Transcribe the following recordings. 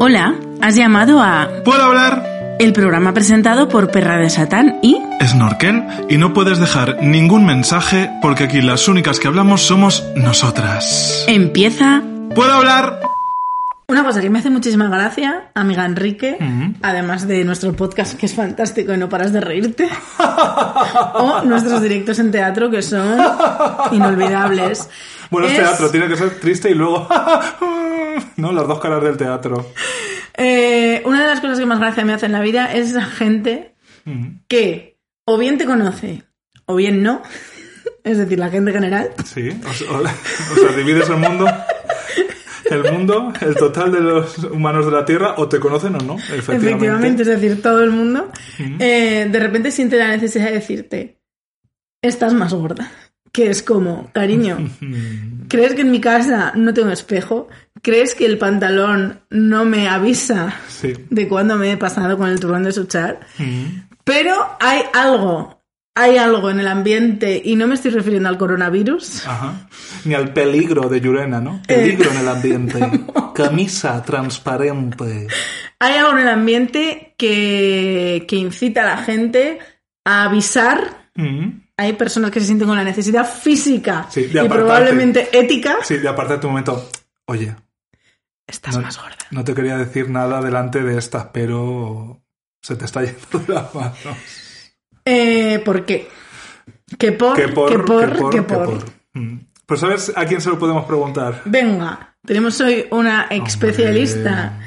Hola, has llamado a ¿Puedo hablar? el programa presentado por Perra de Satán y Snorkel y no puedes dejar ningún mensaje porque aquí las únicas que hablamos somos nosotras. empieza ¿Puedo hablar? Una cosa que me hace muchísima gracia, amiga Enrique, Ujú. además de nuestro podcast que es fantástico y no paras de reírte, o nuestros directos en teatro que son inolvidables. Bueno, es Es, teatro, tiene que ser triste y luego... no, las dos caras del teatro. eh, una de las cosas que más gracia me hace en la vida es la gente que o bien te conoce o bien no, es decir, la gente general, Sí, o, sea- o- o sea, divides el mundo... El mundo, el total de los humanos de la Tierra, o te conocen o no, efectivamente. efectivamente, es decir, todo el mundo, eh, de repente siente la necesidad de decirte, estás más gorda. Que es como, cariño, ¿Crees que en mi casa no tengo espejo? ¿Crees que el pantalón no me avisa Sí. de cuándo me he pasado con el turrón de suchar? Mm. Pero hay algo, hay algo en el ambiente, y no me estoy refiriendo al coronavirus. Ajá. Ni al peligro de Yurena, ¿no? Eh. Peligro en el ambiente. Camisa transparente. Hay algo en el ambiente que, que incita a la gente a avisar. Mm. Hay personas que se sienten con la necesidad física Sí, y apartarte. probablemente ética. Sí, de aparte de tu momento. Oye, Estás no, más gorda. no te quería decir nada delante de estas, pero se te está yendo de las manos. Eh, ¿Por qué? ¿Qué por? Que por, ¿Qué por? que por, ¿Qué que por? por. Mm. Pues ¿sabes a quién se lo podemos preguntar? Venga, tenemos hoy una especialista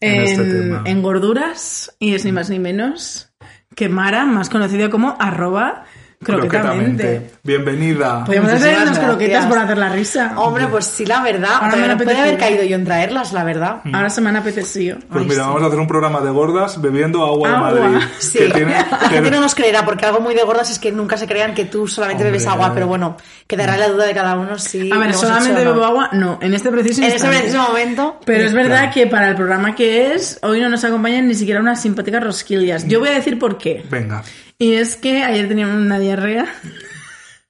en en, este tema. en gorduras y es ni más ni menos que Mara, más conocida como arroba croquetamente. Bienvenida. Podríamos hacer unas croquetas gracias. por hacer la risa. Hombre, pues sí, la verdad. Ahora me puede haber caído yo en traerlas, la verdad. Ahora se me han apetecido. Pues Ay, mira, sí. vamos a hacer un programa de gordas bebiendo agua, Agua. de Madrid. Sí, Que tiene- la gente no nos creerá, porque algo muy de gordas es que nunca se crean que tú solamente bebes Hombre. agua, pero bueno, quedará la duda de cada uno si. A ver, solamente hecho o no. bebo agua, no, en este preciso En instante. preciso momento. Pero es verdad Claro. que para el programa que es, hoy no nos acompañan ni siquiera unas simpáticas rosquillas. Yo voy a decir por qué. Venga. Y es que ayer teníamos una diarrea.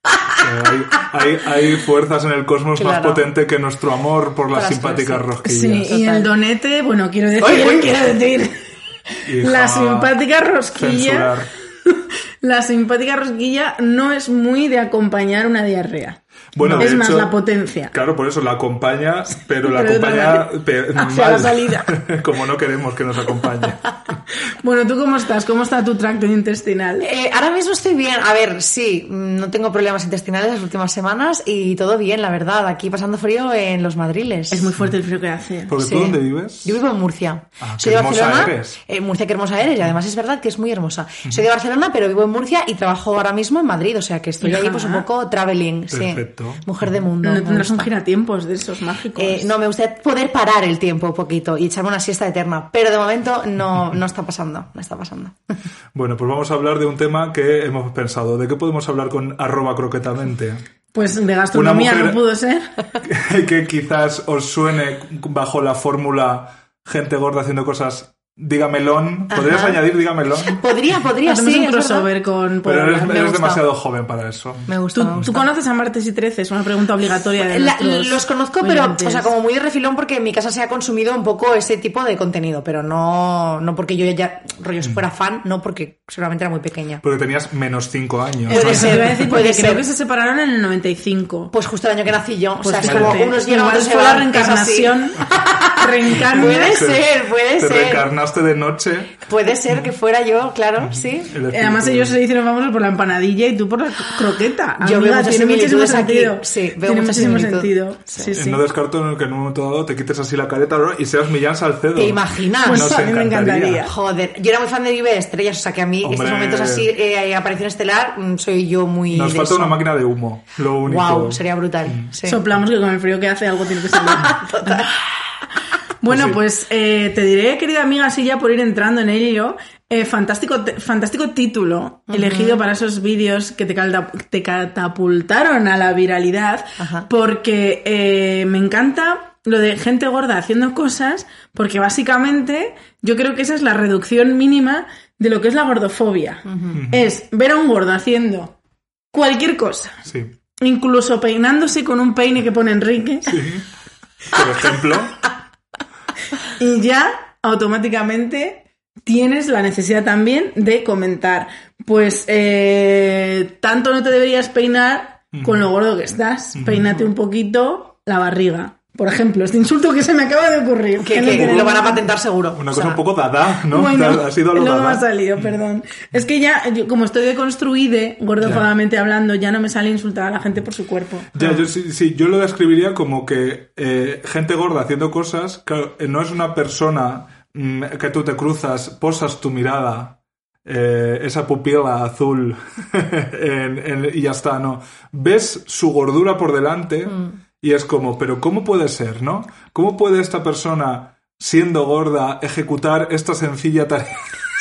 Hay, hay, hay fuerzas en el cosmos más potente que nuestro amor por las simpáticas cosas. rosquillas. Sí, y el donete, bueno, quiero decir, Ay, quiero decir, Hija, la simpática rosquilla, censurar. la simpática rosquilla no es muy de acompañar una diarrea. Bueno, de es más hecho, la potencia. Claro, por eso la acompaña, pero la Pero acompaña pe- Hacia mal. la salida. Como no queremos que nos acompañe. Bueno, ¿tú cómo estás? ¿Cómo está tu tracto intestinal? Eh, ahora mismo estoy bien. A ver, sí, mm, no tengo problemas intestinales las últimas semanas y todo bien, la verdad. Aquí pasando frío en los madriles. Es muy fuerte el frío que hace. Porque Sí. tú dónde vives? Yo vivo en Murcia. Ah, Soy qué de Barcelona. eres. Eh, Murcia, qué hermosa eres. Y además es verdad que es muy hermosa. Soy de Barcelona, pero vivo en Murcia y trabajo ahora mismo en Madrid. O sea que estoy ahí pues un poco traveling. sí. Perfecto. Mujer de mundo. No me tendrás un giratiempos de esos mágicos. Eh, no, me gustaría poder parar el tiempo un poquito y echarme una siesta eterna. Pero de momento no, no está pasando. No está pasando. Bueno, pues vamos a hablar de un tema que hemos pensado. ¿De qué podemos hablar con arroba croquetamente? Pues de gastronomía mujer- no pudo ser. que quizás os suene bajo la fórmula gente gorda haciendo cosas. Dígamelón. ¿Podrías Ajá. añadir dígamelón? Podría, podría, Hacemos sí. un crossover con... Pero eres, eres demasiado joven para eso. Me gusta, ¿Tú, me gusta. tú conoces a Martes y Trece? Es una pregunta obligatoria de La- los conozco, pero, o sea, como muy de refilón porque en mi casa se ha consumido un poco ese tipo de contenido, pero no, no porque yo ya, rollo, si fuera fan, no porque seguramente era muy pequeña. Porque tenías menos 5 años. Puede ser, ser, decir, puede porque creo ser. que se separaron en el 95. Pues justo el año que nací yo, o Pues sea, es como unos llegan, fue la reencarnación. Reencarna. Puede ser, puede te ser. De noche. Puede ser que fuera yo, claro, sí. Además de- ellos se hicieron famosos por la empanadilla y tú por la croqueta. Yo Amiga, veo tiene muchísimo similitudes aquí. sentido. Sí, veo tiene muchísimo sentido. Sí, sí. No descarto en el que en un momento dado te quites así la careta y seas Millán Salcedo. ¿Te imaginas? Pues a mí me encantaría. Joder, yo era muy fan de Vive Estrellas, o sea que a mí Hombre. estos momentos así, eh, aparición estelar, mm, soy yo muy. Nos falta eso. una máquina de humo. Lo único. Wow, sería brutal. sí. Soplamos que con el frío que hace algo tiene que salir. Bueno, Pues pues eh, te diré, querida amiga, así ya por ir entrando en ello, eh, fantástico, fantástico título elegido para esos vídeos que te, calda- te catapultaron a la viralidad, Ajá. porque eh, me encanta lo de gente gorda haciendo cosas, porque básicamente yo creo que esa es la reducción mínima de lo que es la gordofobia. Es ver a un gordo haciendo cualquier cosa, Sí. incluso peinándose con un peine que pone Enrique. Por ejemplo. y ya automáticamente tienes la necesidad también de comentar. Pues eh, tanto no te deberías peinar con lo gordo que estás. Peínate un poquito la barriga. Por ejemplo, este insulto que se me acaba de ocurrir. Que, lo van a patentar seguro. Una O cosa sea, un poco dada, ¿no? Bueno, ha sido lo me ha dada. salido, perdón. Es que ya, yo, como estoy deconstruida, gordofagamente hablando, ya no me sale insultar a la gente por su cuerpo. Ya, yo sí, sí, yo lo describiría como que eh, gente gorda haciendo cosas, claro, eh, no es una persona mm, que tú te cruzas, posas tu mirada, eh, esa pupila azul en- en- y ya está, no. Ves su gordura por delante y es como, pero ¿cómo puede ser, no? ¿Cómo puede esta persona, siendo gorda, ejecutar esta sencilla tarea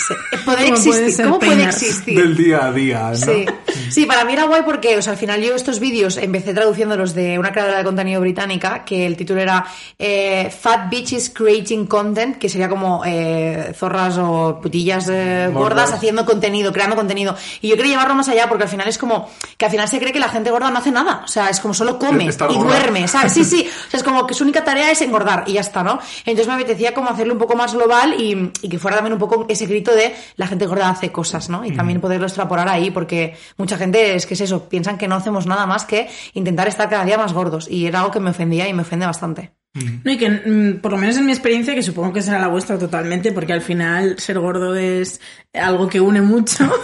Poder ¿Cómo puede existir. ser ¿Cómo puede existir? del día a día, no? Sí. sí, para mí era guay porque, o sea, al final yo estos vídeos empecé traduciéndolos de una creadora de contenido británica que el título era eh, Fat Bitches Creating Content, que sería como eh, zorras o putillas eh, Gordas. haciendo contenido, creando contenido. Y yo quería llevarlo más allá porque al final es como que al final se cree que la gente gorda no hace nada. O sea, es como solo come y gorda. duerme, ¿sabes? Sí, sí. O sea, es como que su única tarea es engordar y ya está, ¿no? Entonces me apetecía como hacerlo un poco más global y, y que fuera también un poco ese grito de la gente gorda hace cosas, ¿no? Y también poderlo extrapolar ahí porque mucha gente es que es eso, piensan que no hacemos nada más que intentar estar cada día más gordos y era algo que me ofendía y me ofende bastante. No, y que mm, por lo menos en mi experiencia, que supongo que será la vuestra totalmente, porque al final ser gordo es algo que une mucho.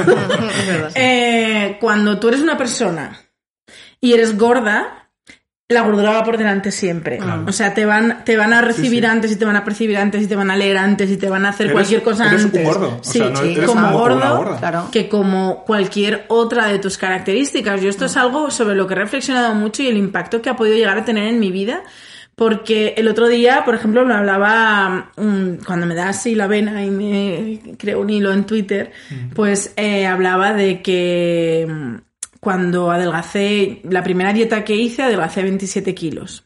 Eh, cuando tú eres una persona y eres gorda, la gordura va por delante siempre. O sea, te van, te van a recibir sí. antes y te van a percibir antes y te van a leer antes y te van a hacer Eres- cualquier cosa eres un antes. gordo, o Sí, sea, no sí, eres como gordo. Claro. que como cualquier otra de tus características. Yo esto es algo sobre lo que he reflexionado mucho y el impacto que ha podido llegar a tener en mi vida. Porque el otro día, por ejemplo, me hablaba, mm, cuando me da así la vena y me creo un hilo en Twitter, pues eh, hablaba de que cuando adelgacé, la primera dieta que hice, adelgacé 27 kilos.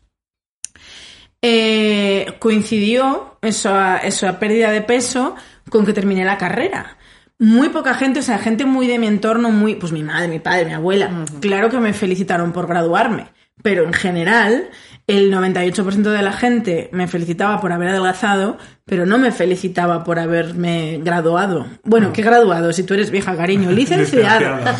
Eh, coincidió esa, esa pérdida de peso con que terminé la carrera. Muy poca gente, o sea, gente muy de mi entorno, muy, pues mi madre, mi padre, mi abuela, claro que me felicitaron por graduarme, pero en general el 98% de la gente me felicitaba por haber adelgazado, pero no me felicitaba por haberme graduado. Bueno, ¿qué graduado? Si tú eres vieja, cariño, licenciada.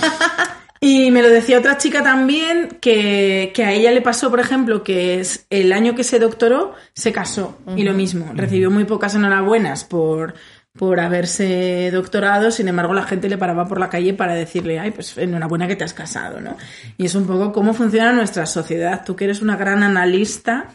Y me lo decía otra chica también que, que a ella le pasó, por ejemplo, que es el año que se doctoró, se casó. Y lo mismo, recibió muy pocas enhorabuenas por, por haberse doctorado, sin embargo la gente le paraba por la calle para decirle, ay, pues enhorabuena que te has casado, ¿no? Y es un poco cómo funciona nuestra sociedad. Tú que eres una gran analista,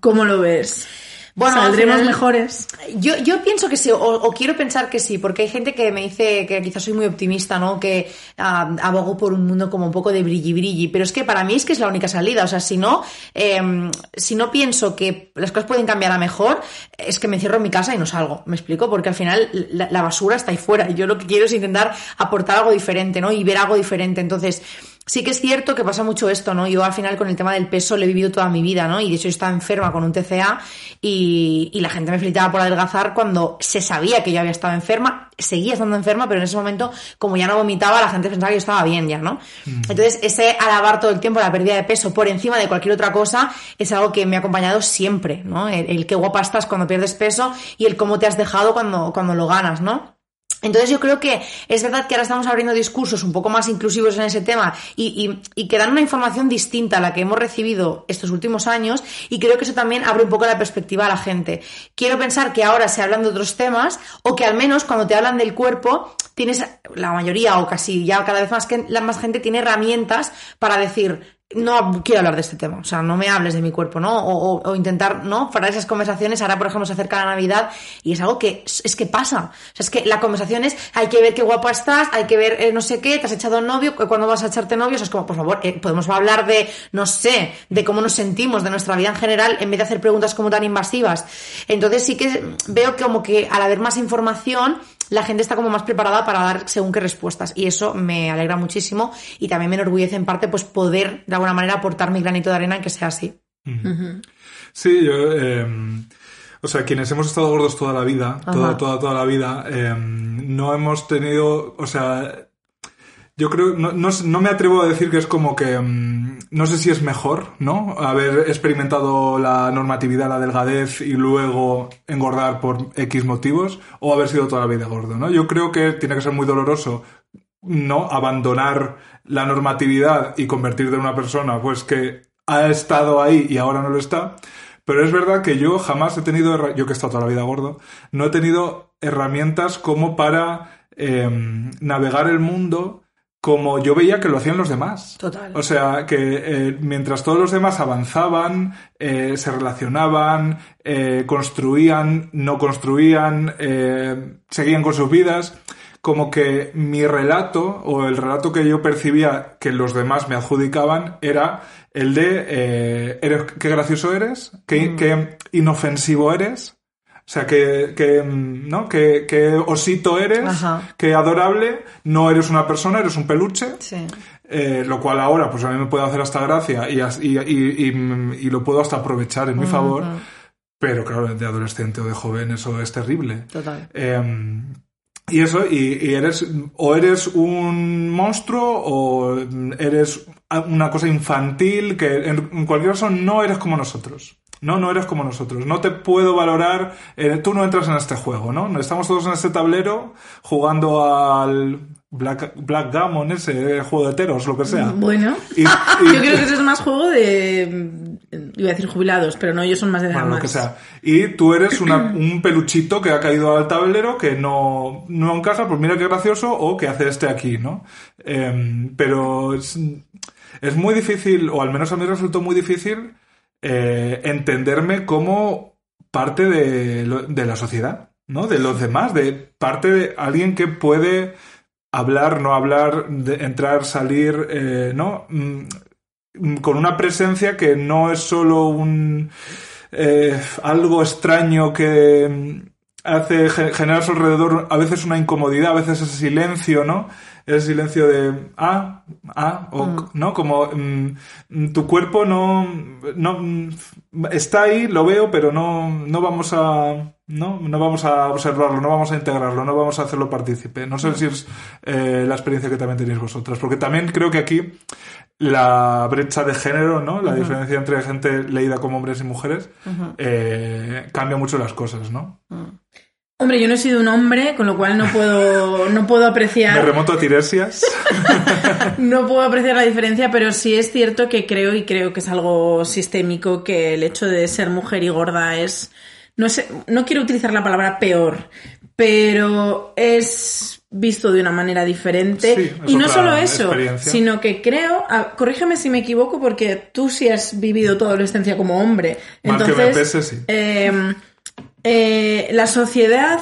¿cómo lo ves? Bueno, al ¿Saldremos final- mejores? Yo, yo pienso que sí, o, o quiero pensar que sí, porque hay gente que me dice que quizás soy muy optimista, ¿no? Que ah, abogo por un mundo como un poco de brilli brilli, pero es que para mí es que es la única salida, o sea, si no, em, si no pienso que las cosas pueden cambiar a mejor, es que me encierro en mi casa y no salgo, ¿me explico? Porque al final la, la basura está ahí fuera y yo lo que quiero es intentar aportar algo diferente, ¿no? Y ver algo diferente, entonces... Sí que es cierto que pasa mucho esto, ¿no? Yo al final con el tema del peso lo he vivido toda mi vida, ¿no? Y de hecho yo estaba enferma con un TCA y, y la gente me felicitaba por adelgazar cuando se sabía que yo había estado enferma, seguía estando enferma, pero en ese momento, como ya no vomitaba, la gente pensaba que yo estaba bien ya, ¿no? Entonces, ese alabar todo el tiempo la pérdida de peso por encima de cualquier otra cosa es algo que me ha acompañado siempre, ¿no? El, el qué guapa estás cuando pierdes peso y el cómo te has dejado cuando, cuando lo ganas, ¿no? Entonces yo creo que es verdad que ahora estamos abriendo discursos un poco más inclusivos en ese tema y, y- y que dan una información distinta a la que hemos recibido estos últimos años y creo que eso también abre un poco la perspectiva a la gente. Quiero pensar que ahora se hablan de otros temas o que al menos cuando te hablan del cuerpo tienes la mayoría o casi ya cada vez más que la más gente tiene herramientas para decir no quiero hablar de este tema, o sea, no me hables de mi cuerpo, ¿no? O, o- intentar, ¿no? Para esas conversaciones, ahora por ejemplo se acerca la Navidad y es algo que es, que pasa. O sea, es que la conversación es, hay que ver qué guapa estás, hay que ver eh, no sé qué, te has echado novio, cuándo vas a echarte novio, o sea, es como, por favor, eh, podemos hablar de, no sé, de cómo nos sentimos, de nuestra vida en general, en vez de hacer preguntas como tan invasivas. Entonces sí que veo como que al haber más información, la gente está como más preparada para dar según qué respuestas y eso me alegra muchísimo y también me enorgullece en parte pues poder de alguna manera aportar mi granito de arena en que sea así. Sí, yo. eh, o sea, quienes hemos estado gordos toda la vida, toda, toda, toda la vida, eh, no hemos tenido. O sea. Yo creo, no, no, no me atrevo a decir que es como que, mm, no sé si es mejor, ¿no? Haber experimentado la normatividad, la delgadez y luego engordar por X motivos o haber sido toda la vida gordo, ¿no? Yo creo que tiene que ser muy doloroso, ¿no? Abandonar la normatividad y convertirte en una persona, pues que ha estado ahí y ahora no lo está. Pero es verdad que yo jamás he tenido, yo que he estado toda la vida gordo, no he tenido herramientas como para em, navegar el mundo como yo veía que lo hacían los demás. Total. O sea, que eh, mientras todos los demás avanzaban, eh, se relacionaban, eh, construían, no construían, seguían con sus vidas, como que mi relato o el relato que yo percibía que los demás me adjudicaban era el de eres, qué gracioso eres, qué, qué inofensivo eres. O sea, que, que, mm, ¿no? que, que osito eres, Ajá. que adorable, no eres una persona, eres un peluche. Sí. Eh, lo cual ahora, pues a mí me puede hacer hasta gracia y, y, y- y- lo puedo hasta aprovechar en mi favor. Pero claro, de adolescente o de joven eso es terrible. Total. Eh, y eso, y, y eres, o eres un monstruo o eres una cosa infantil que en cualquier caso no eres como nosotros. No, no eres como nosotros. No te puedo valorar. eh, tú no entras en este juego, ¿no? Estamos todos en este tablero jugando al Black, Blackgammon, ese juego de teros, lo que sea. Bueno. Y- y- Yo creo que eso es más juego de. mm, Iba a decir jubilados, pero no, ellos son más de Bueno, lo que sea. Y tú eres una- un peluchito que ha caído al tablero que no, no encaja, pues mira qué gracioso, o que hace este aquí, ¿no? Em, pero es, es muy difícil, o al menos a mí resultó muy difícil, eh, entenderme como parte de, la sociedad, ¿no? De los demás, de parte de alguien que puede hablar, no hablar, entrar, salir, eh, ¿no? Mm, con una presencia que no es solo un eh, algo extraño que mm, hace ge- genera a su alrededor a veces una incomodidad, a veces ese silencio, ¿no? El silencio de ah, ah, ok", ¿no? Como mm, mm, tu cuerpo no, no mm, está ahí, lo veo, pero no, no vamos a no, no vamos a observarlo, no vamos a integrarlo, no vamos a hacerlo partícipe. No sé si es eh, la experiencia que también tenéis vosotras, porque también creo que aquí la brecha de género, ¿no? La diferencia entre gente leída como hombres y mujeres eh, cambia mucho las cosas, ¿no? Hombre, yo no he sido un hombre, con lo cual no puedo, no puedo Me apreciar. remonto a Tiresias. No puedo apreciar la diferencia, pero sí es cierto que creo y creo que es algo sistémico que el hecho de ser mujer y gorda es no sé, no quiero utilizar la palabra peor, pero es visto de una manera diferente Sí, y no solo eso, sino que creo, ah, corrígeme si me equivoco porque tú sí has vivido tu adolescencia como hombre, Mal que me entonces pese, sí. eh, eh, la sociedad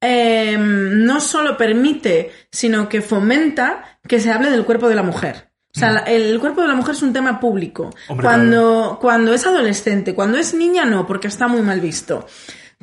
eh, no solo permite, sino que fomenta que se hable del cuerpo de la mujer. O sea, el cuerpo de la mujer es un tema público. Hombre, cuando, cuando es adolescente, cuando es niña, no, porque está muy mal visto.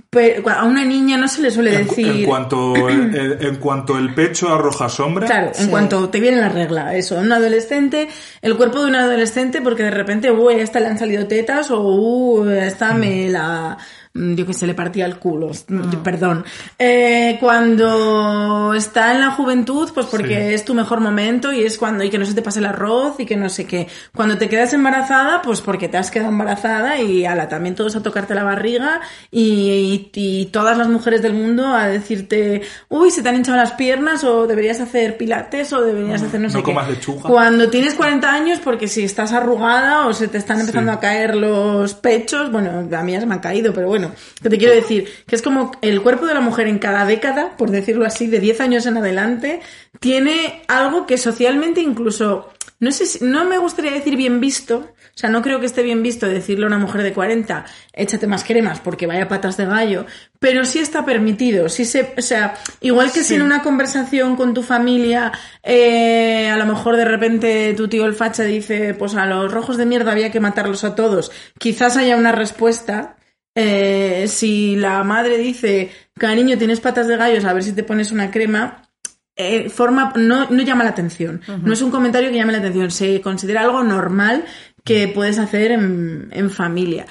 Pero a una niña no se le suele En, decir. en cuanto, en, en cuanto el pecho arroja sombra, Claro, en Sí. cuanto te viene la regla, eso, un adolescente, el cuerpo de un adolescente, porque de repente, uy, a esta le han salido tetas, o uh, esta me la, yo que sé, le partía el culo, mm, perdón. Eh, cuando está en la juventud, pues porque Sí. es tu mejor momento y es cuando, y que no se te pase el arroz y que no sé qué. Cuando te quedas embarazada, pues porque te has quedado embarazada y ala, también todos a tocarte la barriga y, y- y todas las mujeres del mundo a decirte, uy, se te han hinchado las piernas o deberías hacer pilates o deberías hacer no sé no qué. comas lechuga. Cuando tienes 40 años, porque si estás arrugada o se te están empezando Sí. a caer los pechos, bueno, a mí ya se me han caído, pero bueno, que te quiero decir que es como el cuerpo de la mujer en cada década, por decirlo así, de 10 años en adelante, tiene algo que socialmente incluso, no sé si, no me gustaría decir bien visto, o sea, no creo que esté bien visto decirle a una mujer de 40, échate más cremas porque vaya patas de gallo, pero sí está permitido, sí se, o sea, igual que si en una conversación con tu familia, eh, a lo mejor de repente tu tío el facha dice, pues a los rojos de mierda había que matarlos a todos, quizás haya una respuesta, eh, si la madre dice, cariño, tienes patas de gallos, a ver si te pones una crema, eh, forma, no, no llama la atención. No es un comentario que llame la atención. Se considera algo normal que puedes hacer en, en familia.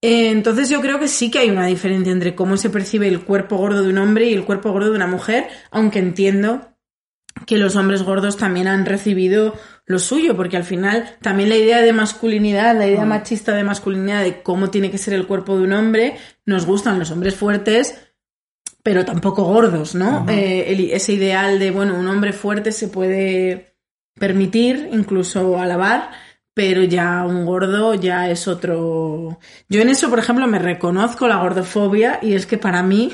Eh, entonces yo creo que sí que hay una diferencia entre cómo se percibe el cuerpo gordo de un hombre y el cuerpo gordo de una mujer, aunque entiendo que los hombres gordos también han recibido lo suyo, porque al final también la idea de masculinidad, la idea machista de masculinidad, de cómo tiene que ser el cuerpo de un hombre, nos gustan los hombres fuertes, pero tampoco gordos, ¿no? Eh, el- ese ideal de, bueno, un hombre fuerte se puede permitir, incluso alabar, pero ya un gordo ya es otro... Yo en eso, por ejemplo, me reconozco la gordofobia y es que para mí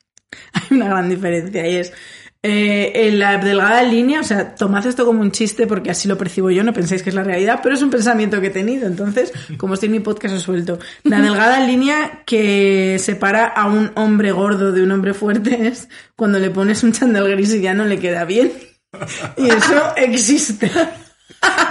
hay una gran diferencia y es eh, en la delgada línea, o sea, tomad esto como un chiste porque así lo percibo yo, no pensáis que es la realidad, pero es un pensamiento que he tenido, entonces, como estoy en mi podcast os suelto. La delgada línea que separa a un hombre gordo de un hombre fuerte es cuando le pones un chandal gris y ya no le queda bien. Y eso existe.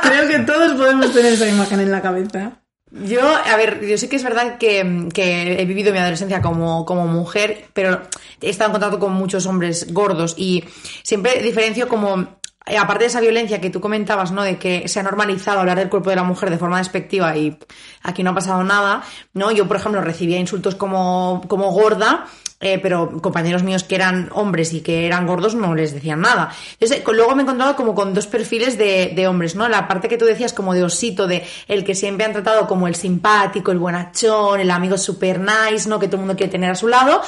Creo que todos podemos tener esa imagen en la cabeza. Yo, a ver, yo sí que es verdad que, que he vivido mi adolescencia como, como mujer, pero he estado en contacto con muchos hombres gordos y siempre diferencio como, eh, aparte de esa violencia que tú comentabas, ¿no? De que se ha normalizado hablar del cuerpo de la mujer de forma despectiva y aquí no ha pasado nada, ¿no? Yo, por ejemplo, recibía insultos como, como gorda, eh, pero compañeros míos que eran hombres y que eran gordos no les decían nada. Entonces, con- luego me he encontrado como con dos perfiles de, de hombres, ¿no? La parte que tú decías como de osito, de el que siempre han tratado como el simpático, el buenachón, el amigo super nice, ¿no? Que todo el mundo quiere tener a su lado.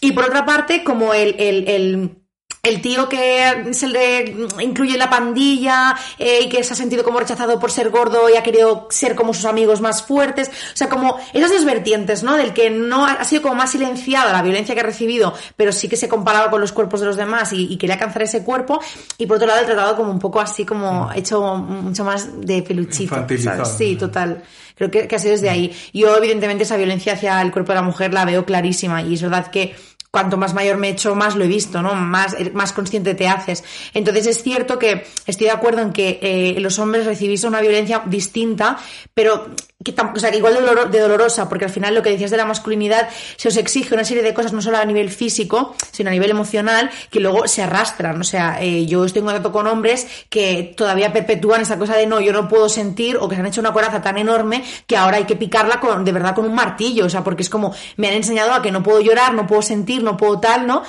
Y por otra parte, como el, el, el el tío que se le incluye en la pandilla eh, y que se ha sentido como rechazado por ser gordo y ha querido ser como sus amigos más fuertes. O sea, como esas dos vertientes, ¿no? Del que no ha ha sido como más silenciada la violencia que ha recibido, pero sí que se comparaba con los cuerpos de los demás y, y quería alcanzar ese cuerpo. Y por otro lado, el tratado como un poco así, como hecho mucho más de peluchito. Sí, total. Creo que, que ha sido desde ahí. Yo, evidentemente, esa violencia hacia el cuerpo de la mujer la veo clarísima y es verdad que cuanto más mayor me he hecho, más lo he visto, ¿no? Más, más consciente te haces. Entonces es cierto que estoy de acuerdo en que eh, los hombres recibís una violencia distinta, pero que, o sea, que igual de dolorosa, porque al final lo que decías de la masculinidad se os exige una serie de cosas, no solo a nivel físico, sino a nivel emocional, que luego se arrastran. O sea, eh, yo estoy en contacto con hombres que todavía perpetúan esa cosa de no, yo no puedo sentir, o que se han hecho una coraza tan enorme que ahora hay que picarla con, de verdad con un martillo. O sea, porque es como, me han enseñado a que no puedo llorar, no puedo sentir, no puedo tal, ¿no?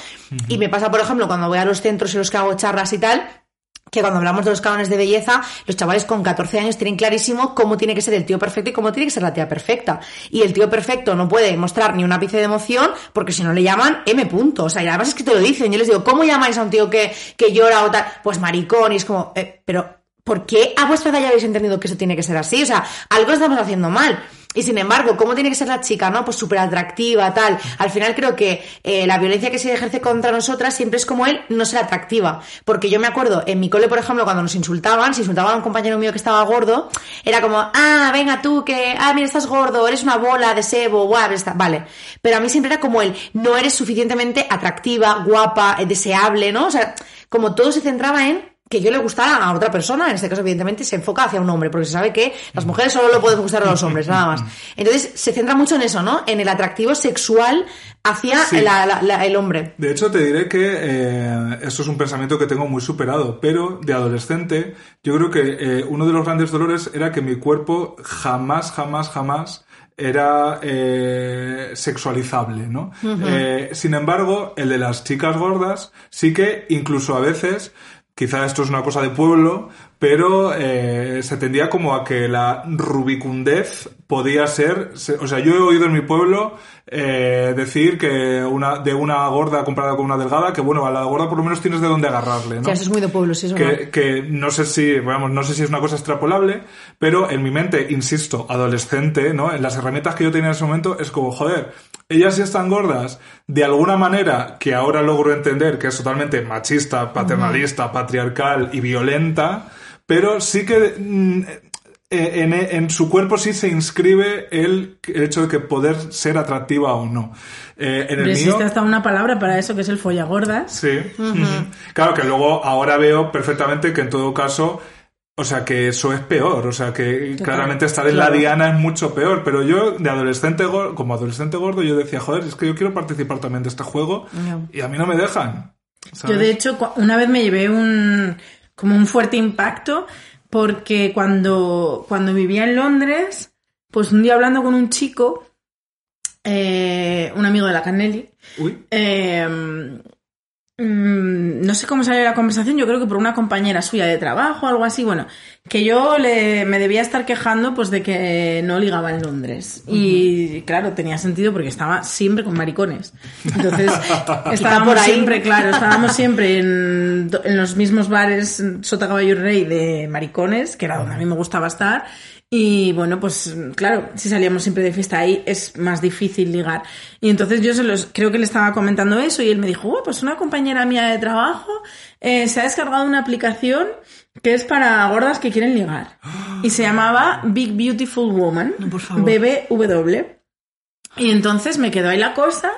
Y me pasa, por ejemplo, cuando voy a los centros en los que hago charlas y tal, que cuando hablamos de los cánones de belleza, los chavales con 14 años tienen clarísimo cómo tiene que ser el tío perfecto y cómo tiene que ser la tía perfecta. Y el tío perfecto no puede mostrar ni un ápice de emoción porque si no le llaman M punto. O sea, y además es que te lo dicen. Yo les digo, ¿cómo llamáis a un tío que, que llora o tal? Pues maricón. Y es como, eh, pero ¿por qué a vuestra edad ya habéis entendido que eso tiene que ser así? O sea, algo estamos haciendo mal. Y sin embargo, ¿cómo tiene que ser la chica, no? Pues súper atractiva, tal. Al final creo que eh, la violencia que se ejerce contra nosotras siempre es como él no ser atractiva. Porque yo me acuerdo, en mi cole, por ejemplo, cuando nos insultaban, si insultaban a un compañero mío que estaba gordo, era como, ah, venga tú, que, ah, mira, estás gordo, eres una bola de sebo, guau, está, vale. Pero a mí siempre era como el, no eres suficientemente atractiva, guapa, eh, deseable, ¿no? O sea, como todo se centraba en que yo le gustara a otra persona, en este caso evidentemente se enfoca hacia un hombre, porque se sabe que las mujeres solo lo pueden gustar a los hombres, nada más. Entonces se centra mucho en eso, ¿no? En el atractivo sexual hacia Sí. la- la- la- el hombre. De hecho, te diré que eh, esto es un pensamiento que tengo muy superado, pero de adolescente yo creo que eh, uno de los grandes dolores era que mi cuerpo jamás, jamás, jamás era eh, sexualizable, ¿no? Eh, sin embargo, el de las chicas gordas sí que incluso a veces, quizá esto es una cosa de pueblo, pero eh, se tendía como a que la rubicundez podía ser, se- o sea, yo he oído en mi pueblo eh, decir que una de una gorda comparada con una delgada, que bueno, a la gorda por lo menos tienes de dónde agarrarle, ¿no? O sea, eso es muy de pueblo, sí, eso no. que, que no sé si, vamos, no sé si es una cosa extrapolable, pero en mi mente, insisto, adolescente, ¿no? En las herramientas que yo tenía en ese momento, es como, joder, ellas sí están gordas, de alguna manera que ahora logro entender que es totalmente machista, paternalista, patriarcal y violenta, pero sí que mm, eh, en, en su cuerpo sí se inscribe el, el hecho de que poder ser atractiva o no. Eh, en el Pero mío, existe hasta una palabra para eso que es el follagordas. Sí. Claro que luego ahora veo perfectamente que en todo caso, o sea, que eso es peor. O sea, que claramente estar en claro. la diana es mucho peor. Pero yo, de adolescente como adolescente gordo, yo decía, joder, es que yo quiero participar también de este juego No. y a mí no me dejan. ¿sabes? Yo de hecho una vez me llevé un como un fuerte impacto porque cuando, cuando vivía en Londres, pues un día hablando con un chico, eh, un amigo de la Canelli, eh, mm, no sé cómo salió la conversación, yo creo que por una compañera suya de trabajo o algo así, bueno, que yo le, me debía estar quejando pues de que no ligaba en Londres. Y claro, tenía sentido porque estaba siempre con maricones. Entonces, estábamos por ahí. siempre, claro, estábamos siempre en, en los mismos bares Sota Caballo y Rey de maricones, que era donde a mí me gustaba estar. Y bueno, pues claro, si salíamos siempre de fiesta ahí es más difícil ligar. Y entonces yo se los, creo que le estaba comentando eso y él me dijo, oh, pues una compañera mía de trabajo eh, se ha descargado una aplicación que es para gordas que quieren ligar. Y se llamaba Big Beautiful Woman, No, por favor. BBW. Y entonces me quedó ahí la cosa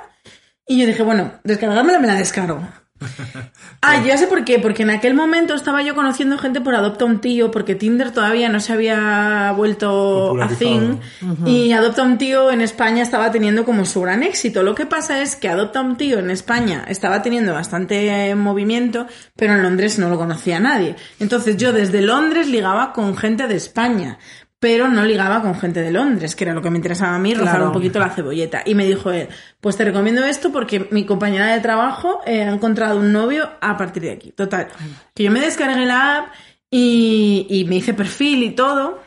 y yo dije, bueno, descargármela me la descargo. Ah, ya sé por qué, porque en aquel momento estaba yo conociendo gente por Adopta un Tío, porque Tinder todavía no se había vuelto a thing, y Adopta un Tío en España estaba teniendo como su gran éxito. Lo que pasa es que Adopta un Tío en España estaba teniendo bastante movimiento, pero en Londres no lo conocía nadie. Entonces yo desde Londres ligaba con gente de España. Pero no ligaba con gente de Londres, que era lo que me interesaba a mí, rozar Claro. un poquito la cebolleta. Y me dijo él, pues te recomiendo esto porque mi compañera de trabajo eh, ha encontrado un novio a partir de aquí. Total. Que yo me descargué la app y, y me hice perfil y todo,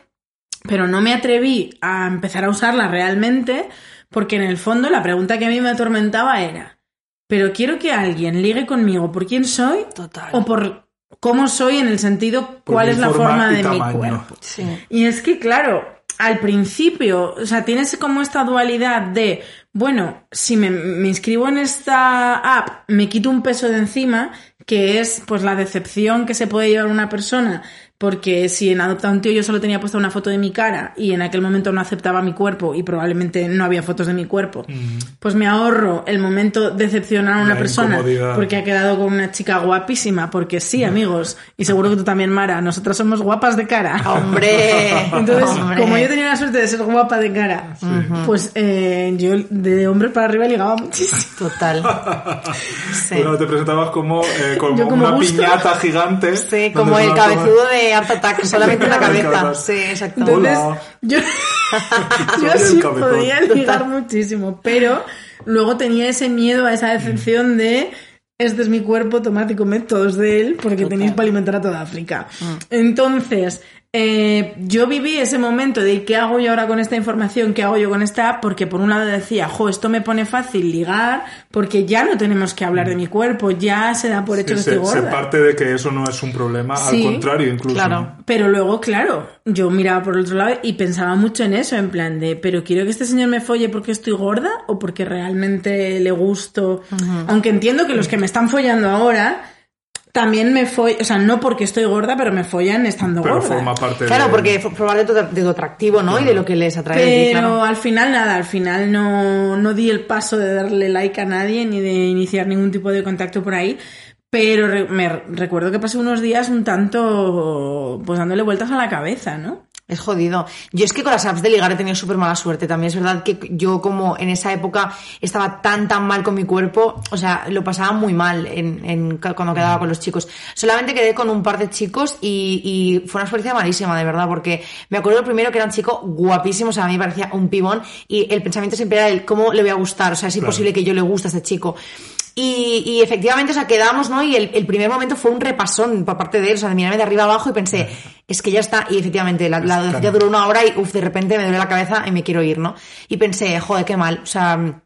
pero no me atreví a empezar a usarla realmente porque en el fondo la pregunta que a mí me atormentaba era, pero quiero que alguien ligue conmigo por quién soy Total. o por cómo soy en el sentido cuál es la forma de mi tamaño. cuerpo. Sí. Y es que, claro, al principio, o sea, tienes como esta dualidad de, bueno, si me, me inscribo en esta app, me quito un peso de encima, que es pues la decepción que se puede llevar una persona, porque si en Adopta un tío yo solo tenía puesta una foto de mi cara y en aquel momento no aceptaba mi cuerpo y probablemente no había fotos de mi cuerpo, pues me ahorro el momento decepcionar a una La persona porque ha quedado con una chica guapísima, porque sí, amigos, y seguro que tú también, Mara, nosotras somos guapas de cara. Hombre. Entonces, hombre. como yo tenía la suerte de ser guapa de cara, pues eh, yo de hombre para arriba ligaba muchísimo. Total. Sí. Bueno, te presentabas como, eh, como, Yo como una gusto. piñata gigante. Sí, como el cabezudo de Art Attack, solamente una cabeza. Cabeza. Sí, exacto. Entonces, Hola. yo, sí podía ligar muchísimo, pero luego tenía ese miedo a esa decepción de este es mi cuerpo, tomad y comed todos de él, porque tenéis para alimentar a toda África. Entonces, eh, yo viví ese momento de qué hago yo ahora con esta información, qué hago yo con esta app, porque por un lado decía, jo, esto me pone fácil ligar, porque ya no tenemos que hablar de mi cuerpo, ya se da por hecho Sí, que se, estoy se gorda. parte de que eso no es un problema, Sí, al contrario, incluso. claro. Pero luego, claro, yo miraba por el otro lado y pensaba mucho en eso, en plan de, pero quiero que este señor me folle porque estoy gorda o porque realmente le gusto. Aunque entiendo que los que me están follando ahora también me follan, o sea, no porque estoy gorda, pero me follan estando Pero gorda. forma parte Claro, de... porque fue probar de tu, atractivo, ¿no? Y de lo que les atrae Pero claro. al final nada, al final no, no di el paso de darle like a nadie ni de iniciar ningún tipo de contacto por ahí. Pero re- me recuerdo que pasé unos días un tanto pues dándole vueltas a la cabeza, ¿no? Es jodido. Yo es que con las apps de ligar he tenido súper mala suerte. También es verdad que yo como en esa época estaba tan tan mal con mi cuerpo, o sea, lo pasaba muy mal en, en- cuando quedaba con los chicos. Solamente quedé con un par de chicos y, y fue una experiencia malísima, de verdad, porque me acuerdo primero que era un chico guapísimo, o sea, a mí me parecía un pibón y el pensamiento siempre era el cómo le voy a gustar, o sea, es Claro. imposible que yo le guste a este chico. Y, y efectivamente, o sea, quedamos, ¿no? Y el, el primer momento fue un repasón por parte de él, o sea, de mirarme de arriba abajo y pensé, es que ya está. Y efectivamente, la, la adolescencia duró una hora y, uff, de repente me duele la cabeza y me quiero ir, ¿no? Y pensé, joder, qué mal, o sea,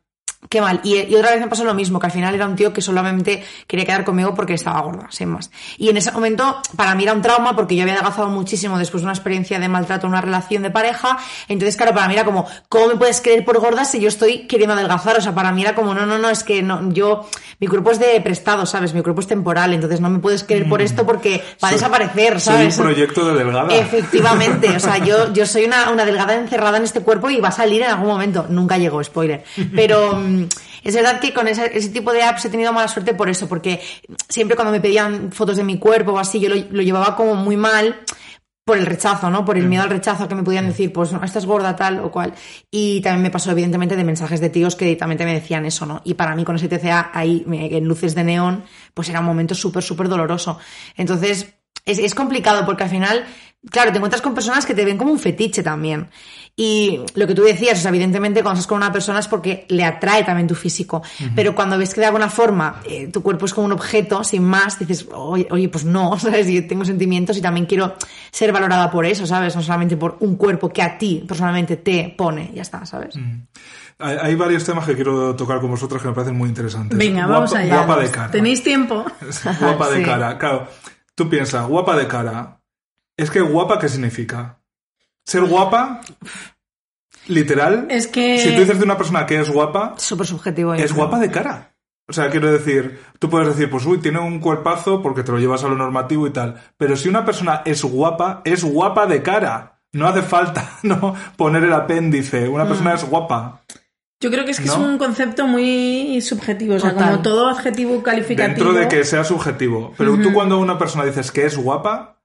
qué mal. Y, y otra vez me pasó lo mismo, que al final era un tío que solamente quería quedar conmigo porque estaba gorda, sin más. Y en ese momento, para mí era un trauma porque yo había adelgazado muchísimo después de una experiencia de maltrato en una relación de pareja. Entonces, claro, para mí era como, ¿cómo me puedes creer por gorda si yo estoy queriendo adelgazar? O sea, para mí era como, no, no, no, es que no, yo, mi cuerpo es de prestado, ¿sabes? Mi cuerpo es temporal, entonces no me puedes creer por esto porque va a Soy- desaparecer, Soy ¿sabes? un proyecto de delgada. Efectivamente, o sea, yo, yo soy una, una delgada encerrada en este cuerpo y va a salir en algún momento. Nunca llegó, spoiler. Pero mm, es verdad que con ese, ese tipo de apps he tenido mala suerte por eso, porque siempre cuando me pedían fotos de mi cuerpo o así, yo lo, lo llevaba como muy mal por el rechazo, ¿no? Por el miedo al rechazo que me podían decir, pues no, estás gorda tal o cual. Y también me pasó evidentemente de mensajes de tíos que directamente me decían eso, ¿no? Y para mí con ese TCA ahí en luces de neón, pues era un momento súper, súper doloroso. Entonces, es, es complicado porque al final claro, te encuentras con personas que te ven como un fetiche también. Y lo que tú decías, o sea, evidentemente cuando estás con una persona es porque le atrae también tu físico. Pero cuando ves que de alguna forma eh, tu cuerpo es como un objeto, sin más, dices, oye, oye, pues no, ¿sabes? Yo tengo sentimientos y también quiero ser valorada por eso, ¿sabes? No solamente por un cuerpo que a ti personalmente te pone, ya está, ¿sabes? Hay, hay varios temas que quiero tocar con vosotros que me parecen muy interesantes. Venga, Guapa- vamos allá. Guapa de cara. ¿Tenéis tiempo? guapa de Sí. cara. Claro, tú piensas, guapa de cara. Es que guapa, ¿qué significa? Ser guapa, literal. Es que- Si tú dices de una persona que es guapa, Súper subjetivo. es creo. guapa de cara. O sea, quiero decir, tú puedes decir, pues uy, tiene un cuerpazo porque te lo llevas a lo normativo y tal. Pero si una persona es guapa, es guapa de cara. No hace falta no poner el apéndice. Una Mm. persona es guapa. Yo creo que es que es un concepto muy subjetivo, o sea, Total. como todo adjetivo calificativo. Dentro de que sea subjetivo. Pero tú cuando a una persona dices que es guapa,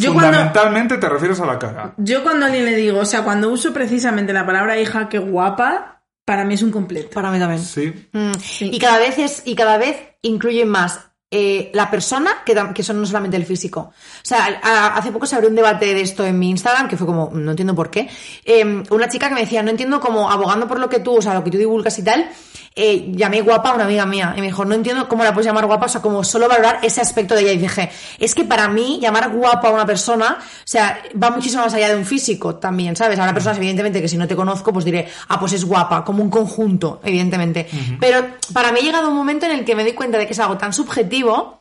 Yo cuando- fundamentalmente te refieres a la cara. Yo cuando a alguien le digo, o sea, cuando uso precisamente la palabra hija, que guapa, para mí es un completo. Para mí también. Sí. Mm, Y cada vez es, y cada vez incluye más eh, la persona que, son no solamente el físico. O sea, a- hace poco se abrió un debate de esto en mi Instagram, que fue como, no entiendo por qué. Eh, una chica que me decía, no entiendo cómo abogando por lo que tú, o sea, lo que tú divulgas y tal, eh, llamé guapa a una amiga mía. Y me dijo, no entiendo cómo la puedes llamar guapa, o sea, como solo valorar ese aspecto de ella. Y dije, es que para mí, llamar guapa a una persona, o sea, va muchísimo más allá de un físico también, ¿sabes? Habrá personas, evidentemente, que si no te conozco, pues diré, ah, pues es guapa, como un conjunto, evidentemente. Pero para mí ha llegado un momento en el que me doy cuenta de que es algo tan subjetivo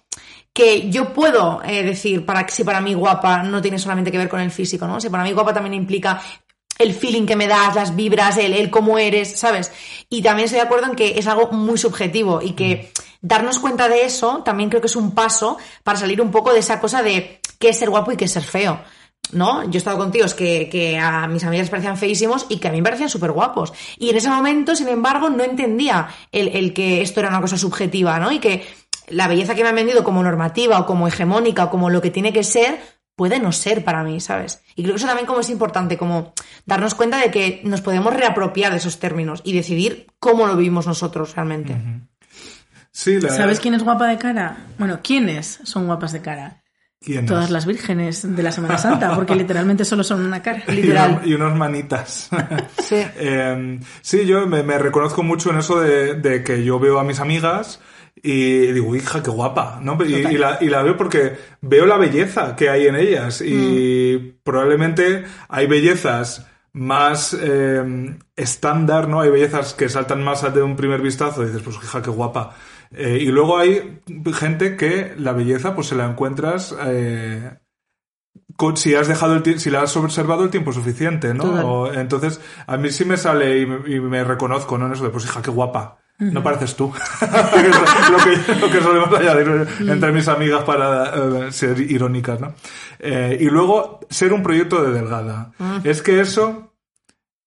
que yo puedo eh, decir para que si para mí guapa no tiene solamente que ver con el físico, ¿no? Si para mí guapa también implica el feeling que me das, las vibras, el, el cómo eres, ¿sabes? Y también estoy de acuerdo en que es algo muy subjetivo y que darnos cuenta de eso también creo que es un paso para salir un poco de esa cosa de qué es ser guapo y qué es ser feo. ¿No? Yo he estado con tíos que, que a mis amigas les parecían feísimos y que a mí me parecían súper guapos. Y en ese momento, sin embargo, no entendía el, el que esto era una cosa subjetiva, ¿no? Y que la belleza que me han vendido como normativa o como hegemónica o como lo que tiene que ser, puede no ser para mí, ¿sabes? Y creo que eso también como es importante, como darnos cuenta de que nos podemos reapropiar de esos términos y decidir cómo lo vivimos nosotros realmente. Sí, la... ¿Sabes quién es guapa de cara? Bueno, ¿quiénes son guapas de cara? ¿Quién es? Todas las vírgenes de la Semana Santa, porque literalmente solo son una cara. Y, literal. y unos manitas. Sí. Eh, sí, yo me, me reconozco mucho en eso de, de que yo veo a mis amigas y digo, hija, qué guapa, ¿no? Y, y la, y la veo porque veo la belleza que hay en ellas y Mm. probablemente hay bellezas más eh, estándar, ¿no? Hay bellezas que saltan más de un primer vistazo y dices, pues hija, qué guapa. Eh, y luego hay gente que la belleza pues se la encuentras eh, con- si has dejado el si la has observado el tiempo suficiente, ¿no? O- entonces, a mí sí me sale y me, y me reconozco, ¿no? En eso de, pues hija, qué guapa. No pareces tú. Lo, que, lo que solemos añadir entre mis amigas para eh, ser irónicas, ¿no? Eh, y luego, ser un proyecto de delgada. Es que eso,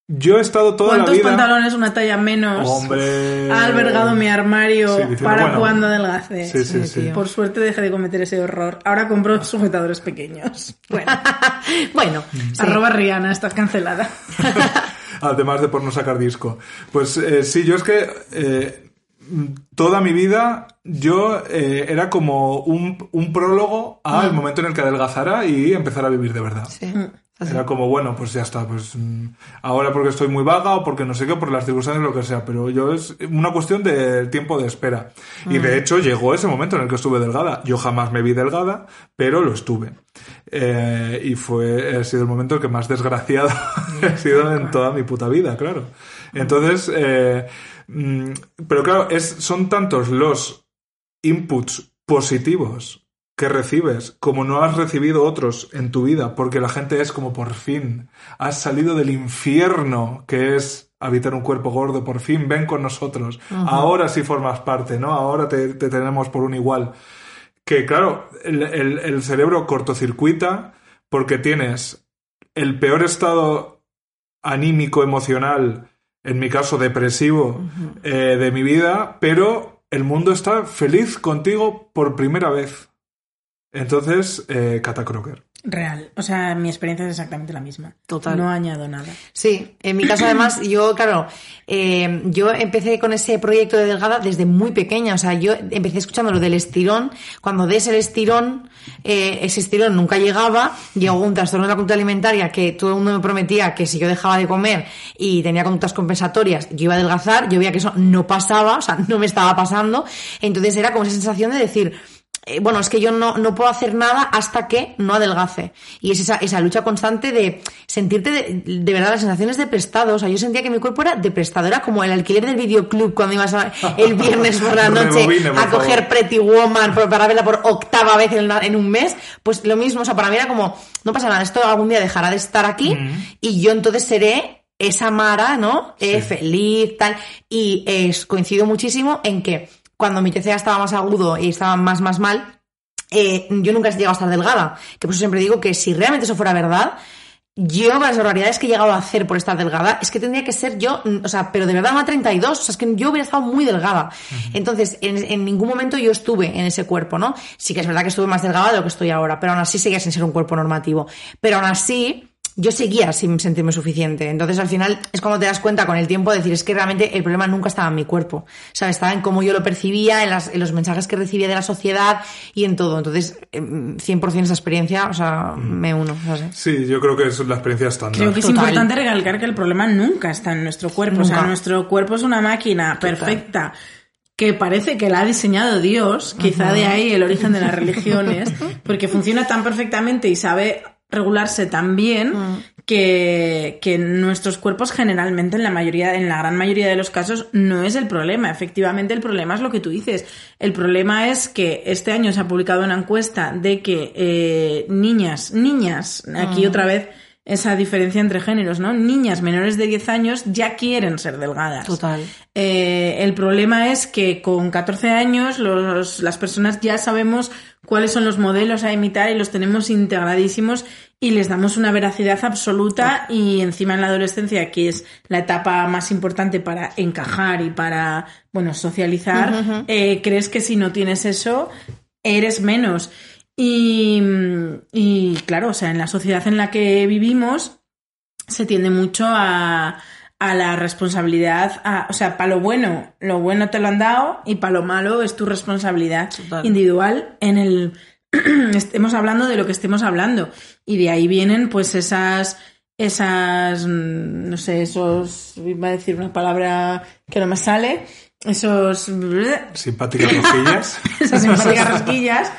yo he estado toda la ¿Cuántos vida... pantalones una talla menos Hombre... ha albergado mi armario Sí, diciendo, para bueno, cuando adelgace? Sí, sí, Sí, sí. tío. Por suerte dejé de cometer ese horror. Ahora compro sujetadores pequeños. Bueno, bueno, sí. arroba Rihanna, estás cancelada. Además de por no sacar disco. Pues eh, sí, yo es que eh, toda mi vida yo eh, era como un, un prólogo al momento en el que adelgazara y empezar a vivir de verdad. Sí. Era como, bueno, pues ya está, pues mm, ahora porque estoy muy vaga o porque no sé qué, por las circunstancias, lo que sea, pero yo es una cuestión de tiempo de espera. Y de hecho llegó ese momento en el que estuve delgada. Yo jamás me vi delgada, pero lo estuve. Eh, y fue, ha sido el momento que más desgraciado he sido en toda mi puta vida, claro. Entonces, eh, mm, pero claro, es, son tantos los inputs positivos que recibes, como no has recibido otros en tu vida, porque la gente es como por fin, has salido del infierno que es habitar un cuerpo gordo, por fin ven con nosotros, ahora sí formas parte, ¿no? Ahora te, te tenemos por un igual. Que claro, el, el- el cerebro cortocircuita porque tienes el peor estado anímico, emocional, en mi caso depresivo, eh, de mi vida, pero el mundo está feliz contigo por primera vez. Entonces, eh, Cata Crocker. Real. O sea, mi experiencia es exactamente la misma. Total. No añado nada. Sí, en mi caso además, yo, claro, eh, yo empecé con ese proyecto de Delgada desde muy pequeña, o sea, yo empecé escuchando lo del estirón, cuando des el estirón, eh, ese estirón nunca llegaba, llegó un trastorno de la conducta alimentaria que todo el mundo me prometía que si yo dejaba de comer y tenía conductas compensatorias, yo iba a adelgazar, yo veía que eso no pasaba, o sea, no me estaba pasando, entonces era como esa sensación de decir, eh, bueno, es que yo no, no puedo hacer nada hasta que no adelgace. Y es esa, esa lucha constante de sentirte de, de verdad las sensaciones de prestado. O sea, yo sentía que mi cuerpo era de prestado. Era como el alquiler del videoclub cuando ibas a- el viernes por la noche Rebobine, por a coger favor. Pretty Woman para verla por octava vez en, en un mes. Pues lo mismo, o sea, para mí era como, no pasa nada, esto algún día dejará de estar aquí y yo entonces seré esa Mara, ¿no? Eh, feliz, tal. Y eh, coincido muchísimo en que cuando mi TCA estaba más agudo y estaba más, más mal, eh, yo nunca he llegado a estar delgada. Que por eso siempre digo que si realmente eso fuera verdad, yo con las barbaridades que he llegado a hacer por estar delgada, es que tendría que ser yo, mm, o sea, pero de verdad una 32, o sea, es que yo hubiera estado muy delgada. Entonces, en, en ningún momento yo estuve en ese cuerpo, ¿no? Sí que es verdad que estuve más delgada de lo que estoy ahora, pero aún así seguía sin ser un cuerpo normativo. Pero aún así, yo seguía sin sentirme suficiente. Entonces, al final, es cuando te das cuenta con el tiempo de decir, es que realmente el problema nunca estaba en mi cuerpo. ¿Sabes? Estaba en cómo yo lo percibía, en, las- en los mensajes que recibía de la sociedad y en todo. Entonces, em, 100% esa experiencia, o sea, me uno, ¿sabes? Sí, yo creo que es la experiencia estándar. Creo que es Total. importante recalcar que el problema nunca está en nuestro cuerpo. O sea, nuestro cuerpo es una máquina perfecta que parece que la ha diseñado Dios, quizá de ahí el origen de las religiones, porque funciona tan perfectamente y sabe regularse tan bien que, que nuestros cuerpos generalmente en la mayoría, en la gran mayoría de los casos, no es el problema. Efectivamente, el problema es lo que tú dices. El problema es que este año se ha publicado una encuesta de que eh, niñas, niñas, aquí otra vez esa diferencia entre géneros, ¿no? Niñas menores de 10 años ya quieren ser delgadas. Total. Eh, el problema es que con 14 años los- las personas ya sabemos cuáles son los modelos a imitar y los tenemos integradísimos y les damos una veracidad absoluta y encima en la adolescencia, que es la etapa más importante para encajar y para, bueno, socializar, eh, crees que si no tienes eso, eres menos. Y, y claro, o sea, en la sociedad en la que vivimos se tiende mucho a, a la responsabilidad, a- o sea, para lo bueno, lo bueno te lo han dado y para lo malo es tu responsabilidad Total. individual en el estemos hablando de lo que estemos hablando y de ahí vienen pues esas esas no sé, esos iba a decir una palabra que no me sale, esos Simpáticas rojillas. esas simpáticas rosquillas.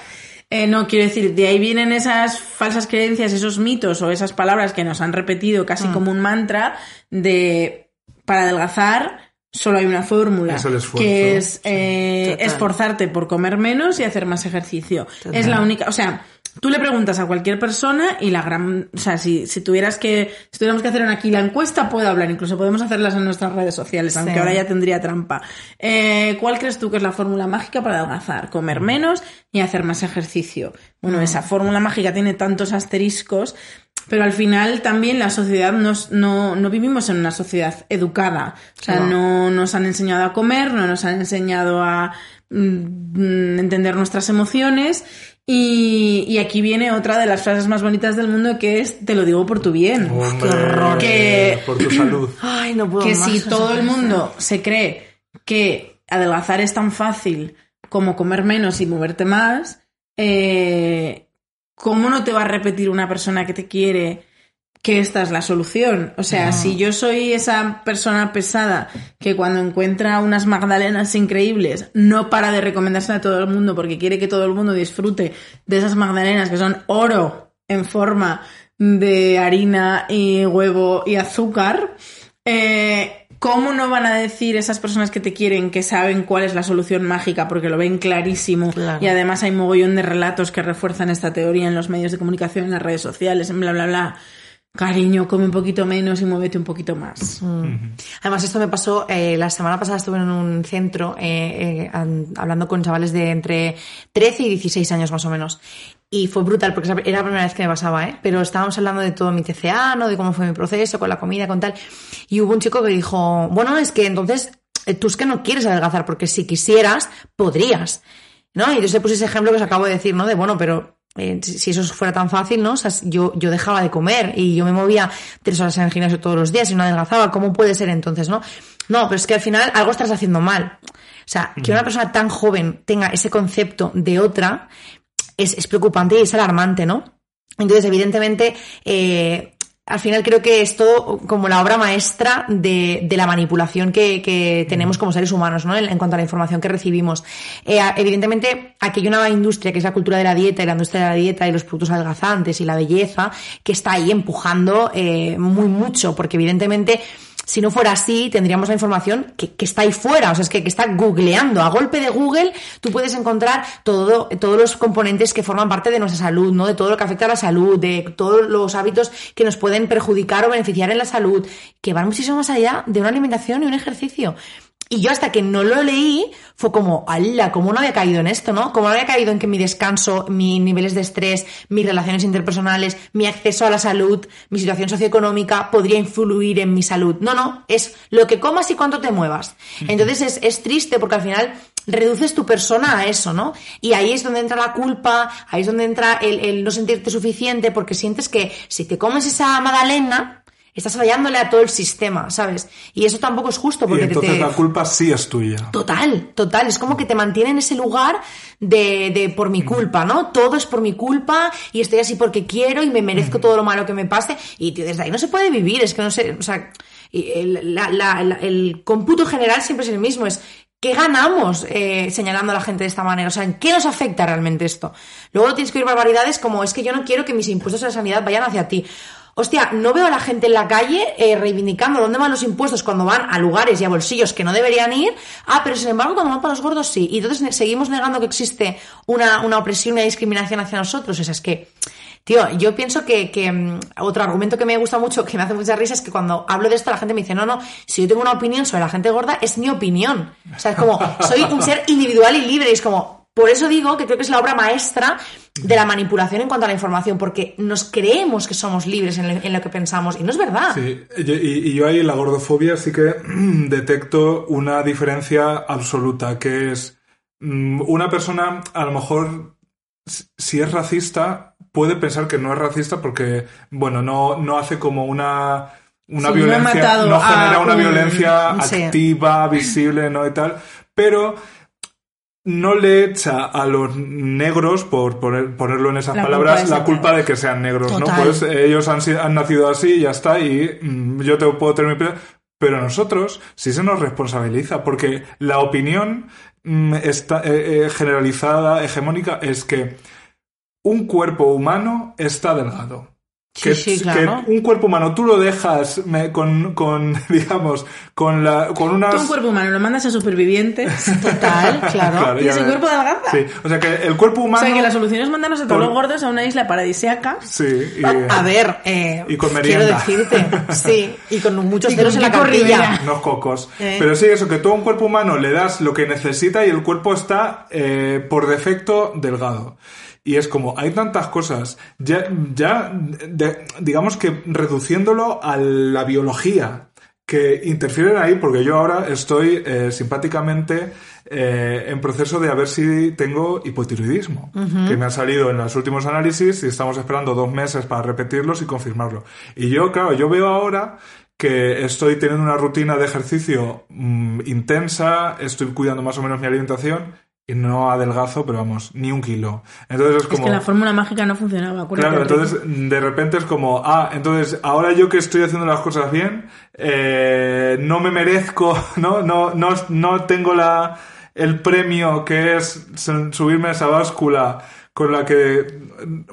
Eh, no, quiero decir, de ahí vienen esas falsas creencias, esos mitos o esas palabras que nos han repetido casi Mm. como un mantra de para adelgazar solo hay una fórmula, Es el esfuerzo, que es sí. eh, esforzarte por comer menos y hacer más ejercicio. Es la única, o sea, tú le preguntas a cualquier persona y la gran, o sea, si, si tuvieras que, si tuviéramos que hacer aquí la encuesta, puedo hablar, incluso podemos hacerlas en nuestras redes sociales, aunque Sí. ahora ya tendría trampa. Eh, ¿Cuál crees tú que es la fórmula mágica para adelgazar? Comer menos y hacer más ejercicio. Bueno, esa fórmula mágica tiene tantos asteriscos, pero al final también la sociedad nos, no, no vivimos en una sociedad educada. O sea, No. no nos han enseñado a comer, no nos han enseñado a mm, entender nuestras emociones. Y, y aquí viene otra de las frases más bonitas del mundo que es te lo digo por tu bien. Hombre, Que- por tu salud. Ay, no puedo que más, si todo el mundo se cree que adelgazar es tan fácil como comer menos y moverte más, eh, ¿cómo no te va a repetir una persona que te quiere que esta es la solución? O sea, si yo soy esa persona pesada que cuando encuentra unas magdalenas increíbles no para de recomendársela a todo el mundo porque quiere que todo el mundo disfrute de esas magdalenas que son oro en forma de harina y huevo y azúcar, eh, ¿cómo no van a decir esas personas que te quieren que saben cuál es la solución mágica porque lo ven clarísimo Claro. y además hay mogollón de relatos que refuerzan esta teoría en los medios de comunicación, en las redes sociales, en bla, bla, bla? Cariño, come un poquito menos y muévete un poquito más. Además, esto me pasó, eh, la semana pasada estuve en un centro eh, eh, an- hablando con chavales de entre 13 y 16 años más o menos. Y fue brutal, porque era la primera vez que me pasaba, ¿eh? Pero estábamos hablando de todo mi TCA, ¿no? De cómo fue mi proceso, con la comida, con tal. Y hubo un chico que dijo, bueno, es que entonces eh, tú es que no quieres adelgazar, porque si quisieras, podrías. ¿No? Y entonces le puse ese ejemplo que os acabo de decir, ¿no? De, bueno, pero eh, si eso fuera tan fácil, ¿no? O sea, yo, yo dejaba de comer y yo me movía tres horas en el gimnasio todos los días y no adelgazaba. ¿Cómo puede ser entonces, no? No, pero es que al final algo estás haciendo mal. O sea, que una persona tan joven tenga ese concepto de otra es, es preocupante y es alarmante, ¿no? Entonces, evidentemente, eh, al final creo que es todo como la obra maestra de, de la manipulación que, que tenemos como seres humanos, ¿no? En, cuanto a la información que recibimos. Eh, evidentemente, aquí hay una industria que es la cultura de la dieta y la industria de la dieta y los productos adelgazantes y la belleza que está ahí empujando eh, muy mucho, porque evidentemente si no fuera así, tendríamos la información que, que está ahí fuera, o sea, es que, que está googleando. A golpe de Google, tú puedes encontrar todo, todos los componentes que forman parte de nuestra salud, ¿no? De todo lo que afecta a la salud, de todos los hábitos que nos pueden perjudicar o beneficiar en la salud, que van muchísimo más allá de una alimentación y un ejercicio. Y yo hasta que no lo leí, fue como, ¡ala! ¿Cómo no había caído en esto, no? ¿Cómo no había caído en que mi descanso, mis niveles de estrés, mis relaciones interpersonales, mi acceso a la salud, mi situación socioeconómica podría influir en mi salud? No, no, es lo que comas y cuánto te muevas. Entonces es, es triste porque al final reduces tu persona a eso, ¿no? Y ahí es donde entra la culpa, ahí es donde entra el, el no sentirte suficiente porque sientes que si te comes esa magdalena, estás fallándole a todo el sistema, ¿sabes? Y eso tampoco es justo Y porque te- entonces te... la culpa sí es tuya. Total, total. Es como que te mantiene en ese lugar de, de por mi culpa, ¿no? Todo es por mi culpa y estoy así porque quiero y me merezco todo lo malo que me pase. Y tío, desde ahí no se puede vivir, es que no sé, o sea, y el, la- la- la- el cómputo general siempre es el mismo, es ¿qué ganamos eh, señalando a la gente de esta manera? O sea, ¿en qué nos afecta realmente esto? Luego tienes que oír barbaridades como es que yo no quiero que mis impuestos a la sanidad vayan hacia ti. Hostia, no veo a la gente en la calle eh, reivindicando dónde van los impuestos cuando van a lugares y a bolsillos que no deberían ir. Ah, pero sin embargo, cuando van para los gordos sí. Y entonces seguimos negando que existe una, una opresión y una discriminación hacia nosotros. O sea, es que, tío, yo pienso que, que, mm, otro argumento que me gusta mucho, que me hace mucha risa, es que cuando hablo de esto la gente me dice, no, no, si yo tengo una opinión sobre la gente gorda, es mi opinión. O sea, es como, soy un ser individual y libre. Y es como, por eso digo que creo que es la obra maestra de la manipulación en cuanto a la información, porque nos creemos que somos libres en, lo- en lo que pensamos y no es verdad. Sí, y, y- y yo ahí en la gordofobia sí que detecto una diferencia absoluta, que es mm, una persona a lo mejor si es racista puede pensar que no es racista porque bueno no, no hace como una una Sí, violencia no genera una un- violencia sí. activa visible no y tal pero no le echa a los negros, por poner- ponerlo en esas La palabras, la culpa de que sean negros, ¿no? Pues ellos han, han nacido así y ya está, y mm, yo te puedo tener mi opinión. Pero a nosotros sí se nos responsabiliza, porque la opinión mm, está, eh, eh, generalizada, hegemónica, es que un cuerpo humano está delgado. Sí, Que, sí, que claro. un cuerpo humano tú lo dejas me- con, con, digamos, con, la, con unas... Tú un cuerpo humano lo mandas a supervivientes Total, claro. Claro, y ese cuerpo adelgaza. Sí, o sea que el cuerpo O humano... sea que la solución es mandarnos a todos Por- los gordos a una isla paradisíaca. Sí, y, A ver, eh, Y con quiero merienda. decirte, sí, y con muchos ceros en la. Rivera. unos cocos. Eh. Pero sí, eso, que tú a un cuerpo humano le das lo que necesita y el cuerpo está eh, por defecto delgado. Y es como, hay tantas cosas, ya, ya de- digamos que reduciéndolo a la biología, que interfieren ahí, porque yo ahora estoy eh, simpáticamente eh, en proceso de a ver si tengo hipotiroidismo, que me ha salido en los últimos análisis y estamos esperando dos meses para repetirlos y confirmarlo. Y yo, claro, yo veo ahora que estoy teniendo una rutina de ejercicio mm, intensa, estoy cuidando más o menos mi alimentación y no adelgazo, pero vamos, ni un kilo. Entonces es Es como... que la fórmula mágica no funcionaba. Claro, entonces de repente es como, ah, entonces ahora yo que estoy haciendo las cosas bien, eh, no me merezco, ¿no? No, no, no tengo la, el premio que es su- subirme a esa báscula con la que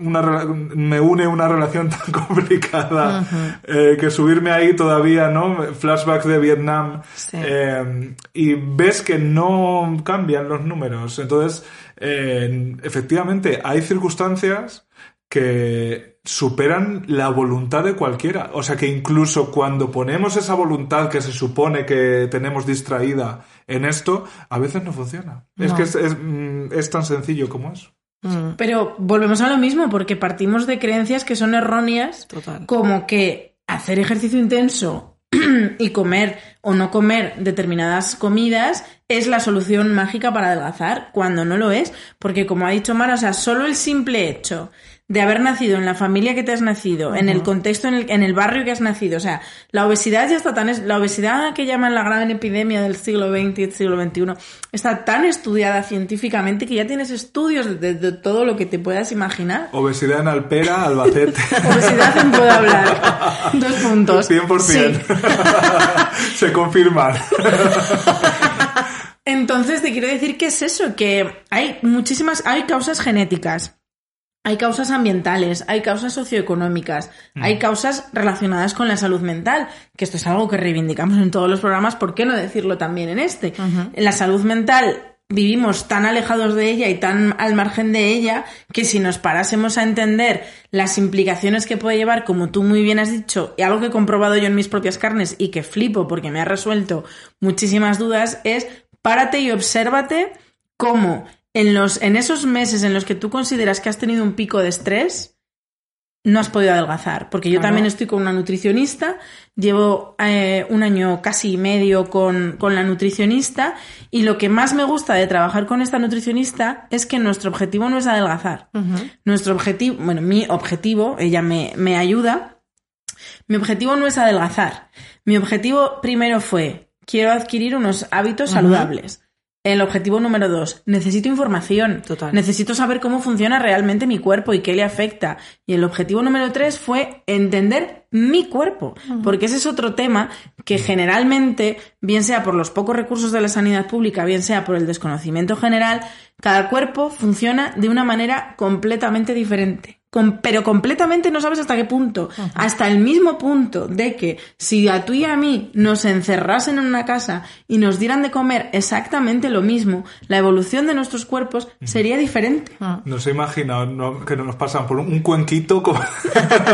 una, me une una relación tan complicada, eh, que subirme ahí todavía, ¿no? Flashbacks de Vietnam. Sí. Eh, y ves que no cambian los números. Entonces, eh, efectivamente, hay circunstancias que superan la voluntad de cualquiera. O sea que incluso cuando ponemos esa voluntad que se supone que tenemos distraída en esto, a veces no funciona. Es que es, es, mm, es tan sencillo como es. Mm, Pero volvemos a lo mismo, porque partimos de creencias que son erróneas, Total. como que hacer ejercicio intenso y comer o no comer determinadas comidas es la solución mágica para adelgazar, cuando no lo es, porque como ha dicho Mara, o sea, solo el simple hecho de haber nacido en la familia que te has nacido, en el contexto, en el, en el barrio que has nacido. O sea, la obesidad ya está tan... es- La obesidad que llaman la gran epidemia del siglo XX y del siglo XXI está tan estudiada científicamente que ya tienes estudios de, de todo lo que te puedas imaginar. Obesidad en Alpera, Albacete. Obesidad en puedo hablar. Dos puntos. 100%. Sí. Se confirman. Entonces te quiero decir que es eso, que hay muchísimas, hay causas genéticas, hay causas ambientales, hay causas socioeconómicas, hay causas relacionadas con la salud mental, que esto es algo que reivindicamos en todos los programas, ¿por qué no decirlo también en este? En la salud mental vivimos tan alejados de ella y tan al margen de ella que si nos parásemos a entender las implicaciones que puede llevar, como tú muy bien has dicho, y algo que he comprobado yo en mis propias carnes y que flipo porque me ha resuelto muchísimas dudas, es párate y obsérvate cómo en, los, en esos meses en los que tú consideras que has tenido un pico de estrés, no has podido adelgazar. Porque yo Claro. también estoy con una nutricionista, llevo eh, un año casi y medio con, con la nutricionista y lo que más me gusta de trabajar con esta nutricionista es que nuestro objetivo no es adelgazar. Nuestro objetivo, bueno, mi objetivo, ella me, me ayuda, mi objetivo no es adelgazar. Mi objetivo primero fue, quiero adquirir unos hábitos saludables. El objetivo número dos, necesito información. Total. Necesito saber cómo funciona realmente mi cuerpo y qué le afecta. Y el objetivo número tres fue entender mi cuerpo. Porque ese es otro tema que generalmente, bien sea por los pocos recursos de la sanidad pública, bien sea por el desconocimiento general, cada cuerpo funciona de una manera completamente diferente. Pero completamente no sabes hasta qué punto. Hasta el mismo punto de que si a tú y a mí nos encerrasen en una casa y nos dieran de comer exactamente lo mismo, la evolución de nuestros cuerpos sería diferente. Nos he imaginado ¿no? que nos pasan por un, cuenquito con,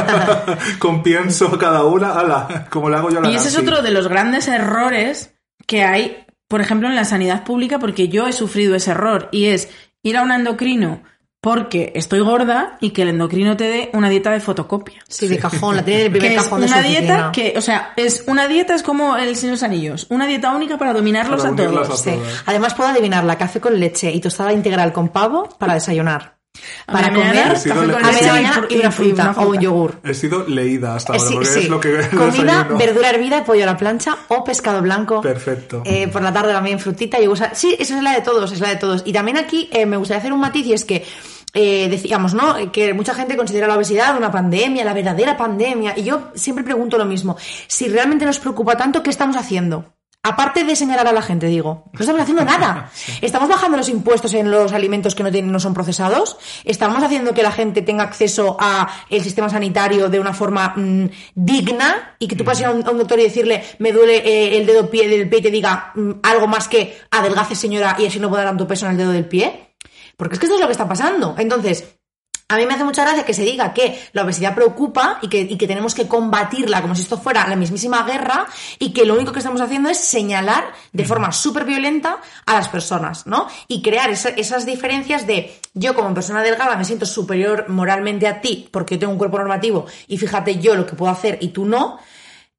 con pienso cada una. Ala, como le hago yo a la Y ese es otro de los grandes errores que hay, por ejemplo, en la sanidad pública, porque yo he sufrido ese error, y es ir a un endocrino porque estoy gorda y que el endocrino te dé una dieta de fotocopia. Sí, de cajón, la tiene en el primer Que es cajón de su una dieta oficina. que, o sea, es una dieta es como el Señor de los Anillos, una dieta única para dominarlos Para a todos. a Sí. Además puedo adivinarla, café con leche y tostada integral con pavo para desayunar. Para comer, He sido café le- con a leche media y una fruta o un yogur. He sido leída hasta Eh, ahora, sí, porque sí. es lo que Comida, desayuno. verdura hervida, pollo a la plancha o pescado blanco. Perfecto. Eh, por la tarde también frutita y gusa- Sí, eso es la de todos, es la de todos. Y también aquí eh, me gustaría hacer un matiz y es que eh, decíamos, ¿no? Que mucha gente considera la obesidad una pandemia, la verdadera pandemia. Y yo siempre pregunto lo mismo. Si realmente nos preocupa tanto, ¿qué estamos haciendo? Aparte de señalar a la gente, digo, no estamos haciendo nada. Estamos bajando los impuestos en los alimentos que no, tienen, no son procesados. Estamos haciendo que la gente tenga acceso a el sistema sanitario de una forma mm, digna y que tú puedas ir a un, a un doctor y decirle, me duele eh, el dedo pie del pie y te diga mm, algo más que adelgace señora y así no pueda tanto peso en el dedo del pie. Porque es que esto es lo que está pasando. Entonces, a mí me hace mucha gracia que se diga que la obesidad preocupa y que, y que tenemos que combatirla como si esto fuera la mismísima guerra y que lo único que estamos haciendo es señalar de forma súper violenta a las personas, ¿no? Y crear esa- esas diferencias de yo como persona delgada me siento superior moralmente a ti porque yo tengo un cuerpo normativo y fíjate yo lo que puedo hacer y tú no.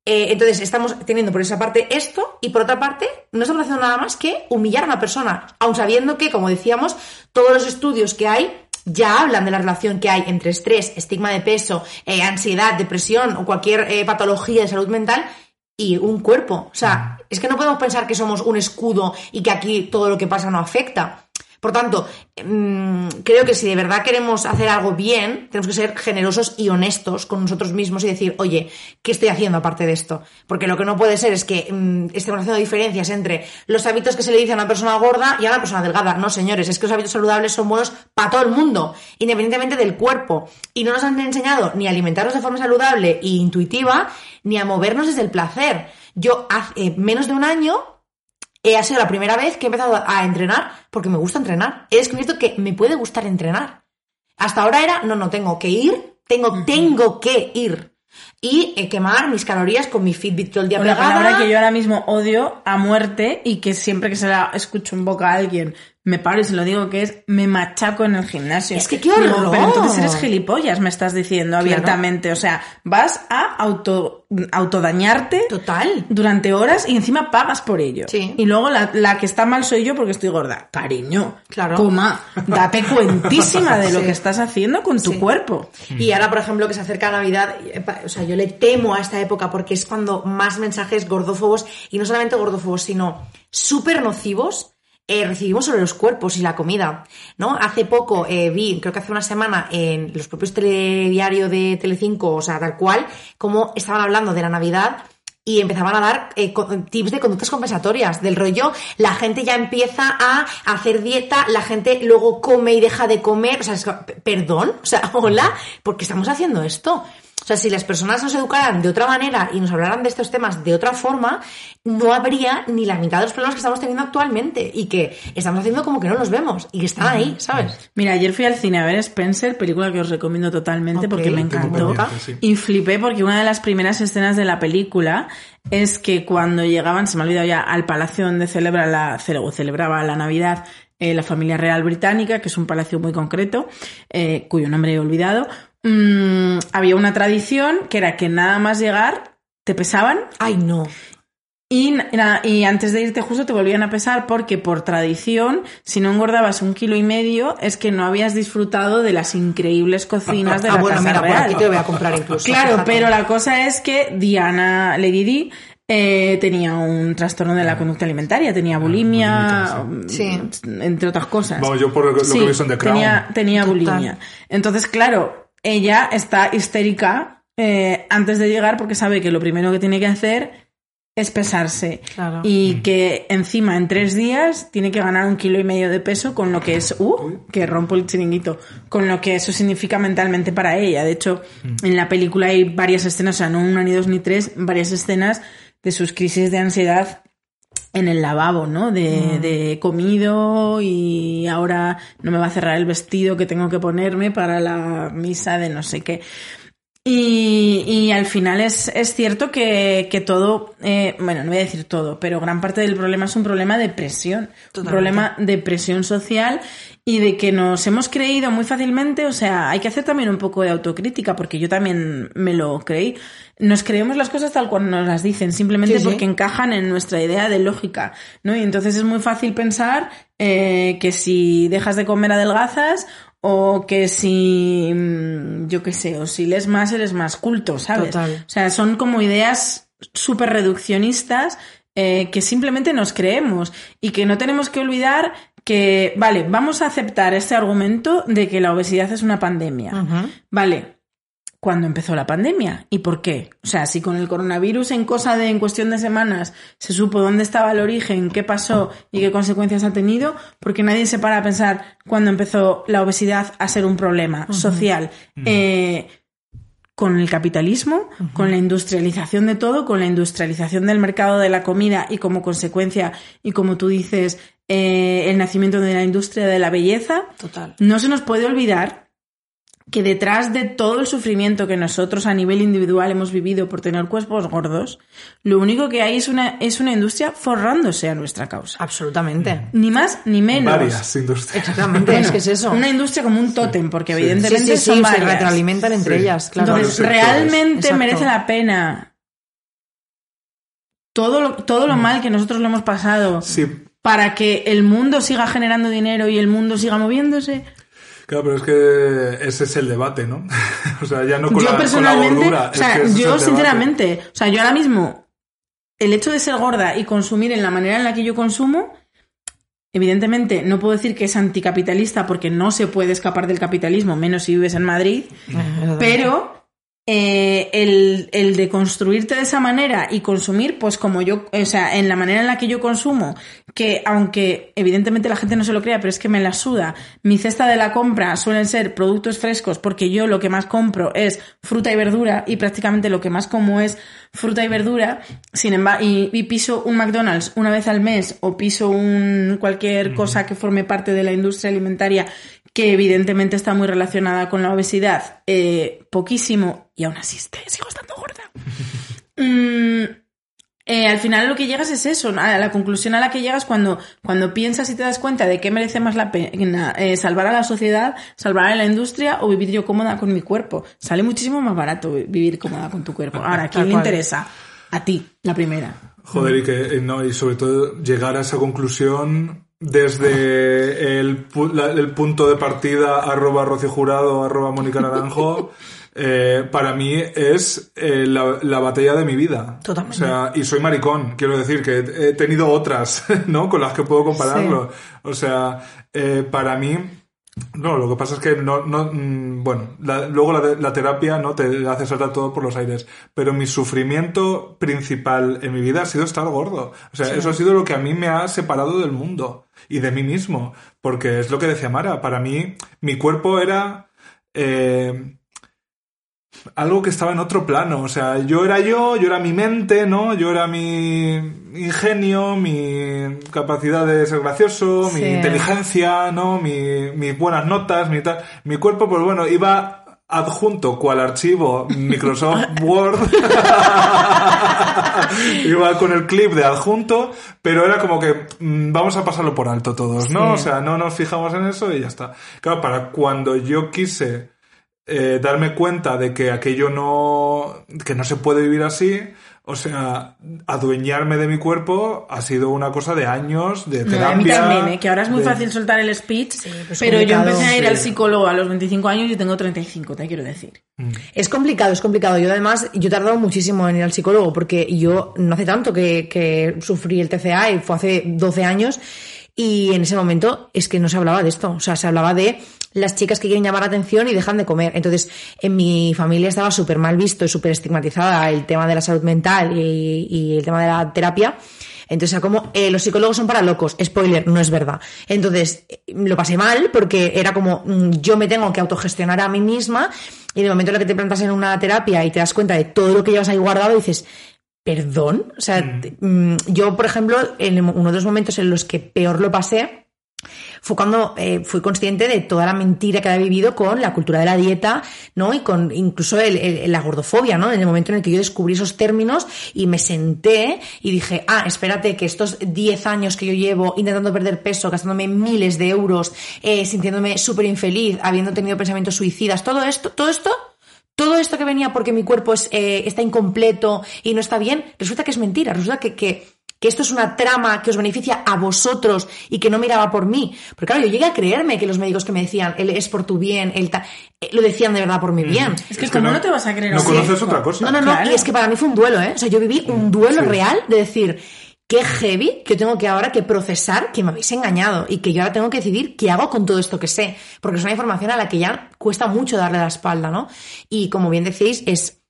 Eh, entonces estamos teniendo por esa parte esto y por otra parte no estamos haciendo nada más que humillar a una persona, aun sabiendo que, como decíamos, todos los estudios que hay ya hablan de la relación que hay entre estrés, estigma de peso, eh, ansiedad, depresión o cualquier eh, patología de salud mental y un cuerpo. O sea, es que no podemos pensar que somos un escudo y que aquí todo lo que pasa no afecta. Por tanto, mm, creo que si de verdad queremos hacer algo bien, tenemos que ser generosos y honestos con nosotros mismos y decir, oye, ¿qué estoy haciendo aparte de esto? Porque lo que no puede ser es que mm, estemos haciendo diferencias entre los hábitos que se le dice a una persona gorda y a una persona delgada. No, señores, es que los hábitos saludables son buenos para todo el mundo, independientemente del cuerpo. Y no nos han enseñado ni a alimentarnos de forma saludable e intuitiva, ni a movernos desde el placer. Yo hace menos de un año eh, ha sido la primera vez que he empezado a entrenar porque me gusta entrenar. He descubierto que me puede gustar entrenar. Hasta ahora era, no, no, tengo que ir, tengo, tengo que ir. Y eh, quemar mis calorías con mi Fitbit todo el día Una pegada. palabra que yo ahora mismo odio a muerte y que siempre que se la escucho en boca a alguien me paro y se lo digo que es me machaco en el gimnasio. Es que qué horror. pero entonces eres gilipollas, me estás diciendo abiertamente. O sea, vas a auto, autodañarte Total. durante horas y encima pagas por ello. Sí. Y luego la, la que está mal soy yo porque estoy gorda. Cariño, Claro. coma, date cuentísima de lo Sí. que estás haciendo con tu Sí. cuerpo. Y ahora, por ejemplo, que se acerca Navidad, eh, o sea, yo le temo a esta época porque es cuando más mensajes gordófobos, y no solamente gordófobos, sino súper nocivos, eh, recibimos sobre los cuerpos y la comida, ¿no? Hace poco eh, vi, creo que hace una semana, en los propios telediarios de Telecinco, o sea, tal cual, como estaban hablando de la Navidad y empezaban a dar eh, tips de conductas compensatorias, del rollo, la gente ya empieza a hacer dieta, la gente luego come y deja de comer, o sea, es perdón, o sea, hola, ¿por qué estamos haciendo esto? O sea, si las personas nos educaran de otra manera y nos hablaran de estos temas de otra forma, no habría ni la mitad de los problemas que estamos teniendo actualmente y que estamos haciendo como que no los vemos y que están ahí, ¿sabes? Mira, ayer fui al cine a ver Spencer, película que os recomiendo totalmente porque me encantó. sí. Y flipé porque una de las primeras escenas de la película es que cuando llegaban, se me ha olvidado ya, al palacio donde celebra la, celebraba la Navidad eh, la familia real británica, que es un palacio muy concreto, eh, cuyo nombre he olvidado, mm, había una tradición que era que nada más llegar te pesaban Ay, no. y, antes de irte justo te volvían a pesar porque por tradición, si no engordabas un kilo y medio, es que no habías disfrutado de las increíbles cocinas de Ah, la bueno, Casa mira, por Real. aquí te voy a comprar incluso. Claro, pero la cosa es que Diana Lady Di eh, tenía un trastorno de la conducta alimentaria, tenía bulimia, bulímica, sí. mm, entre otras cosas. Vamos, yo por lo que- visto en The Crown. Tenía, bulimia. Entonces, claro, ella está histérica eh, antes de llegar porque sabe que lo primero que tiene que hacer es pesarse. Claro. Y que encima en tres días tiene que ganar un kilo y medio de peso con lo que es, uh, que rompo el chiringuito, con lo que eso significa mentalmente para ella. De hecho, en la película hay varias escenas, o sea, no una ni dos ni tres, varias escenas de sus crisis de ansiedad en el lavabo, ¿no? De, de he comido y ahora no me va a cerrar el vestido que tengo que ponerme para la misa de no sé qué. Y, y al final es, es cierto que, que todo, eh, bueno, no voy a decir todo, pero gran parte del problema es un problema de presión, un Totalmente. problema de presión social y de que nos hemos creído muy fácilmente, o sea, hay que hacer también un poco de autocrítica, porque yo también me lo creí. Nos creemos las cosas tal cual nos las dicen, simplemente Sí, sí. porque encajan en nuestra idea de lógica, ¿no? Y entonces es muy fácil pensar eh, que si dejas de comer adelgazas o que si, mm, yo qué sé, o si lees más eres más culto, ¿sabes? Total. O sea, son como ideas súper reduccionistas eh, que simplemente nos creemos y que no tenemos que olvidar que, vale, vamos a aceptar este argumento de que la obesidad es una pandemia. Vale, ¿cuándo empezó la pandemia? ¿Y por qué? O sea, si con el coronavirus en cosa de, en cuestión de semanas, se supo dónde estaba el origen, qué pasó y qué consecuencias ha tenido, porque nadie se para a pensar cuándo empezó la obesidad a ser un problema social. Eh, con el capitalismo, con la industrialización de todo, con la industrialización del mercado de la comida y como consecuencia, y como tú dices, eh, el nacimiento de la industria de la belleza, Total. no se nos puede olvidar que detrás de todo el sufrimiento que nosotros a nivel individual hemos vivido por tener cuerpos gordos, lo único que hay es una, es una industria forrándose a nuestra causa. Absolutamente. Ni más ni menos. Varias industrias. Exactamente, es que es eso. Una industria como un tótem, porque Sí. evidentemente sí, sí, son sí, se varias. retroalimentan entre Sí. ellas, claro. Entonces, Varios sectores. realmente Exacto. merece la pena todo lo, todo lo mal que nosotros lo hemos pasado Sí, para que el mundo siga generando dinero y el mundo siga moviéndose. Claro, pero es que ese es el debate, ¿no? o sea, ya no con, yo la, con la personalmente, gordura. o es sea, que ese es el yo debate. sinceramente, o sea, yo ahora mismo, el hecho de ser gorda y consumir en la manera en la que yo consumo, evidentemente no puedo decir que es anticapitalista porque no se puede escapar del capitalismo, menos si vives en Madrid, pero eh, el, el de construirte de esa manera y consumir, pues como yo, o sea, en la manera en la que yo consumo, que aunque evidentemente la gente no se lo crea, pero es que me la suda, mi cesta de la compra suelen ser productos frescos porque yo lo que más compro es fruta y verdura y prácticamente lo que más como es fruta y verdura, sin embargo, y, y piso un McDonald's una vez al mes o piso un cualquier cosa que forme parte de la industria alimentaria que evidentemente está muy relacionada con la obesidad, eh, poquísimo, y aún así este, sigo estando gorda. Mm, eh, al final lo que llegas es eso, a la conclusión a la que llegas cuando, cuando piensas y te das cuenta de qué merece más la pena eh, salvar a la sociedad, salvar a la industria o vivir yo cómoda con mi cuerpo. Sale muchísimo más barato vivir cómoda con tu cuerpo. Ahora, ¿a quién le interesa? A ti, la primera. Joder, y que eh, no, y sobre todo llegar a esa conclusión desde el, la- el punto de partida arroba Rocío Jurado, arroba Mónica Naranjo, eh, para mí es eh, la, la batalla de mi vida. Totalmente. O sea, y soy maricón, quiero decir que he tenido otras, ¿no? Con las que puedo compararlo. O sea, eh, para mí... No, lo que pasa es que no, no mm, bueno, la- luego la, la terapia no te hace saltar todo por los aires, pero mi sufrimiento principal en mi vida ha sido estar gordo. O sea, eso ha sido lo que a mí me ha separado del mundo y de mí mismo, porque es lo que decía Mara, para mí mi cuerpo era eh, algo que estaba en otro plano, o sea, yo era yo, yo era mi mente, ¿no? Yo era mi ingenio, mi capacidad de ser gracioso, mi inteligencia, ¿no? Mi, mis buenas notas, mi tal. Mi cuerpo, pues bueno, iba adjunto cual archivo Microsoft Word. iba con el clip de adjunto, pero era como que mm, vamos a pasarlo por alto todos, ¿no? O sea, no nos fijamos en eso y ya está. Claro, para cuando yo quise eh, darme cuenta de que aquello no, que no se puede vivir así, o sea, adueñarme de mi cuerpo ha sido una cosa de años, de No, terapia. a mí también, ¿eh? que ahora es muy de- fácil soltar el speech, pues pero yo empecé a ir sí. al psicólogo a los 25 años y tengo 35, te quiero decir. Es complicado, es complicado. Yo además, yo he tardado muchísimo en ir al psicólogo porque yo no hace tanto que, que sufrí el TCA y fue hace 12 años y en ese momento es que no se hablaba de esto. O sea, se hablaba de las chicas que quieren llamar la atención y dejan de comer. Entonces, en mi familia estaba súper mal visto y súper estigmatizada el tema de la salud mental y, y el tema de la terapia. Entonces, era como, eh, los psicólogos son para locos. Spoiler, no es verdad. Entonces, eh, lo pasé mal porque era como, mm, yo me tengo que autogestionar a mí misma y en el momento en el que te plantas en una terapia y te das cuenta de todo lo que llevas ahí guardado, dices, perdón. O sea, te- mm, yo, por ejemplo, en uno de los momentos en los que peor lo pasé, fue cuando eh, fui consciente de toda la mentira que había vivido con la cultura de la dieta, ¿no? Y con incluso el- el- la gordofobia, ¿no? En el momento en el que yo descubrí esos términos y me senté y dije, ah, espérate, que estos 10 años que yo llevo intentando perder peso, gastándome miles de euros, eh, sintiéndome súper infeliz, habiendo tenido pensamientos suicidas, todo esto, todo esto todo esto que venía porque mi cuerpo es, eh, está incompleto y no está bien, resulta que es mentira, resulta que, que, que esto es una trama que os beneficia a vosotros y que no miraba por mí. Porque claro, yo llegué a creerme que los médicos que me decían, el es por tu bien, el ta- eh, lo decían de verdad por mi bien. Es que como no, te vas a creer No así? conoces otra cosa. No, no, no, Claro. y es que para mí fue un duelo, ¿eh? O sea, yo viví un duelo Sí. real de decir, qué heavy que tengo que ahora que procesar que me habéis engañado y que yo ahora tengo que decidir qué hago con todo esto que sé, porque es una información a la que ya cuesta mucho darle la espalda, ¿no? Y como bien decís, es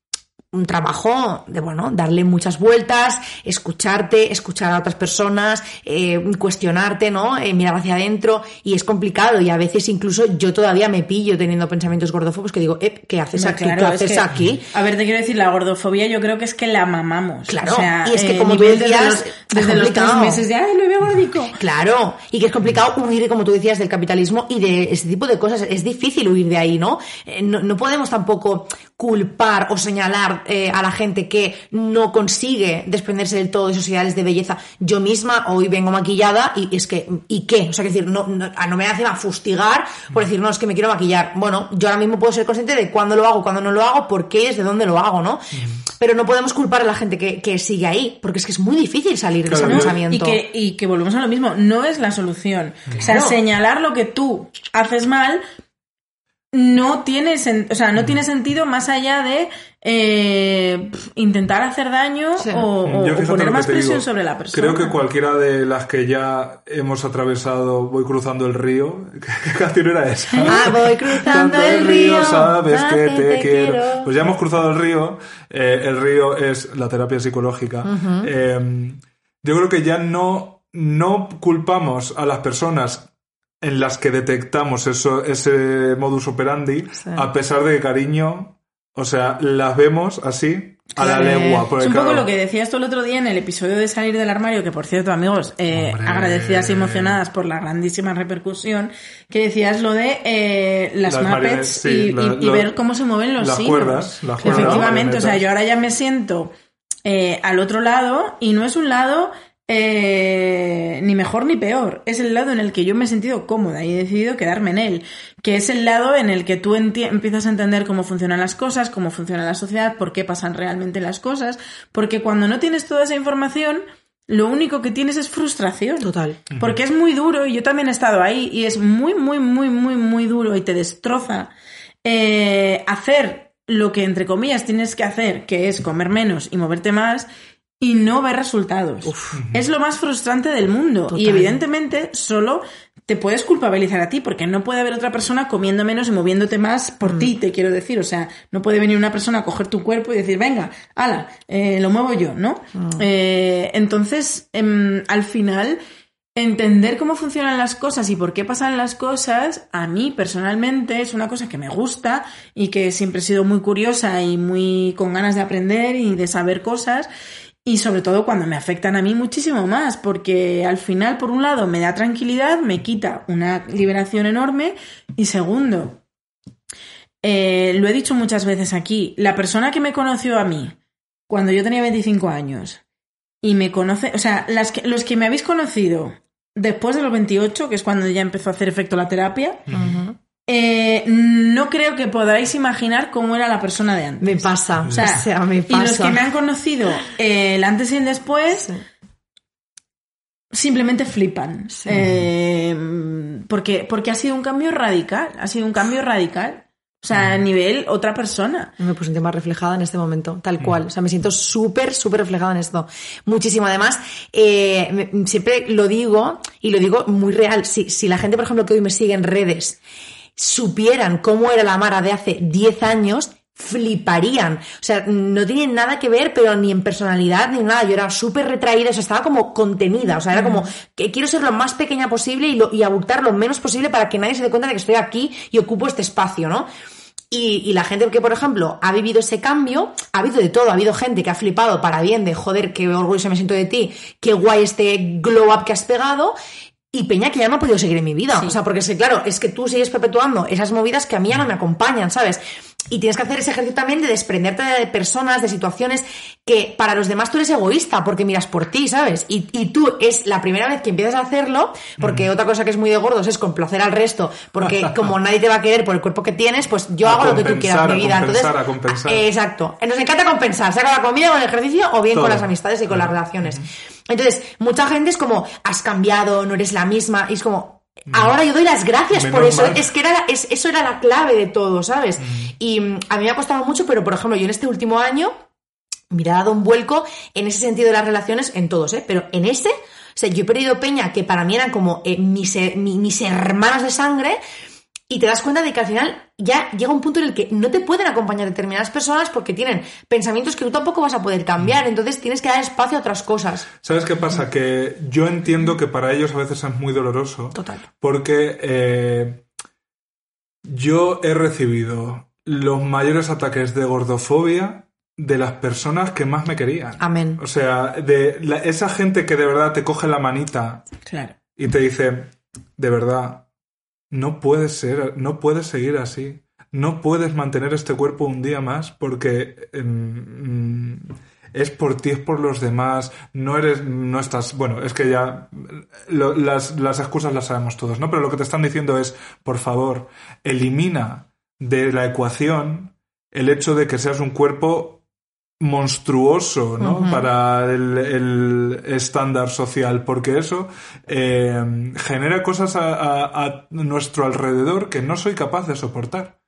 un trabajo de, bueno, darle muchas vueltas, escucharte, escuchar a otras personas, eh, cuestionarte, ¿no? Eh, mirar hacia adentro y es complicado y a veces incluso yo todavía me pillo teniendo pensamientos gordófobos que digo, eh, ¿qué haces aquí? claro, ¿Qué es haces que- aquí? A ver, te quiero decir, la gordofobia yo creo que es que la mamamos. Claro, O sea, y es que como tú desde decías, es desde los tres meses de, ay, lo veo gordico. Claro, y que es complicado huir, como tú decías, del capitalismo y de ese tipo de cosas. Es difícil huir de ahí, ¿no? No, no podemos tampoco culpar o señalar eh, a la gente que no consigue desprenderse del todo de esos ideales de belleza. Yo misma hoy vengo maquillada y es que, ¿y qué? O sea, que decir, no, no, a- no me hace a fustigar por decir, no, es que me quiero maquillar. Bueno, yo ahora mismo puedo ser consciente de cuándo lo hago, cuándo no lo hago, por qué y desde dónde lo hago, ¿no? Pero no podemos culpar a la gente que, que sigue ahí, porque es que es muy difícil salir de ese yo- pensamiento. Y que, y que volvemos a lo mismo, no es la solución. O sea, señalar lo que tú haces mal no tiene, sen- o sea, no tiene sentido más allá de eh, intentar hacer daño Sí. o, poner más te presión digo. sobre la persona. Creo que cualquiera de las que ya hemos atravesado, voy cruzando el río. ¿Qué canción era esa? Ah, voy cruzando el río, sabes que te que quiero. quiero. Pues ya hemos cruzado el río. eh, el río es la terapia psicológica. Eh, yo creo que ya no, no culpamos a las personas en las que detectamos eso, ese modus operandi, a pesar de que, cariño, o sea, las vemos así, a la Eh, legua. porque es un poco claro, lo que decías tú el otro día en el episodio de salir del armario, que por cierto, amigos, eh, agradecidas y emocionadas por la grandísima repercusión, que decías lo de eh, las, Las Muppets marionetas, sí, y, la- y- y lo- ver cómo se mueven los las hilos. cuerdas, las cuerdas, Efectivamente, o sea, yo ahora ya me siento eh, al otro lado y no es un lado eh, ni mejor ni peor. Es el lado en el que yo me he sentido cómoda y he decidido quedarme en él. Que es el lado en el que tú empiezas a entender cómo funcionan las cosas, cómo funciona la sociedad, por qué pasan realmente las cosas. Porque cuando no tienes toda esa información, lo único que tienes es frustración. Total. Porque es muy duro y yo también he estado ahí y es muy, muy, muy, muy, muy duro y te destroza eh, hacer lo que entre comillas tienes que hacer, que es comer menos y moverte más y no ver resultados. Es lo más frustrante del mundo. Y evidentemente solo te puedes culpabilizar a ti, porque no puede haber otra persona comiendo menos y moviéndote más por mm. ti, te quiero decir. O sea, no puede venir una persona a coger tu cuerpo y decir, venga, ala, eh, lo muevo yo, ¿no? Mm. Eh, entonces, em, al final, entender cómo funcionan las cosas y por qué pasan las cosas, a mí personalmente es una cosa que me gusta y que siempre he sido muy curiosa y muy con ganas de aprender y de saber cosas y sobre todo cuando me afectan a mí muchísimo más, porque al final, por un lado, me da tranquilidad, me quita una liberación enorme y segundo, eh, lo he dicho muchas veces aquí, la persona que me conoció a mí cuando yo tenía 25 años y me conoce, o sea, las los que me habéis conocido después de los 28, que es cuando ya empezó a hacer efecto la terapia, eh, no creo que podáis imaginar cómo era la persona de antes. Me pasa, o sea, me pasa. Y los que me han conocido eh, el antes y el después simplemente flipan. Eh, porque, porque ha sido un cambio radical, ha sido un cambio radical. O sea, a nivel otra persona. Me siento más reflejada en este momento, tal cual. O sea, me siento súper, súper reflejada en esto. Muchísimo. Además, siempre lo digo, y lo digo muy real. Si, si la gente, por ejemplo, que hoy me sigue en redes, supieran cómo era la Mara de hace 10 años, fliparían. O sea, no tienen nada que ver, pero ni en personalidad ni nada. Yo era súper retraída, o sea, estaba como contenida. O sea, era como que quiero ser lo más pequeña posible y, lo, y abultar lo menos posible para que nadie se dé cuenta de que estoy aquí y ocupo este espacio, ¿no? Y, la gente que, por ejemplo, ha vivido ese cambio, ha habido de todo, ha habido gente que ha flipado para bien de joder, qué orgulloso me siento de ti, qué guay este glow up que has pegado, y Peña que ya no ha podido seguir en mi vida. O sea, porque claro, es que tú sigues perpetuando esas movidas que a mí ya no me acompañan, ¿sabes? Y tienes que hacer ese ejercicio también de desprenderte de personas, de situaciones que para los demás tú eres egoísta porque miras por ti, ¿sabes? Y, y tú es la primera vez que empiezas a hacerlo, porque otra cosa que es muy de gordos es complacer al resto, porque como nadie te va a querer por el cuerpo que tienes, pues yo hago lo que tú quieras en mi vida. Entonces, a compensar. exacto. Nos encanta compensar, sea con la comida, con el ejercicio o bien con las amistades y con las relaciones. Entonces, mucha gente es como, has cambiado, no eres la misma, y es como, Ahora yo doy las gracias por eso. Es que era eso era la clave de todo, ¿sabes? Y mm, a mí me ha costado mucho, pero por ejemplo, yo en este último año me ha dado un vuelco en ese sentido de las relaciones, en todos, ¿eh? Pero en ese, o sea, yo he perdido peña que para mí eran como eh, mis, mis hermanas de sangre y te das cuenta de que al final ya llega un punto en el que no te pueden acompañar determinadas personas porque tienen pensamientos que tú tampoco vas a poder cambiar, entonces tienes que dar espacio a otras cosas. ¿Sabes qué pasa? Que yo entiendo que para ellos a veces es muy doloroso. Total. Porque eh, yo he recibido los mayores ataques de gordofobia de las personas que más me querían. Amén. O sea, de esa gente que de verdad te coge la manita claro. y te dice, de verdad, no puedes ser, no puedes seguir así. No puedes mantener este cuerpo un día más porque em, es por ti, es por los demás. No eres, no estás, bueno, es que ya las, las excusas las sabemos todos, ¿no? Pero lo que te están diciendo es, por favor, elimina de la ecuación el hecho de que seas un cuerpo monstruoso ¿no? para el, estándar social, porque eso eh, genera cosas a, nuestro alrededor que no soy capaz de soportar.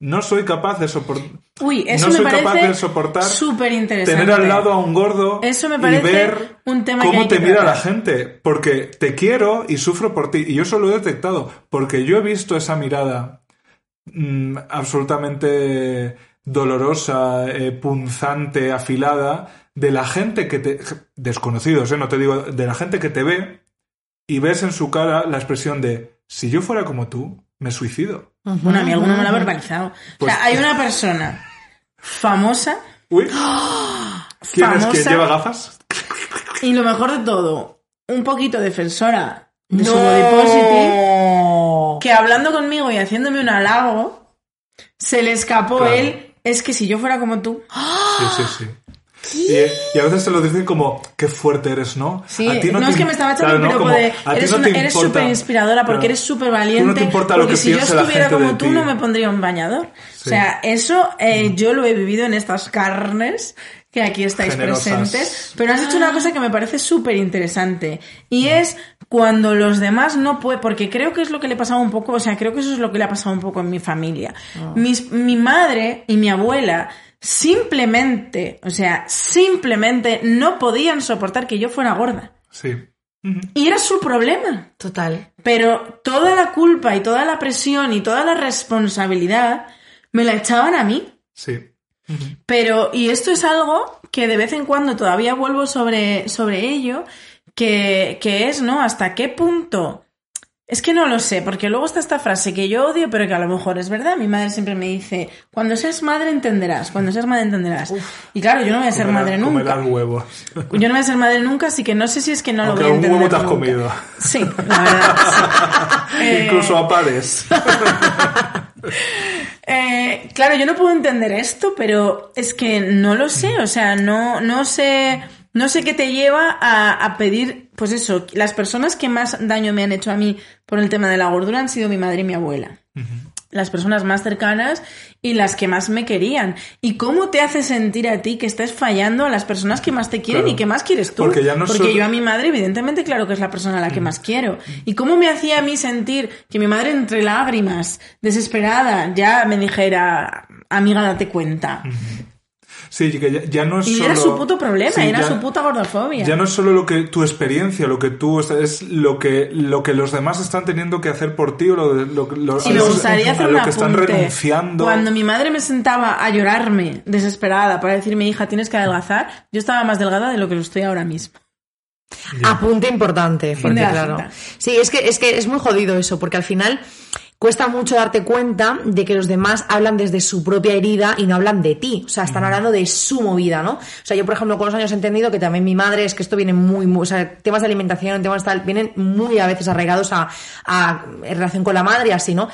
No soy capaz de soportar. Uy, eso no soy capaz de soportar. Súper interesante. Tener al lado a un gordo eso me parece y ver un tema cómo que te mira la gente. Porque te quiero y sufro por ti. Y yo eso lo he detectado. Porque yo he visto esa mirada mm, absolutamente dolorosa, eh, punzante, afilada de la gente que te... desconocidos, ¿eh? no te digo, de la gente que te ve y ves en su cara la expresión de, si yo fuera como tú, me suicido. Bueno, a mí alguno me lo ha verbalizado. o Pues sea, hay una persona famosa. Uy. ¿Quién es que Famosa. lleva gafas? Y lo mejor de todo, un poquito defensora de su body positive, que hablando conmigo y haciéndome un halago, se le escapó Claro. él. Es que si yo fuera como tú. Sí, sí, sí. Y, y a veces te lo dicen como, qué fuerte eres, ¿no? Sí, A ti no, te es que me estaba echando claro, un ¿no? piropo Como, de eres no una- eres súper inspiradora porque claro. eres súper valiente. No te importa lo porque que si yo estuviera como tú, ti. no me pondría un bañador. O sea, eso eh, yo lo he vivido en estas carnes que aquí estáis Generosas. presentes. Pero has hecho una cosa que me parece súper interesante. Y es cuando los demás no pueden, porque creo que es lo que le pasaba un poco, o sea, creo que eso es lo que le ha pasado un poco en mi familia. Mis- mi madre y mi abuela simplemente, o sea, simplemente no podían soportar que yo fuera gorda. Sí. Y era su problema. Total. Pero toda la culpa y toda la presión y toda la responsabilidad me la echaban a mí. Sí. Pero, y esto es algo que de vez en cuando todavía vuelvo sobre, sobre ello, que, que es, ¿no? ¿Hasta qué punto? Es que no lo sé, porque luego está esta frase que yo odio, pero que a lo mejor es verdad. Mi madre siempre me dice, cuando seas madre entenderás, cuando seas madre entenderás. Y claro, yo no voy a ser madre nunca. huevos. Yo no voy a ser madre nunca, así que no sé si es que no Aunque lo voy a entender. huevo te has nunca. comido. Sí, la verdad. sí. Eh, Incluso a pares. Eh, claro, yo no puedo entender esto, pero es que no lo sé, o sea, no, no sé, no sé qué te lleva a, a pedir, pues eso, las personas que más daño me han hecho a mí por el tema de la gordura han sido mi madre y mi abuela. Las personas más cercanas y las que más me querían. ¿Y cómo te hace sentir a ti que estás fallando a las personas que más te quieren Claro. y que más quieres tú? Porque ya no solo- yo a mi madre, evidentemente, claro que es la persona a la que más quiero. ¿Y cómo me hacía a mí sentir que mi madre, entre lágrimas, desesperada, ya me dijera, amiga, date cuenta? Sí, que ya, ya no es Y solo... era su puto problema, Sí, era ya- su puta gordofobia. Ya no es solo lo que tu experiencia, lo que tú estás- es lo que lo que los demás están teniendo que hacer por ti o lo, de- lo, lo- Y a me lo- gustaría a hacer lo que están renunciando. Cuando mi madre me sentaba a llorarme, desesperada, para decirme, hija, tienes que adelgazar, yo estaba más delgada de lo que lo estoy ahora mismo. Apunte importante, porque claro. cita. Sí, es que, es que es muy jodido eso, porque al final cuesta mucho darte cuenta de que los demás hablan desde su propia herida y no hablan de ti. O sea, están hablando de su movida, ¿no? O sea, yo, por ejemplo, con los años he entendido que también mi madre, es que esto viene muy, muy, o sea, temas de alimentación, temas tal, vienen muy a veces arraigados a, a en relación con la madre y así, ¿no?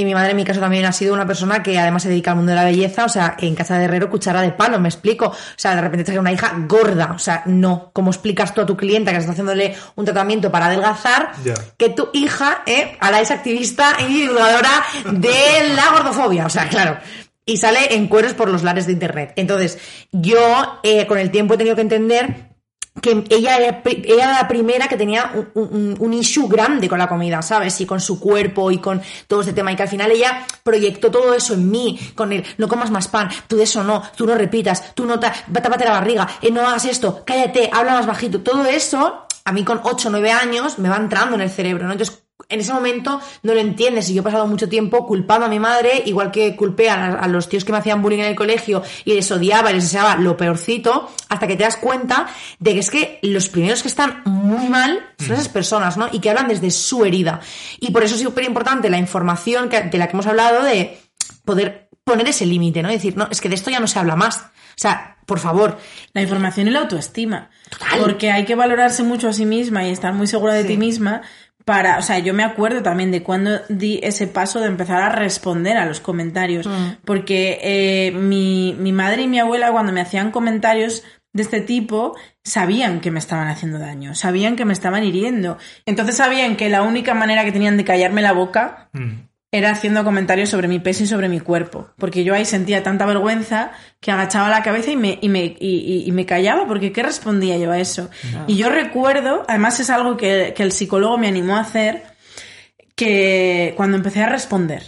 Y mi madre, en mi caso, también ha sido una persona que además se dedica al mundo de la belleza. O sea, en casa de herrero, cuchara de palo, me explico. O sea, de repente te una hija gorda. O sea, no. ¿Cómo explicas tú a tu clienta que estás haciéndole un tratamiento para adelgazar Ya. que tu hija, eh, ahora es activista y divulgadora de la gordofobia? O sea, claro. Y sale en cueros por los lares de internet. Entonces, yo, eh, con el tiempo he tenido que entender que ella era, ella la primera que tenía un, issue grande con la comida, ¿sabes? Y con su cuerpo y con todo este tema. Y que al final ella proyectó todo eso en mí, con el no comas más pan, tú de eso no, tú no repitas, tú no ta- tápate la barriga, eh, no hagas esto, cállate, habla más bajito. Todo eso, a mí con 8 o 9 años, me va entrando en el cerebro, ¿no? Entonces, en ese momento no lo entiendes y yo he pasado mucho tiempo culpando a mi madre, igual que culpé a, a los tíos que me hacían bullying en el colegio y les odiaba y les deseaba lo peorcito, hasta que te das cuenta de que es que los primeros que están muy mal son esas personas, ¿no? Y que hablan desde su herida. Y por eso es súper importante la información que- de la que hemos hablado de poder poner ese límite, ¿no? Decir, no, es que de esto ya no se habla más. O sea, por favor, La información y la autoestima. Total. Porque hay que valorarse mucho a sí misma y estar muy segura de Sí. ti misma para, o sea, yo me acuerdo también de cuando di ese paso de empezar a responder a los comentarios. Mm. Porque eh, mi, mi madre y mi abuela cuando me hacían comentarios de este tipo sabían que me estaban haciendo daño, sabían que me estaban hiriendo. Entonces sabían que la única manera que tenían de callarme la boca Mm. Era haciendo comentarios sobre mi peso y sobre mi cuerpo. Porque yo ahí sentía tanta vergüenza que agachaba la cabeza y me, y me, y, y- me callaba, porque ¿qué respondía yo a eso? Y yo recuerdo, además es algo que, que el psicólogo me animó a hacer, que cuando empecé a responder,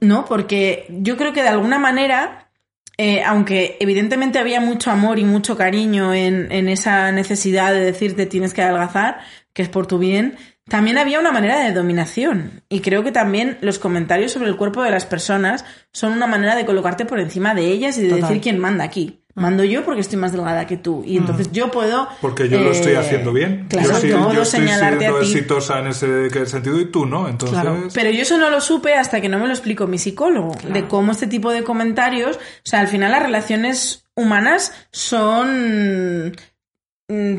¿no? Porque yo creo que de alguna manera, eh, aunque evidentemente había mucho amor y mucho cariño en, en esa necesidad de decirte tienes que adelgazar, que es por tu bien, también había una manera de dominación. Y creo que también los comentarios sobre el cuerpo de las personas son una manera de colocarte por encima de ellas y de Total. decir quién manda aquí. Mando yo porque estoy más delgada que tú. Y entonces yo puedo. Porque yo lo estoy eh, haciendo bien. Claro, yo sí- yo estoy señalarte siendo a ti. exitosa en ese sentido y tú no. Entonces, Claro, Pero yo eso no lo supe hasta que no me lo explicó mi psicólogo, de cómo este tipo de comentarios, o sea, al final las relaciones humanas son mm,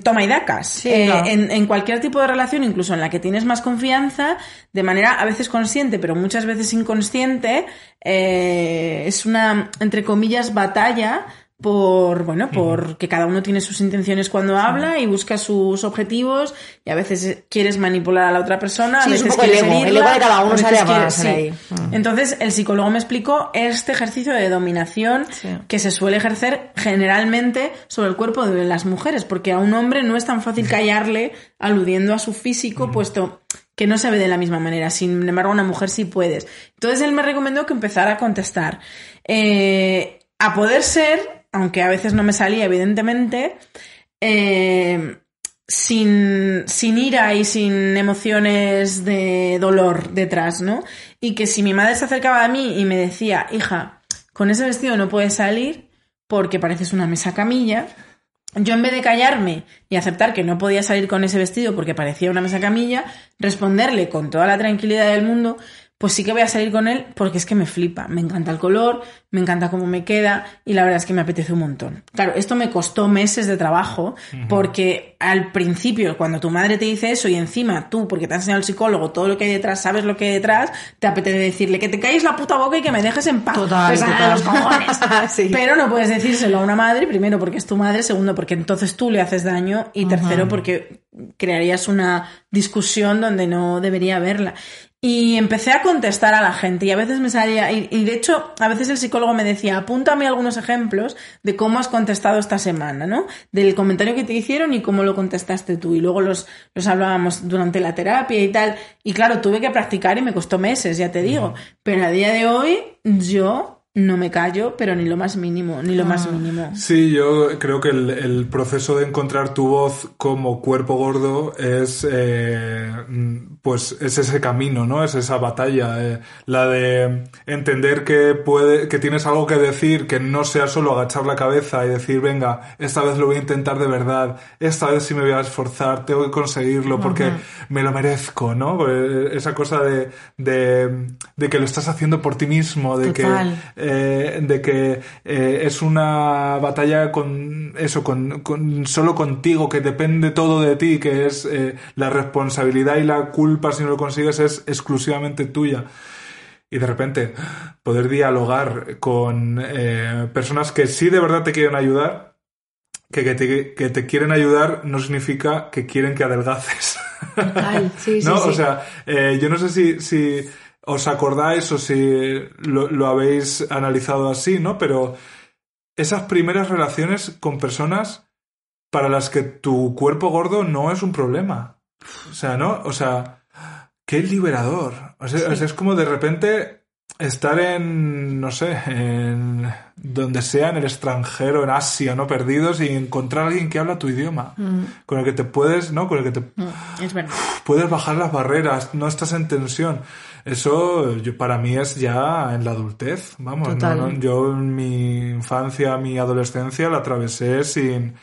toma y dacas. Sí, Eh, claro. en, en cualquier tipo de relación, incluso en la que tienes más confianza, de manera a veces consciente, pero muchas veces inconsciente, eh, es una, entre comillas, batalla por, bueno, por que cada uno tiene sus intenciones cuando habla y busca sus objetivos y a veces quieres manipular a la otra persona, a Sí, un veces poco el quieres ego, el herirla, ego de cada uno a sale a quieres- más sí. ahí. Mm. Entonces el psicólogo me explicó este ejercicio de dominación Sí. que se suele ejercer generalmente sobre el cuerpo de las mujeres, porque a un hombre no es tan fácil callarle aludiendo a su físico, puesto que no se ve de la misma manera. Sin embargo, a una mujer sí puedes. Entonces él me recomendó que empezara a contestar. Eh, a poder ser, aunque a veces no me salía, evidentemente, eh, sin, sin ira y sin emociones de dolor detrás, ¿no? Y que si mi madre se acercaba a mí y me decía, hija, con ese vestido no puedes salir porque pareces una mesa camilla, yo en vez de callarme y aceptar que no podía salir con ese vestido porque parecía una mesa camilla, responderle con toda la tranquilidad del mundo, pues sí que voy a salir con él porque es que me flipa, me encanta el color, me encanta cómo me queda y la verdad es que me apetece un montón. Claro, esto me costó meses de trabajo porque al principio cuando tu madre te dice eso y encima tú, porque te ha enseñado el psicólogo todo lo que hay detrás, sabes lo que hay detrás, te apetece decirle que te calles la puta boca y que me dejes en paz. Total, Pues, total. los cojones. Sí. Pero no puedes decírselo a una madre, primero porque es tu madre, segundo porque entonces tú le haces daño y tercero porque crearías una discusión donde no debería haberla. Y empecé a contestar a la gente y a veces me salía, y, y de hecho a veces el psicólogo me decía, apúntame algunos ejemplos de cómo has contestado esta semana, ¿no? Del comentario que te hicieron y cómo lo contestaste tú. Y luego los, los hablábamos durante la terapia y tal. Y claro, tuve que practicar y me costó meses, ya te digo. Pero a día de hoy yo no me callo, pero ni lo más mínimo, ni lo más mínimo. Sí, yo creo que el, el proceso de encontrar tu voz como cuerpo gordo es, eh, pues, es ese camino, ¿no? Es esa batalla, eh, la de entender que puede, que tienes algo que decir, que no sea solo agachar la cabeza y decir, venga, esta vez lo voy a intentar de verdad, esta vez sí me voy a esforzar, tengo que conseguirlo porque me lo merezco, ¿no? Pues, Esa cosa de, de, de que lo estás haciendo por ti mismo, de Total. que eh, de que eh, es una batalla con eso, con, con- solo contigo, que depende todo de ti, que es eh, la responsabilidad y la culpa si no lo consigues es exclusivamente tuya. Y de repente poder dialogar con personas que sí de verdad te quieren ayudar, que, que, te, que te quieren ayudar no significa que quieren que adelgaces. Total, sí, sí, ¿No? sí. O sea, yo no sé si, si os acordáis o si lo, lo habéis analizado así, ¿no? Pero esas primeras relaciones con personas para las que tu cuerpo gordo no es un problema. O sea, ¿no? O sea, qué liberador. O sea, o sea, es como de repente estar en, no sé, en donde sea, en el extranjero, en Asia, ¿no? Perdidos y encontrar a alguien que habla tu idioma. Con el que te puedes, ¿no? Con el que te Mm, Es verdad. puedes bajar las barreras, no estás en tensión. Eso yo, para mí es ya en la adultez, vamos. Total. no, yo en mi infancia, mi adolescencia la atravesé sin...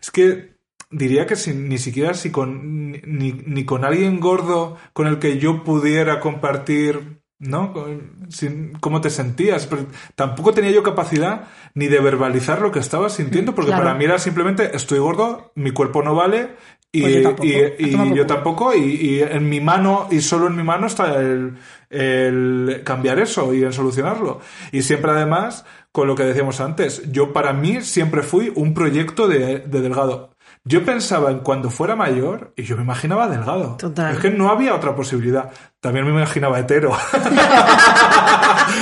Es que diría que sin, ni siquiera si con, ni, ni con alguien gordo con el que yo pudiera compartir, ¿no? Sin- cómo te sentías. Pero tampoco tenía yo capacidad ni de verbalizar lo que estaba sintiendo, porque Claro. para mí era simplemente estoy gordo, mi cuerpo no vale y, Pues yo tampoco. y- yo tampoco y, y en mi mano y solo en mi mano está el, el cambiar eso y el solucionarlo y siempre además con lo que decíamos antes yo para mí siempre fui un proyecto de, de delgado yo pensaba en cuando fuera mayor y yo me imaginaba delgado Total. es que no había otra posibilidad también me imaginaba hetero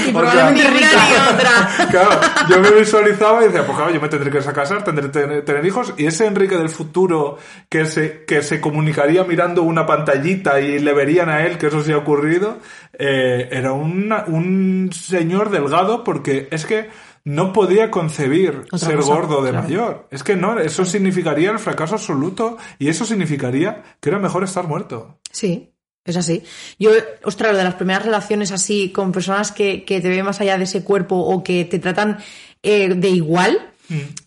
Y O sea, rica. otra. Claro, yo me visualizaba y decía, pues claro, yo me tendré que casar, tendré que tener, tener hijos, y ese Enrique del futuro que se, que se comunicaría mirando una pantallita y le verían a él que eso se ha ocurrido, eh, era una- un señor delgado porque es que no podía concebir Otra ser cosa, gordo de claro. mayor. Es que no, eso significaría el fracaso absoluto y eso significaría que era mejor estar muerto. Sí, es así. Yo, ostras, lo de las primeras relaciones así con personas que, que te ven más allá de ese cuerpo o que te tratan eh, de igual,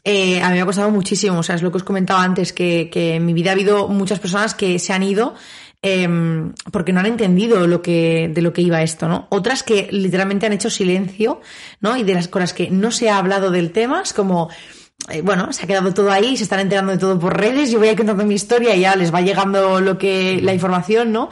eh, a mí me ha costado muchísimo. O sea, es lo que os comentaba antes, que, que en mi vida ha habido muchas personas que se han ido em, porque no han entendido lo que, de lo que iba esto, ¿no? Otras que literalmente han hecho silencio, ¿no? Y de las con las que no se ha hablado del tema, es como, eh, bueno, se ha quedado todo ahí, se están enterando de todo por redes, yo voy a ir contando mi historia y ya les va llegando lo que, la información, ¿no?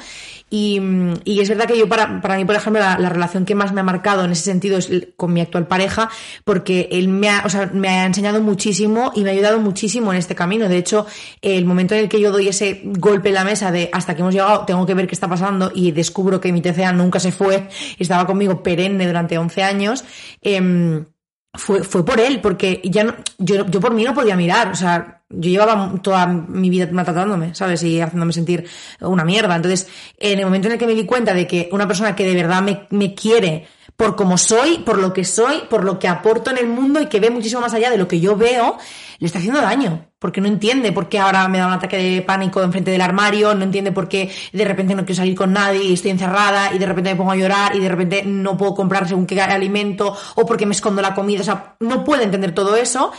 Y, y es verdad que yo, para, para mí, por ejemplo, la, la relación que más me ha marcado en ese sentido es con mi actual pareja, porque él me ha, o sea, me ha enseñado muchísimo y me ha ayudado muchísimo en este camino. De hecho, el momento en el que yo doy ese golpe en la mesa de hasta que hemos llegado, tengo que ver qué está pasando y descubro que mi TCA nunca se fue, estaba conmigo perenne durante 11 años, em, fue, fue por él, porque ya no, yo, yo por mí no podía mirar, o sea, yo llevaba toda mi vida maltratándome, ¿sabes? Y haciéndome sentir una mierda. Entonces, en el momento en el que me di cuenta de que una persona que de verdad me, me quiere por como soy, por lo que soy, por lo que aporto en el mundo y que ve muchísimo más allá de lo que yo veo, le está haciendo daño. Porque no entiende por qué ahora me da un ataque de pánico enfrente del armario, no entiende por qué de repente no quiero salir con nadie y estoy encerrada y de repente me pongo a llorar y de repente no puedo comprar según qué alimento o porque me escondo la comida. O sea, no puede entender todo eso.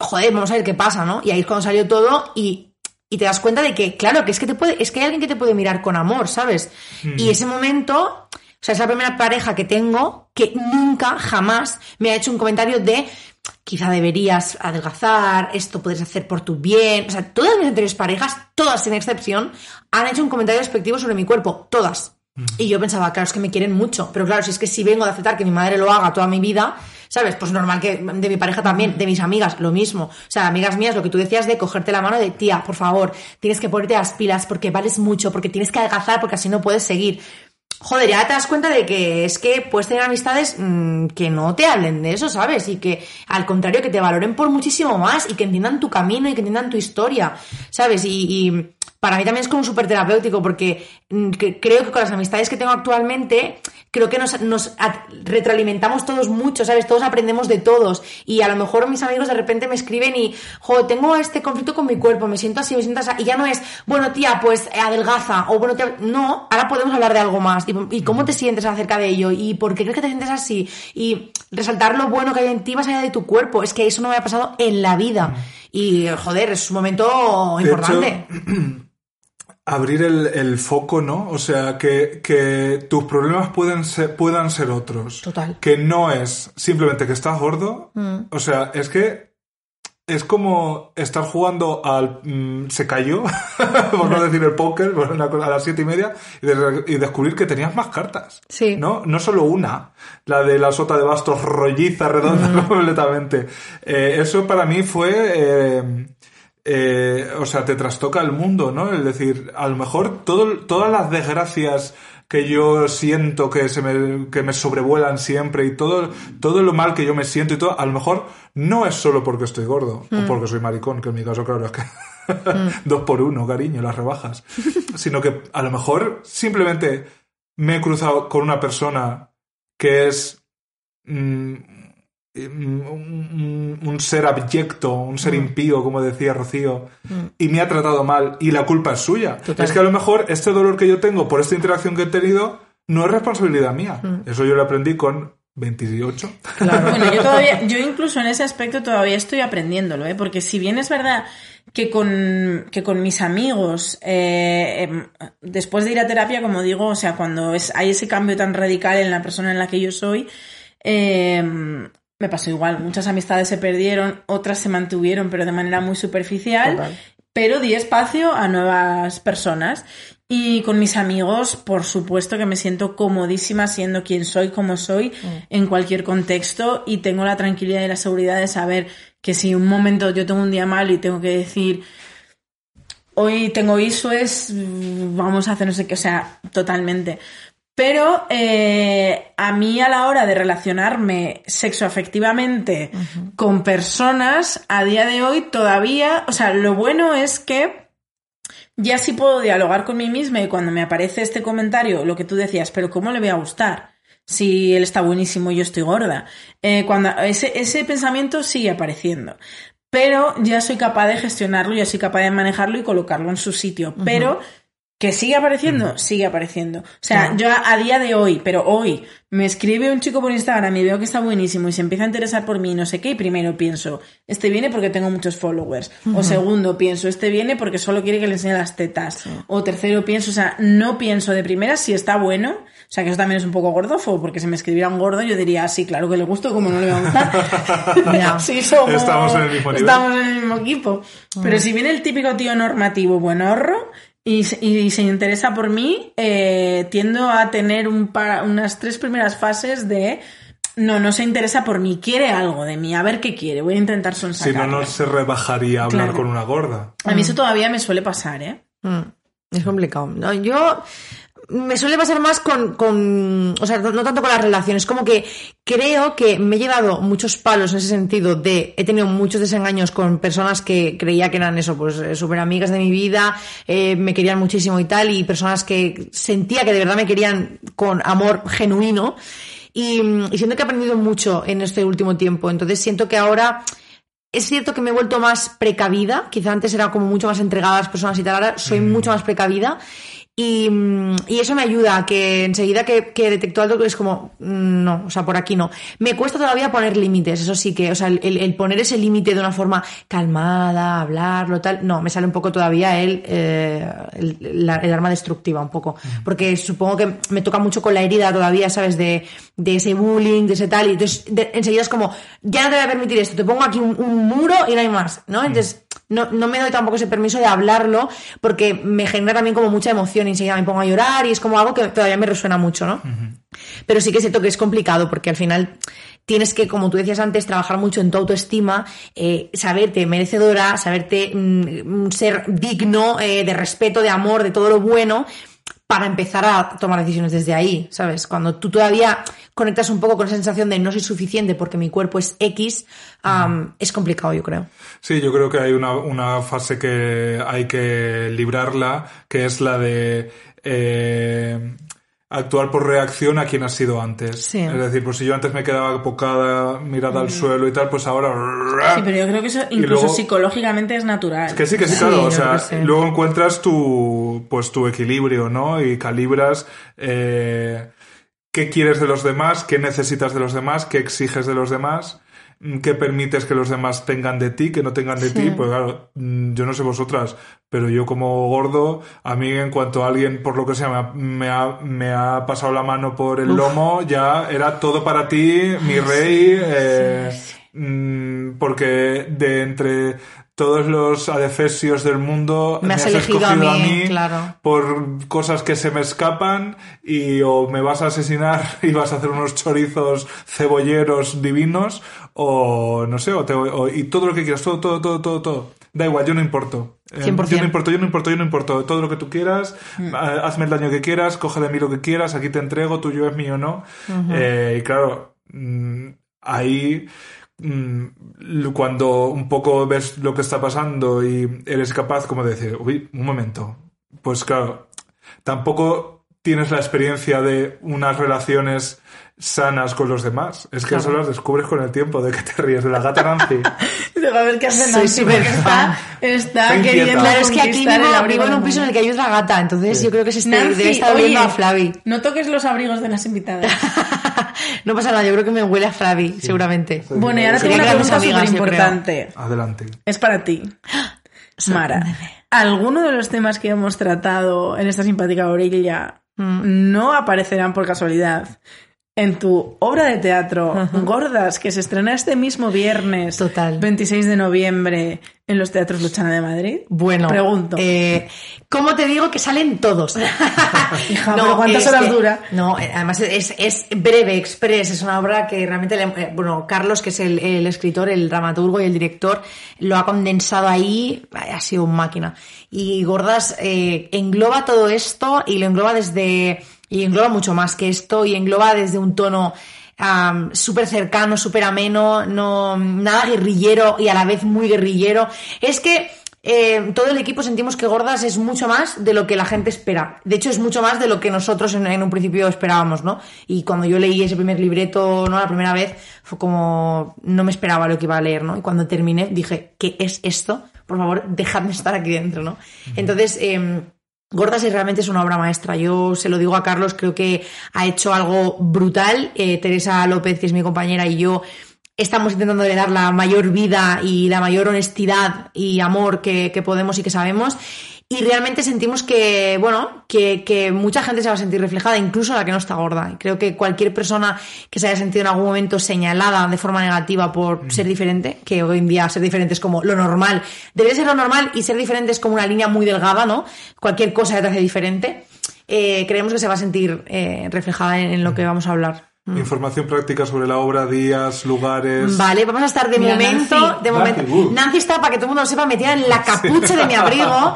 Joder, vamos a ver qué pasa, ¿no? Y ahí es cuando salió todo y, y te das cuenta de que, claro, que es que te puede, es que hay alguien que te puede mirar con amor, ¿sabes? Y ese momento, o sea, es la primera pareja que tengo que nunca, jamás me ha hecho un comentario de quizá deberías adelgazar, esto puedes hacer por tu bien. O sea, todas mis anteriores parejas, todas sin excepción, han hecho un comentario despectivo sobre mi cuerpo, todas. Y yo pensaba, claro, es que me quieren mucho. Pero claro, si es que si vengo de aceptar que mi madre lo haga toda mi vida, ¿sabes? Pues normal que de mi pareja también, de mis amigas, lo mismo. O sea, amigas mías, lo que tú decías de cogerte la mano de tía, por favor, tienes que ponerte las pilas porque vales mucho, porque tienes que adelgazar, porque así no puedes seguir. Joder, ya te das cuenta de que es que puedes tener amistades mmm, que no te hablen de eso, ¿sabes? Y que al contrario, que te valoren por muchísimo más y que entiendan tu camino y que entiendan tu historia, ¿sabes? Y, y para mí también es como súper terapéutico porque mm, creo que con las amistades que tengo actualmente, creo que nos, nos retroalimentamos todos mucho, ¿sabes? Todos aprendemos de todos. Y a lo mejor mis amigos de repente me escriben y, jo, tengo este conflicto con mi cuerpo, me siento así, me siento así. Y ya no es, bueno, tía, pues adelgaza. O bueno, tía, no, ahora podemos hablar de algo más. Y, y cómo te sientes acerca de ello. Y por qué crees que te sientes así. Y resaltar lo bueno que hay en ti más allá de tu cuerpo. Es que eso no me ha pasado en la vida. Y, joder, es un momento importante. abrir el, el foco, ¿no? O sea, que, que tus problemas pueden ser, puedan ser otros. Total. Que no es simplemente que estás gordo. O sea, es que es como estar jugando al mm, se cayó, por no decir el póker, por una cosa, a las siete y media, y, de- y descubrir que tenías más cartas. Sí. ¿No? No solo una, la de la sota de bastos rolliza, redonda completamente. Eh, eso para mí fue. eh, eh, o sea, te trastoca el mundo, ¿no? Es decir, a lo mejor todo, todas las desgracias que yo siento que se me, que me sobrevuelan siempre y todo, todo lo mal que yo me siento y todo, a lo mejor no es solo porque estoy gordo o porque soy maricón, que en mi caso, claro, es que dos por uno, cariño, las rebajas, sino que a lo mejor simplemente me he cruzado con una persona que es mm, mm, un, un ser abyecto, un ser impío, como decía Rocío, y me ha tratado mal y la culpa es suya. Total. Es que a lo mejor este dolor que yo tengo por esta interacción que he tenido no es responsabilidad mía. Eso yo lo aprendí con 28. Bueno, yo todavía, yo incluso en ese aspecto todavía estoy aprendiéndolo, ¿eh? Porque si bien es verdad que con, que con mis amigos, eh, em, después de ir a terapia, como digo, o sea, cuando es, hay ese cambio tan radical en la persona en la que yo soy, eh, me pasó igual. Muchas amistades se perdieron, otras se mantuvieron, pero de manera muy superficial. Total. Pero di espacio a nuevas personas. Y con mis amigos, por supuesto que me siento comodísima siendo quien soy, como soy, en cualquier contexto. Y tengo la tranquilidad y la seguridad de saber que si un momento yo tengo un día malo y tengo que decir, hoy tengo ISOES, mm, vamos a hacer no sé qué, o sea, totalmente. Pero eh, a mí a la hora de relacionarme sexoafectivamente con personas, a día de hoy todavía, o sea, lo bueno es que ya sí puedo dialogar con mí misma y cuando me aparece este comentario, lo que tú decías, pero ¿cómo le voy a gustar? Si él está buenísimo y yo estoy gorda. Eh, cuando ese, ese pensamiento sigue apareciendo. Pero ya soy capaz de gestionarlo, ya soy capaz de manejarlo y colocarlo en su sitio. Pero que sigue apareciendo, sigue apareciendo. O sea, yo a, a día de hoy, pero hoy, me escribe un chico por Instagram y veo que está buenísimo y se empieza a interesar por mí, no sé qué, y primero pienso, este viene porque tengo muchos followers. O segundo, pienso, este viene porque solo quiere que le enseñe las tetas. O tercero, pienso, o sea, no pienso de primera si está bueno. O sea, que eso también es un poco gordofo, porque si me escribiera un gordo yo diría, sí, claro que le gusto, como no le va a gustar. Sí, somos, Estamos en el mismo nivel. Estamos en el mismo equipo. Pero si viene el típico tío normativo buenorro, y, se- y se interesa por mí, eh, tiendo a tener un par- unas tres primeras fases de no, no se interesa por mí, quiere algo de mí, a ver qué quiere, voy a intentar Si no, sonsacarle. no se rebajaría a hablar Claro. con una gorda. A mí eso todavía me suele pasar, ¿eh? Mm, Es complicado. No, yo me suele pasar más con, con- o sea, no, no tanto con las relaciones, como que creo que me he llevado muchos palos en ese sentido de, he tenido muchos desengaños con personas que creía que eran eso, pues eh, súper amigas de mi vida, eh, me querían muchísimo y tal, y personas que sentía que de verdad me querían con amor genuino. Y, y siento que he aprendido mucho en este último tiempo. Entonces siento que ahora es cierto que me he vuelto más precavida, quizá antes era como mucho más entregada a las personas y tal, ahora soy mucho más precavida y, y eso me ayuda que enseguida que, que detecto algo es como, mm, no, o sea, por aquí no. Me cuesta todavía poner límites, eso sí que, o sea, el, el poner ese límite de una forma calmada, hablarlo, tal, no, me sale un poco todavía el, eh, el, la- el arma destructiva, un poco, porque supongo que me toca mucho con la herida todavía, ¿sabes? De, de ese bullying, de ese tal, y entonces de- enseguida es como, ya no te voy a permitir esto, te pongo aquí un, un muro y no hay más, ¿no? Entonces, no, no me doy tampoco ese permiso de hablarlo porque me genera también como mucha emoción y enseguida me pongo a llorar y es como algo que todavía me resuena mucho, ¿no? Pero sí que es cierto que es complicado porque al final tienes que, como tú decías antes, trabajar mucho en tu autoestima, eh, saberte merecedora, saberte mm, ser digno eh, de respeto, de amor, de todo lo bueno para empezar a tomar decisiones desde ahí, ¿sabes? Cuando tú todavía conectas un poco con esa sensación de no soy suficiente porque mi cuerpo es X, es complicado, yo creo. Sí, yo creo que hay una, una fase que hay que librarla, que es la de eh, actuar por reacción a quien has sido antes. Sí. Es decir, pues si yo antes me quedaba bocada, mirada al suelo y tal, pues ahora... Sí, pero yo creo que eso incluso luego- psicológicamente es natural. Que sí, que sí, claro. O sea, sí. luego encuentras tu, pues, tu equilibrio, ¿no? Y calibras eh, qué quieres de los demás, qué necesitas de los demás, qué exiges de los demás, mm, qué permites que los demás tengan de ti, que no tengan de ti. Pues claro, mm, yo no sé vosotras, pero yo como gordo, a mí en cuanto alguien, por lo que sea, me ha, me ha, me ha pasado la mano por el lomo, ya era todo para ti, mi rey. eh, mm, porque de entre todos los adefesios del mundo Me has elegido escogido a mí, claro. por cosas que se me escapan y o me vas a asesinar y vas a hacer unos chorizos cebolleros divinos o no sé, o te- o- y todo lo que quieras, todo, todo, todo, todo, todo. Da igual, yo no importo. Eh, 100%. Yo no importo, yo no importo, yo no importo. Todo lo que tú quieras, Mm. hazme el daño que quieras, coge de mí lo que quieras, aquí te entrego, tuyo es mío, ¿no? Eh, y claro, mm, ahí cuando un poco ves lo que está pasando y eres capaz como de decir, uy, un momento, pues claro, tampoco tienes la experiencia de unas relaciones sanas con los demás. Es que eso las descubres con el tiempo, de que te ríes de la gata Nancy. A ver qué hace Nancy, porque está, está queriendo Claro, es que aquí vivo, abrigo vivo en un piso en el que hay otra gata, entonces yo creo que se está, Nancy, debe estar oliendo oye, a Flavi. No toques los abrigos de las invitadas. no pasa nada, yo creo que me huele a Flavi, seguramente. bueno, y ahora tengo una pregunta súper importante. Adelante. Es para ti. Mara, ¿alguno de los temas que hemos tratado en esta simpática orilla Mm. no aparecerán por casualidad en tu obra de teatro Gordas, que se estrena este mismo viernes, Total. 26 de noviembre, en los Teatros Luchana de Madrid? Bueno, Pregunto. eh, ¿cómo te digo que salen todos? Hija, pero ¿cuántas horas dura? No, eh, además es, es breve, express, es una obra que realmente, le- eh, bueno, Carlos, que es el, el escritor, el dramaturgo y el director, lo ha condensado ahí, ha sido un máquina. Y Gordas eh, engloba todo esto y lo engloba desde, y engloba mucho más que esto, y engloba desde un tono am, súper cercano, súper ameno, no, nada guerrillero y a la vez muy guerrillero. Es que eh, todo el equipo sentimos que Gordas es mucho más de lo que la gente espera. De hecho, es mucho más de lo que nosotros en, en un principio esperábamos, ¿no? Y cuando yo leí ese primer libreto, ¿no? La primera vez, fue como, no me esperaba lo que iba a leer, ¿no? Y cuando terminé, dije, ¿qué es esto? Por favor, dejadme estar aquí dentro, ¿no? Entonces, eh, Gordas es- realmente es una obra maestra. Yo se lo digo a Carlos, creo que ha hecho algo brutal. Eh, Teresa López, que es mi compañera, y yo estamos intentando dar la mayor vida y la mayor honestidad y amor que podemos y que sabemos. Y realmente sentimos que, bueno, que, que mucha gente se va a sentir reflejada, incluso la que no está gorda. Y creo que cualquier persona que se haya sentido en algún momento señalada de forma negativa por ser diferente, que hoy en día ser diferente es como lo normal, debería ser lo normal y ser diferente es como una línea muy delgada, ¿no? Cualquier cosa que te hace diferente, eh, creemos que se va a sentir eh, reflejada en, en lo que vamos a hablar. Información práctica sobre la obra, días, lugares. Vale, vamos a estar de Mira, momento, Nancy. de momento. Nancy, uh. Nancy está, para que todo el mundo lo sepa, metida en la capucha de mi abrigo,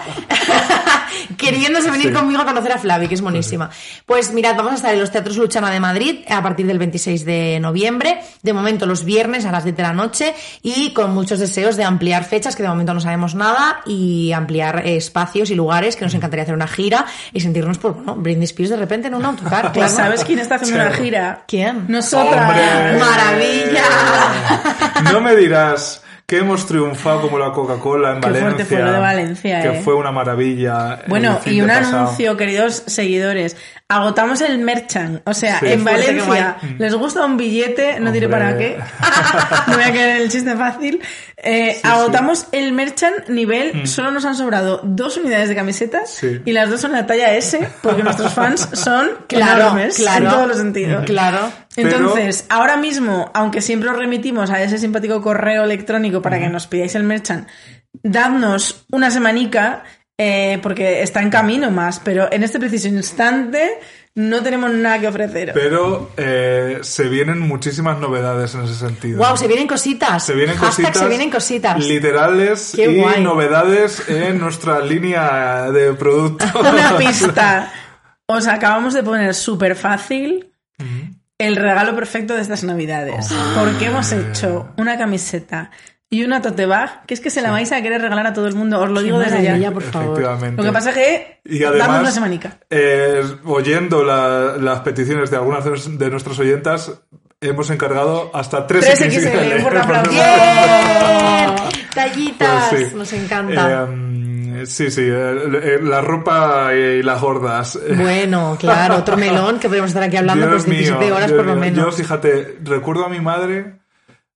queriéndose venir Sí. conmigo a conocer a Flavi, que es monísima. Pues mirad, vamos a estar en los Teatros Luchana de Madrid a partir del 26 de noviembre, de momento los viernes a las 10 de la noche y con muchos deseos de ampliar fechas, que de momento no sabemos nada, y ampliar eh, espacios y lugares, que nos encantaría hacer una gira y sentirnos, pues, bueno, Britney Spears de repente en un autocar. Claro. ¿sabes quién está haciendo Claro. una gira? ¿Quién? Nosotras. ¡Hombre! ¡Maravilla! No me dirás que hemos triunfado como la Coca-Cola en Qué Valencia. fuerte fue lo de Valencia, Que eh. fue una maravilla. Bueno, y un pasado. anuncio, queridos seguidores. Agotamos el merchant. O sea, Sí. en Valencia qué les gusta un billete, no diré para qué. no voy a caer en el chiste fácil. Eh, agotamos el merchant nivel, solo nos han sobrado dos unidades de camisetas Sí. y las dos son la talla S, porque nuestros fans son Claro, enormes claro. en todos los sentidos. Claro. Pero- Entonces, ahora mismo, aunque siempre os remitimos a ese simpático correo electrónico para que nos pidáis el merchant, dadnos una semanica, eh, porque está en camino más, pero en este preciso instante no tenemos nada que ofreceros. Pero eh, se vienen muchísimas novedades en ese sentido. Wow, se vienen cositas. Se vienen Hashtag cositas, se vienen cositas. literales Qué y guay. novedades en nuestra línea de productos. Una pista. Os acabamos de poner súper fácil el regalo perfecto de estas navidades. Porque hemos hecho una camiseta y una tote bag, que es que se la vais a querer regalar a todo el mundo. Os lo digo desde ya. por favor. Lo que pasa es que Y damos además, una semanica. eh, oyendo la- las peticiones de algunas de- nuestras oyentas, hemos encargado hasta 3 3 XL, un fuerte aplauso. ¡Bien! Tallitas, Pues sí. nos encanta. Eh, sí, sí, eh, eh, la ropa y las gordas. Bueno, claro, otro melón que podemos estar aquí hablando Dios pues 17 mío, horas Dios por lo menos. Yo, fíjate, recuerdo a mi madre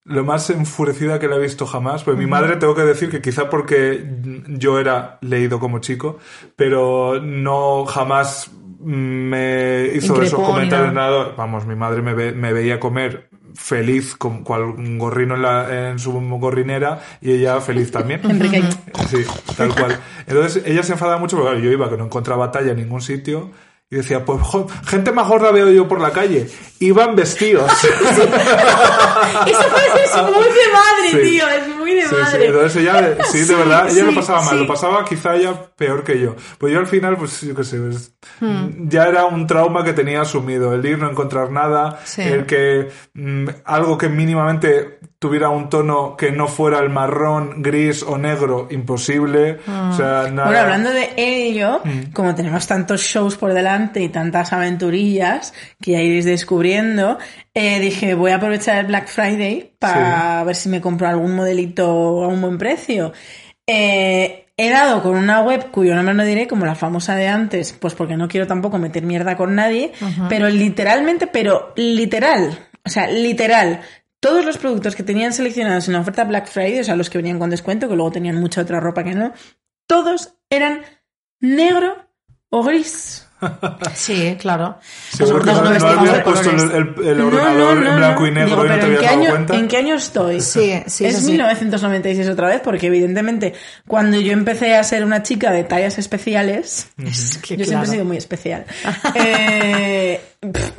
lo más enfurecida que la he visto jamás. Pues mi madre, tengo que decir que quizá porque yo era leído como chico, pero no jamás me hizo Increpó esos comentarios nada. nada. Vamos, mi madre me, ve- me veía comer feliz con cual un gorrino en, la- en su gorrinera y ella feliz también. Enrique. Sí, tal cual. Entonces ella se enfadaba mucho porque claro, yo iba que no encontraba talla en ningún sitio y decía, pues jo, gente más gorda veo yo por la calle. Iban vestidos. Eso es muy de madre, Sí. tío. Es muy de Sí, madre. entonces ella, sí, de verdad, ella lo pasaba mal, lo pasaba quizá ella peor que yo. Pues yo al final, pues yo qué sé, pues, Hmm. ya era un trauma que tenía asumido, el ir no encontrar nada, el que mm, algo que mínimamente tuviera un tono que no fuera el marrón, gris o negro, imposible. O sea, nada. Hmm. Bueno, hablando de ello, Mm. como tenemos tantos shows por delante y tantas aventurillas que ya iréis descubriendo, eh, dije, voy a aprovechar el Black Friday para ver si me compro algún modelito a un buen precio. Eh, he dado con una web cuyo nombre no diré, como la famosa de antes, pues porque no quiero tampoco meter mierda con nadie, pero literalmente, pero literal, o sea, literal, todos los productos que tenían seleccionados en la oferta Black Friday, o sea, los que venían con descuento, que luego tenían mucha otra ropa que no, todos eran negro o gris. Sí, claro. Seguro que Nosotros no, no vestimos habías de puesto el, colores. el- el No, ordenador no, no, en blanco y negro Digo, y no pero te ¿en habías qué dado año, cuenta. ¿En qué año estoy? Sí, sí, es sí, sí. 1996 otra vez, porque evidentemente cuando yo empecé a ser una chica de tallas especiales, Es que, yo siempre he sido muy especial. Eh,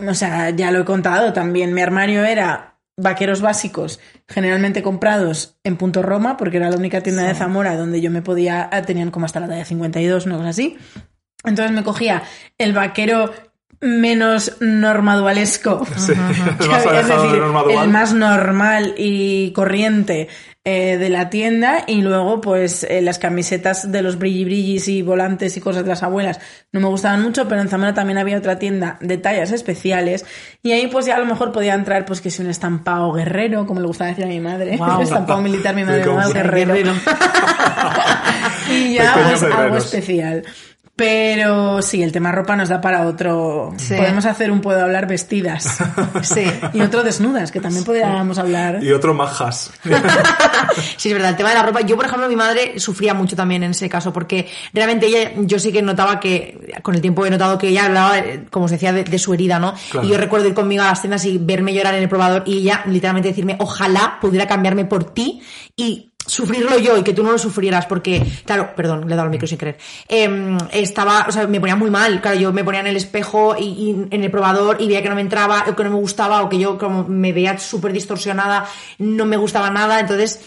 o sea, ya lo he contado también. Mi armario era vaqueros básicos, generalmente comprados en Punto Roma, porque era la única tienda de Zamora donde yo me podía. ah, Tenían como hasta la talla 52, una cosa así. Entonces me cogía el vaquero menos normadualesco. Sí, es decir, el más normal y corriente eh, de la tienda y luego pues eh, las camisetas de los brilli brillis y volantes y cosas de las abuelas no me gustaban mucho pero en Zamora también había otra tienda de tallas especiales y ahí pues ya a lo mejor podía entrar pues que si un estampado guerrero como le gustaba decir a mi madre. Estampado militar mi madre guerrero. y ya pues algo especial Pero sí, el tema ropa nos da para otro. Sí. Podemos hacer un puedo hablar vestidas. Sí. y otro desnudas, que también podríamos hablar. Y otro majas. Sí, es verdad, el tema de la ropa. Yo, por ejemplo, mi madre sufría mucho también en ese caso, porque realmente ella, yo sí que notaba que, con el tiempo he notado que ella hablaba, eh, como se decía, de, de su herida, ¿no? Claro. Y yo recuerdo ir conmigo a las tiendas y verme llorar en el probador y ella literalmente decirme, ojalá pudiera cambiarme por ti y sufrirlo yo y que tú no lo sufrieras porque, claro, perdón, le he dado el micro sin querer, Em, estaba, o sea, me ponía muy mal, claro, yo me ponía en el espejo y, y en el probador y veía que no me entraba o que no me gustaba o que yo como me veía súper distorsionada, no me gustaba nada, entonces,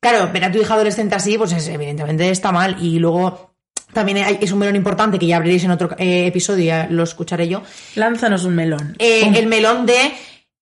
claro, ver a tu hija adolescente así, pues es, evidentemente está mal y luego... También hay- es un melón importante que ya abriréis en otro eh, episodio, ya lo escucharé yo. Lánzanos un melón. Eh, el melón de,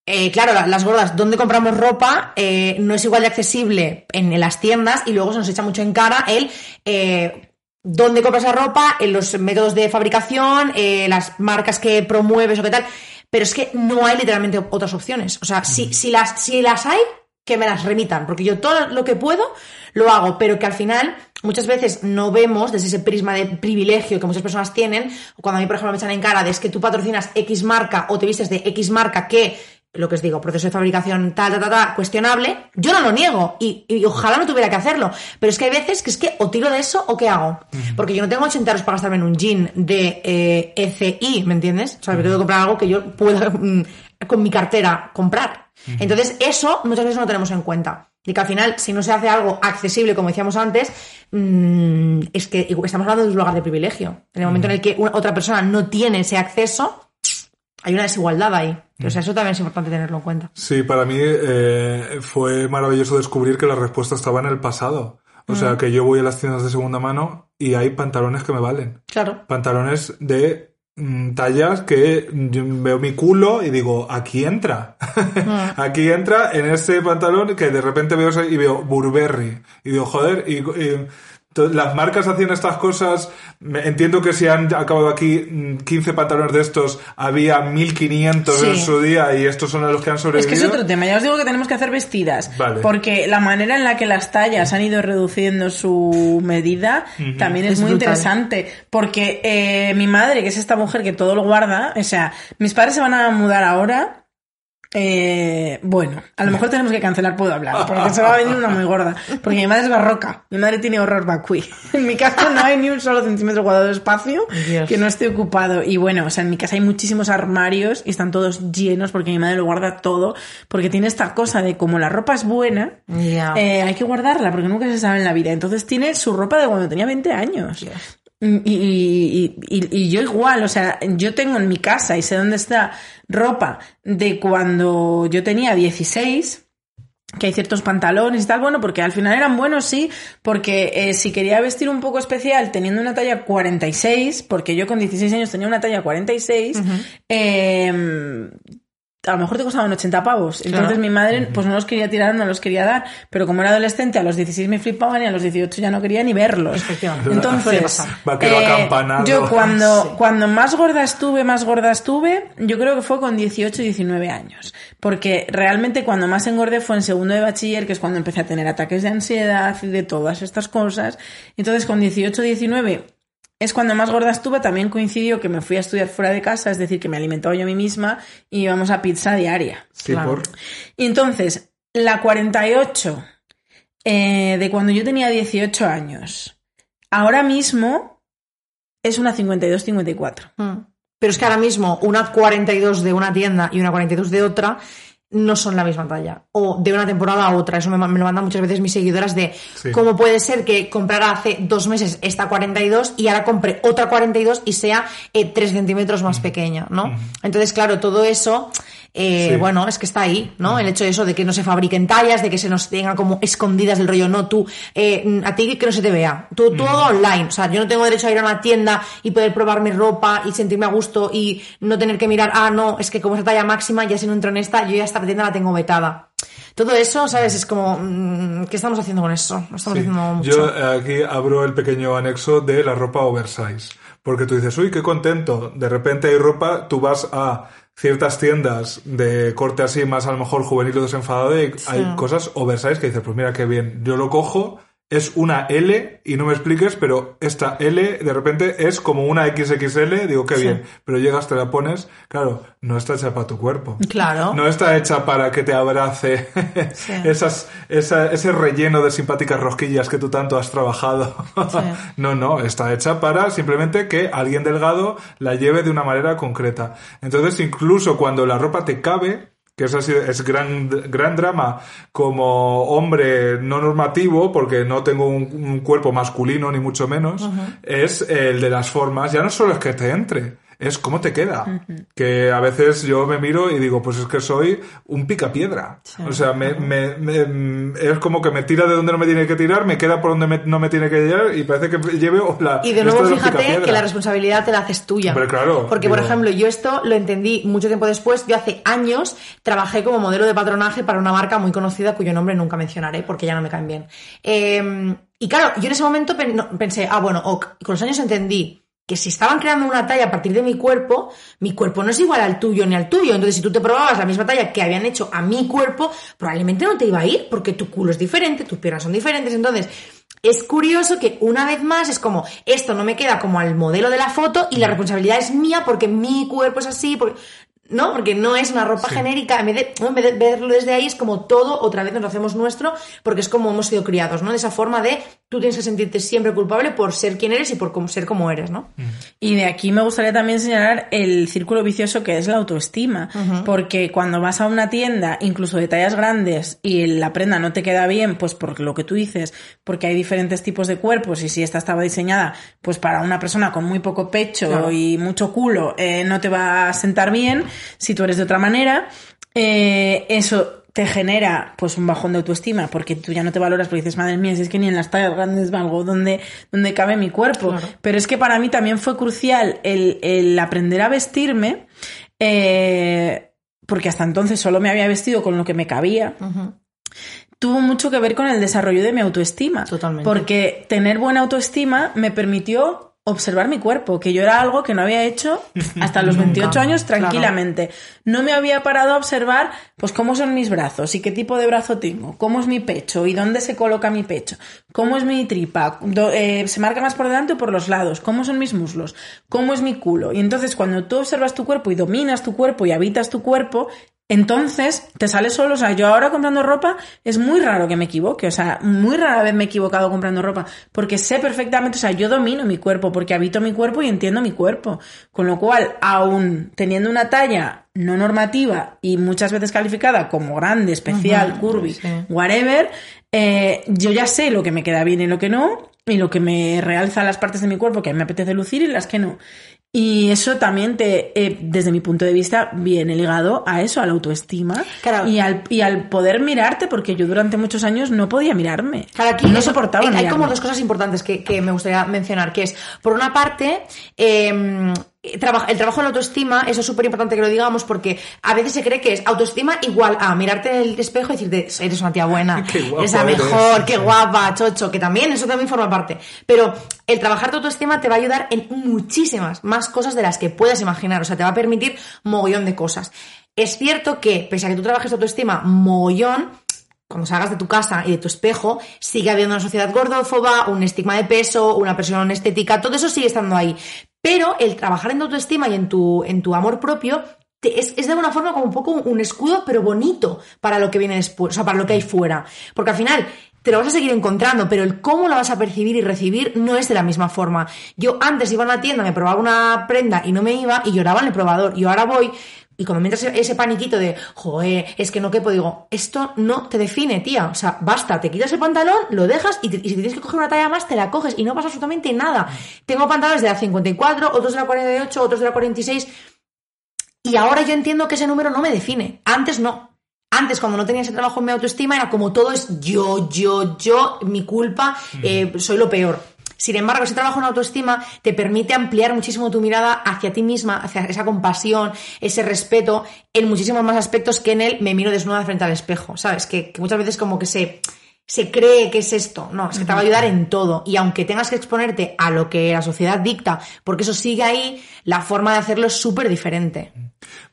eh, claro, la- las gordas, ¿dónde compramos ropa? Eh, no es igual de accesible en, en las tiendas y luego se nos echa mucho en cara el eh, dónde compras la ropa, en los métodos de fabricación, eh, las marcas que promueves o qué tal. Pero es que no hay literalmente otras opciones. O sea, si, si, las, si las hay, que me las remitan, porque yo todo lo que puedo lo hago, pero que al final muchas veces no vemos desde ese prisma de privilegio que muchas personas tienen, o cuando a mí, por ejemplo, me echan en cara de es que tú patrocinas X marca o te vistes de X marca que, lo que os digo, proceso de fabricación tal, tal, tal, tal, cuestionable, yo no lo niego y, y ojalá no tuviera que hacerlo, pero es que hay veces que es que o tiro de eso o qué hago, porque yo no tengo 80 euros para gastarme en un jean de eh, ECI, ¿me entiendes? O sea, me tengo que comprar algo que yo pueda mm, con mi cartera comprar. Entonces, eso muchas veces no tenemos en cuenta. Y que al final, si no se hace algo accesible, como decíamos antes, mm, es que estamos hablando de un lugar de privilegio. En el momento en el que una- otra persona no tiene ese acceso, hay una desigualdad ahí. O sea, eso también es importante tenerlo en cuenta. Sí, para mí eh, fue maravilloso descubrir que la respuesta estaba en el pasado. O sea, que yo voy a las tiendas de segunda mano y hay pantalones que me valen. Claro. Pantalones de mm, tallas que yo veo mi culo y digo, aquí entra. aquí entra en ese pantalón que de repente veo y veo Burberry. Y digo, joder, y, y las marcas hacían estas cosas. Me- Entiendo que si han acabado aquí mm, 15 pantalones de estos, había 1500 en Sí. su día y estos son los que han Es sobrevivido. que es otro tema. Ya os digo que tenemos que hacer vestidas. Vale. Porque la manera en la que las tallas han ido reduciendo su medida también es, Es muy brutal. interesante. Porque eh, mi madre, que es esta mujer que todo lo guarda, o sea, mis padres se van a mudar ahora. Eh, bueno, a lo mejor tenemos que cancelar Puedo Hablar, porque se va a venir una muy gorda. Porque mi madre es barroca, mi madre tiene horror vacui. En mi casa no hay ni un solo centímetro cuadrado de espacio Dios. que no esté ocupado. Y bueno, o sea, en mi casa hay muchísimos armarios y están todos llenos porque mi madre lo guarda todo. Porque tiene esta cosa de como la ropa es buena, eh, hay que guardarla porque nunca se sabe en la vida. Entonces tiene su ropa de cuando tenía 20 años. Y, y- y- y yo igual, o sea, yo tengo en mi casa y sé dónde está ropa de cuando yo tenía 16, que hay ciertos pantalones y tal, bueno, porque al final eran buenos, sí, porque eh, si quería vestir un poco especial teniendo una talla 46, porque yo con 16 años tenía una talla 46, eh, a lo mejor te costaban 80 pavos. Entonces Claro. mi madre pues no los quería tirar, no los quería dar, pero como era adolescente, a los 16 me flipaban y a los 18 ya no quería ni verlos. Entonces, acampanado. yo cuando, Sí. cuando más gorda estuve, más gorda estuve, yo creo que fue con 18 y 19 años. Porque realmente cuando más engordé fue en segundo de bachiller, que es cuando empecé a tener ataques de ansiedad y de todas estas cosas. Entonces con 18, 19 es cuando más gorda estuve, también coincidió que me fui a estudiar fuera de casa, es decir, que me alimentaba yo a mí misma y íbamos a pizza diaria. Sí, Claro. por... Y entonces, la 48 eh, de cuando yo tenía 18 años, ahora mismo es una 52-54. Mm. Pero es que ahora mismo una 42 de una tienda y una 42 de otra no son la misma talla. O de una temporada a otra. Eso me, me lo mandan muchas veces mis seguidoras de Sí. cómo puede ser que comprara hace dos meses esta 42 y ahora compre otra 42 y sea eh, 3 centímetros más pequeña, ¿no? Entonces, claro, todo eso... eh, Sí. Bueno, es que está ahí, ¿no? El hecho de eso, de que no se fabriquen tallas, de que se nos tengan como escondidas del rollo, no, tú, eh, a ti que no se te vea, tú, todo online, o sea, yo no tengo derecho a ir a una tienda y poder probar mi ropa y sentirme a gusto y no tener que mirar, ah, no, es que como es la talla máxima, ya si no entro en esta, yo ya esta tienda la tengo vetada. Todo eso, ¿sabes? Es como, mm, ¿qué estamos haciendo con eso? No estamos Sí. haciendo mucho. Yo eh, aquí abro el pequeño anexo de la ropa oversize. Porque tú dices, uy, qué contento. De repente hay ropa, tú vas a ciertas tiendas de corte así, más a lo mejor juvenil o desenfadado, y hay cosas oversize que dices, pues mira qué bien. Yo lo cojo es una L y no me expliques, pero esta L de repente es como una XXL, digo, qué bien, pero llegas, te la pones, claro, no está hecha para tu cuerpo. Claro. No está hecha para que te abrace esas, esa- ese relleno de simpáticas rosquillas que tú tanto has trabajado. no, no, está hecha para simplemente que alguien delgado la lleve de una manera concreta. Entonces, incluso cuando la ropa te cabe, que es así, es gran, gran drama como hombre no normativo, porque no tengo un, un cuerpo masculino ni mucho menos, es el de las formas. Ya no solo es que te entre, es cómo te queda. Que a veces yo me miro y digo, pues es que soy un picapiedra. O sea, me, me- me- es como que me tira de donde no me tiene que tirar, me queda por donde no me tiene que llevar y parece que lleve la... Y de nuevo, fíjate que la responsabilidad te la haces tuya. Hombre, claro, Porque, por ejemplo, yo esto lo entendí mucho tiempo después. Yo hace años trabajé como modelo de patronaje para una marca muy conocida cuyo nombre nunca mencionaré porque ya no me caen bien. Eh, y claro, yo en ese momento pensé, ah, bueno, ok. Con los años entendí que si estaban creando una talla a partir de mi cuerpo, mi cuerpo no es igual al tuyo ni al tuyo. Entonces, si tú te probabas la misma talla que habían hecho a mi cuerpo, probablemente no te iba a ir porque tu culo es diferente, tus piernas son diferentes. Entonces, es curioso que una vez más es como, esto no me queda como al modelo de la foto y la responsabilidad es mía porque mi cuerpo es así, porque... ¿no? Porque no es una ropa genérica, en vez, de, ¿no? en vez de verlo desde ahí es como todo, otra vez nos lo hacemos nuestro, porque es como hemos sido criados, ¿no? De esa forma de tú tienes que sentirte siempre culpable por ser quien eres y por como- ser como eres, ¿no? Y de aquí me gustaría también señalar el círculo vicioso que es la autoestima, porque cuando vas a una tienda, incluso de tallas grandes, y la prenda no te queda bien, pues por lo que tú dices, porque hay diferentes tipos de cuerpos, y si esta estaba diseñada, pues para una persona con muy poco pecho Claro. y mucho culo, eh, no te va a sentar bien, si tú eres de otra manera, eh, eso te genera pues un bajón de autoestima porque tú ya no te valoras porque dices, madre mía, si es que ni en las tallas grandes valgo donde, donde cabe mi cuerpo. Claro. Pero es que para mí también fue crucial el, el aprender a vestirme, eh, porque hasta entonces solo me había vestido con lo que me cabía. Tuvo mucho que ver con el desarrollo de mi autoestima. Totalmente. Porque tener buena autoestima me permitió observar mi cuerpo, que yo era algo que no había hecho hasta los 28 años claro. tranquilamente. No me había parado a observar pues cómo son mis brazos y qué tipo de brazo tengo, cómo es mi pecho y dónde se coloca mi pecho, cómo es mi tripa, do- eh, se marca más por delante o por los lados, cómo son mis muslos, cómo es mi culo. Y entonces cuando tú observas tu cuerpo y dominas tu cuerpo y habitas tu cuerpo, entonces te sale solo. O sea, yo ahora comprando ropa es muy raro que me equivoque. O sea, muy rara vez me he equivocado comprando ropa. Porque sé perfectamente, o sea, yo domino mi cuerpo, porque habito mi cuerpo y entiendo mi cuerpo. Con lo cual, aún teniendo una talla no normativa y muchas veces calificada como grande, especial, curvy, sí. whatever, eh, yo ya sé lo que me queda bien y lo que no, y lo que me realza las partes de mi cuerpo que a mí me apetece lucir y las que no. Y eso también te, eh, desde mi punto de vista, viene ligado a eso, a la autoestima Claro. y, al, y al poder mirarte, porque yo durante muchos años no podía mirarme. Claro, aquí no eso- soportaba hay, mirarme. como dos cosas importantes que, que me gustaría mencionar, que es, por una parte, eh, el trabajo en la autoestima, eso es súper importante que lo digamos, porque a veces se cree que es autoestima igual a mirarte en el espejo y decirte, eres una tía buena, Qué guapo eres la eres". mejor, qué guapa, chocho, que también, eso también forma parte. Pero el trabajar tu autoestima te va a ayudar en muchísimas más cosas de las que puedas imaginar, o sea, te va a permitir mogollón de cosas. Es cierto que, pese a que tú trabajes tu autoestima mogollón, cuando salgas de tu casa y de tu espejo, sigue habiendo una sociedad gordófoba, un estigma de peso, una presión estética, todo eso sigue estando ahí. Pero el trabajar en tu autoestima y en tu, en tu amor propio te- es, es de alguna forma como un poco un escudo, pero bonito para lo que viene después, o sea, para lo que hay fuera. Porque al final te lo vas a seguir encontrando, pero el cómo lo vas a percibir y recibir no es de la misma forma. Yo antes iba a una tienda, me probaba una prenda y no me iba y lloraba en el probador. Y ahora voy y cuando me entra ese, paniquito de, joder, es que no quepo, digo, esto no te define, tía. O sea, basta, te quitas el pantalón, lo dejas y, te- y si tienes que coger una talla más, te la coges y no pasa absolutamente nada. Tengo pantalones de la 54, otros de la 48, otros de la 46. Y ahora yo entiendo que ese número no me define. Antes no. Antes, cuando no tenía ese trabajo en mi autoestima, era como todo es yo, yo, yo, mi culpa, eh, soy lo peor. Sin embargo, ese trabajo en autoestima te permite ampliar muchísimo tu mirada hacia ti misma, hacia esa compasión, ese respeto, en muchísimos más aspectos que en el me miro desnuda frente al espejo, ¿sabes? Que, que muchas veces como que se, se cree que es esto. No, es que te va a ayudar en todo. Y aunque tengas que exponerte a lo que la sociedad dicta, porque eso sigue ahí, la forma de hacerlo es súper diferente.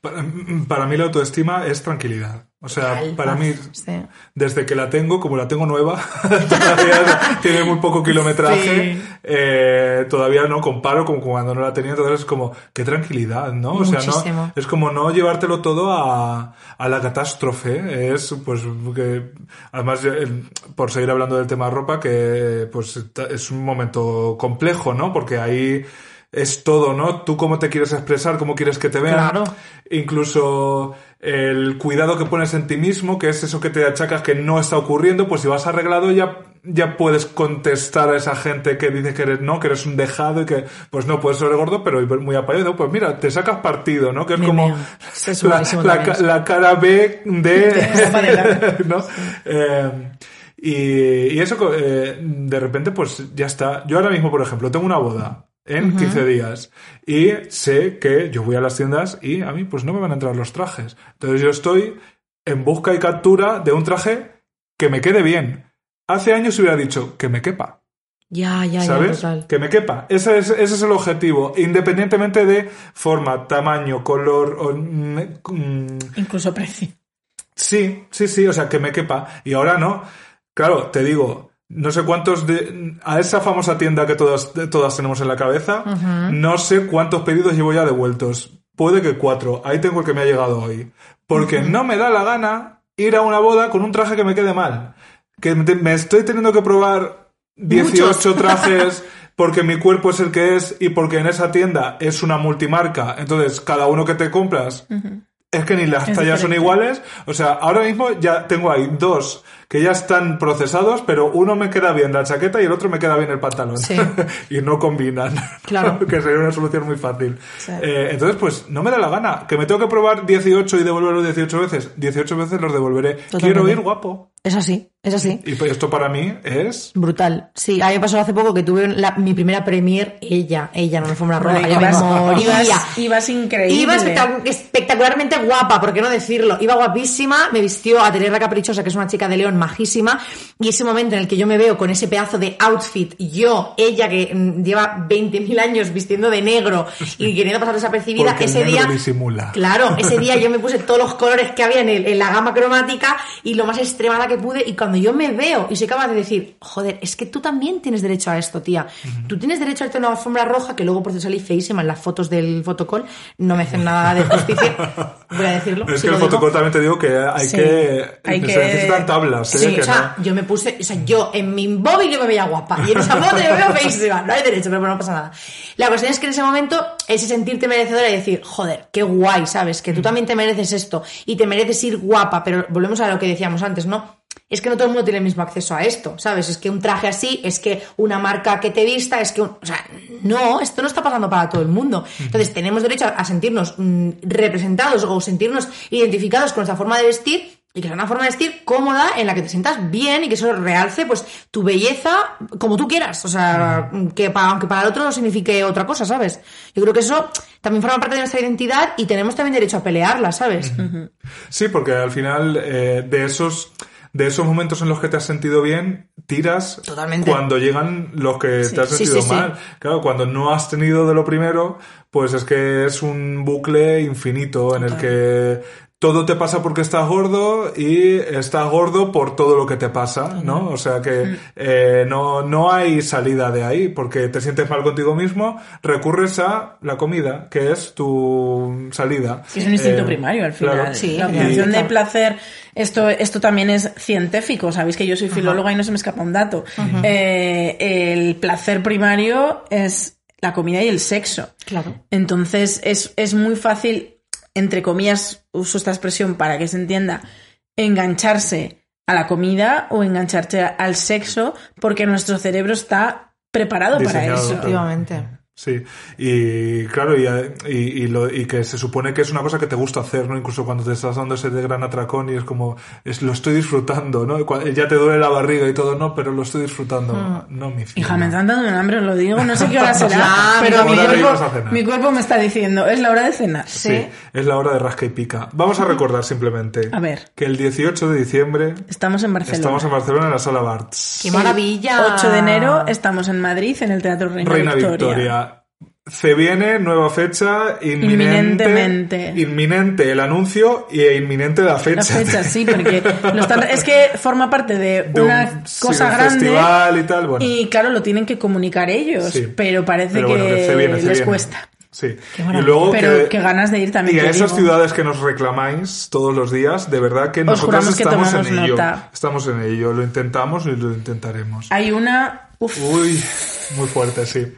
Para, para mí la autoestima es tranquilidad. O sea, para paz, mí, sí. desde que la tengo, como la tengo nueva, todavía tiene muy poco kilometraje, Sí. eh, todavía no comparo con cuando no la tenía, entonces es como, qué tranquilidad, ¿no? O sea, no, es como no llevártelo todo a, a la catástrofe, es pues que, además, eh, por seguir hablando del tema ropa, que pues es un momento complejo, ¿no? Porque ahí es todo, ¿no? Tú cómo te quieres expresar, cómo quieres que te vean. Claro. Incluso el cuidado que pones en ti mismo, que es eso que te achacas que no está ocurriendo, pues si vas arreglado ya, ya puedes contestar a esa gente que dice que eres no, que eres un dejado y que pues no puedes ser gordo, pero muy apayado. Pues mira, te sacas partido, ¿no? Que es Bien, como. Es la, cara B de. ¿no? Eh, y, y eso, eh, de repente, pues ya está. Yo ahora mismo, por ejemplo, tengo una boda en 15 días y sé que yo voy a las tiendas y a mí pues no me van a entrar los trajes. Entonces yo estoy en busca y captura de un traje que me quede bien. Hace años hubiera dicho que me quepa. Ya, ya, ya, ¿Sabes? total. Que me quepa. Ese es, ese es el objetivo. Independientemente de forma, tamaño, color. o, mm, mm, Incluso precio. Sí, sí, sí, o sea, que me quepa. Y ahora no. Claro, te digo, no sé cuántos de. A esa famosa tienda que todas, todas tenemos en la cabeza, no sé cuántos pedidos llevo ya devueltos. Puede que cuatro. Ahí tengo el que me ha llegado hoy. Porque no me da la gana ir a una boda con un traje que me quede mal. Que me, estoy teniendo que probar 18 Muchos. trajes. Porque mi cuerpo es el que es y porque en esa tienda es una multimarca. Entonces, cada uno que te compras es que ni las Es tallas son iguales. O sea, ahora mismo ya tengo ahí dos que ya están procesados, pero uno me queda bien la chaqueta y el otro me queda bien el pantalón. Sí. y no combinan. Claro. que sería una solución muy fácil. Sí. Eh, entonces, pues no me da la gana. Que me tengo que probar 18 y devolverlo 18 veces. 18 veces los devolveré. Quiero ir guapo. Es así, es así. Y pues esto para mí es... Brutal. Sí, a mí me pasó hace poco que tuve la- mi primera premier, ella, ella, no me fue una roja, Bueno, yo me ibas, moría. ibas- ibas increíble. Iba espectac- espectacularmente guapa, ¿por qué no decirlo? Iba guapísima, me vistió a Teresa Caprichosa, que es una chica de León majísima, y ese momento en el que yo me veo con ese pedazo de outfit, yo, ella que mm, lleva 20.000 años vistiendo de negro y queriendo pasar desapercibida, Porque el ese negro día... disimula. Claro, ese día yo me puse todos los colores que había en, el- en la gama cromática y lo más extremada que pude. Y cuando yo me veo y soy capaz de decir, joder, es que tú también tienes derecho a esto, tía. Tú tienes derecho a irte a una alfombra roja que luego por cierto salí feísima en las fotos del fotocall. No me hacen nada de justicia. Voy a decirlo. Es que el fotocall también te digo que hay Sí. que... Hay se que- necesitan tablas, ¿eh? Sí, que o sea, no- yo me puse, o sea, yo en mi móvil yo me veía guapa y en esa foto yo me veo feísima, no hay derecho, pero bueno, no pasa nada. La cuestión es que en ese momento ese sentirte merecedora y decir, joder, qué guay, ¿sabes? Que tú también te mereces esto y te mereces ir guapa, pero volvemos a lo que decíamos antes, ¿no? Es que no todo el mundo tiene el mismo acceso a esto, ¿sabes? Es que un traje así, es que una marca que te vista, es que, un- o sea, no, esto no está pasando para todo el mundo. Entonces tenemos derecho a, sentirnos mm, representados o sentirnos identificados con nuestra forma de vestir y que sea una forma de vestir cómoda en la que te sientas bien y que eso realce pues tu belleza como tú quieras. O sea, que pa- aunque para el otro signifique otra cosa, ¿sabes? Yo creo que eso también forma parte de nuestra identidad y tenemos también derecho a pelearla, ¿sabes? Sí, porque al final eh, de esos de esos momentos en los que te has sentido bien, tiras Totalmente. cuando llegan los que te has sentido sí, sí. mal. Claro, cuando no has tenido de lo primero, pues es que es un bucle infinito en el que todo te pasa porque estás gordo y estás gordo por todo lo que te pasa, ¿no? O sea que eh, no, no hay salida de ahí porque te sientes mal contigo mismo, recurres a la comida, que es tu salida. Es un instinto Eh, primario al final. claro. Sí, la obtención de placer, esto, esto también es científico. Sabéis que yo soy filóloga y no se me escapa un dato. Eh, el placer primario es la comida y el sexo. Claro. Entonces es, es muy fácil, entre comillas, uso esta expresión para que se entienda, engancharse a la comida o engancharse al sexo porque nuestro cerebro está preparado para eso. Efectivamente. Sí, y claro, y, y, y lo- y que se supone que es una cosa que te gusta hacer, ¿no? Incluso cuando te estás dando ese de gran atracón y es como, es, lo estoy disfrutando, ¿no? Ya te duele la barriga y todo, no, pero lo estoy disfrutando. Mm. No, mi Hija, me están dando un hambre, os lo digo, no sé qué hora será, pero mi cuerpo, cenar. mi cuerpo me está diciendo, es la hora de cenar. Sí, es la hora de rasca y pica. Vamos a recordar simplemente A ver. que el 18 de diciembre Estamos en Barcelona. estamos en Barcelona en la sala Barts. ¡Qué maravilla! 8 de enero estamos en Madrid, en el Teatro Reina, Reina Victoria. Victoria. Se viene nueva fecha inminente. Inminentemente. Inminente el anuncio y inminente la fecha. La fecha, sí, porque lo están- es que forma parte de, De un- una sí, cosa un grande. festival y tal, bueno. Y claro, lo tienen que comunicar ellos, Sí. pero parece Pero que, bueno, que se viene, se les viene. cuesta. Sí. Qué Y luego Pero que, qué ganas de ir también. y a esas digo. ciudades que nos reclamáis todos los días, de verdad que nosotros que estamos tomamos en ello. nota. Estamos en ello, lo intentamos y lo intentaremos. Hay una. Uf, Uy, muy fuerte, sí.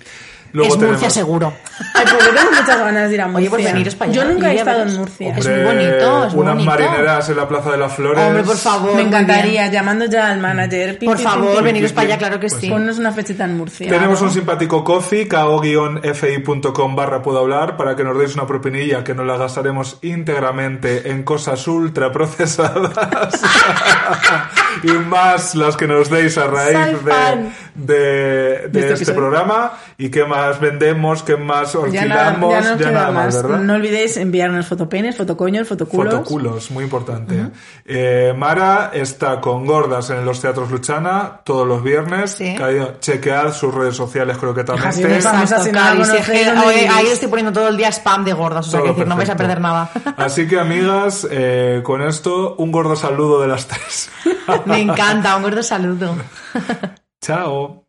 Luego es tenemos, Murcia seguro. Ay, pues yo tengo muchas ganas de ir a Murcia. Oye, pues veniros para allá. Yo nunca he estado en Murcia. Es muy bonito, es muy unas bonito. marineras en la Plaza de las Flores. Hombre, por favor. Me encantaría, bien. llamando ya al manager. Pim, Por pim, favor, pim. veniros pim, para allá, claro que Pues sí. Ponnos una fechita en Murcia. Tenemos un simpático coffee, kao-fi.com barra puedo hablar, para que nos deis una propinilla que nos la gastaremos íntegramente en cosas ultra procesadas. y más las que nos deis a raíz Soy de, fan. De, de este este programa. Y qué más vendemos, qué más Ya nada, alquilamos, ya nos queda nada más, más. ¿verdad? No olvidéis enviarnos fotopenes, fotocoños, fotoculos. Fotoculos, muy importante. Eh, Mara está con Gordas en los teatros Luchana todos los viernes. Sí. Chequead sus redes sociales, creo que también Así esté. es. Vamos a Exacto, si no la Cari, si es conocéis, que ¿dónde hoy- vivís? ahí estoy poniendo todo el día spam de gordas, o sea, que decir, no vais a perder nada. Así que, amigas, eh, con esto, un gordo saludo de las tres. Me encanta, un gordo saludo. Chao.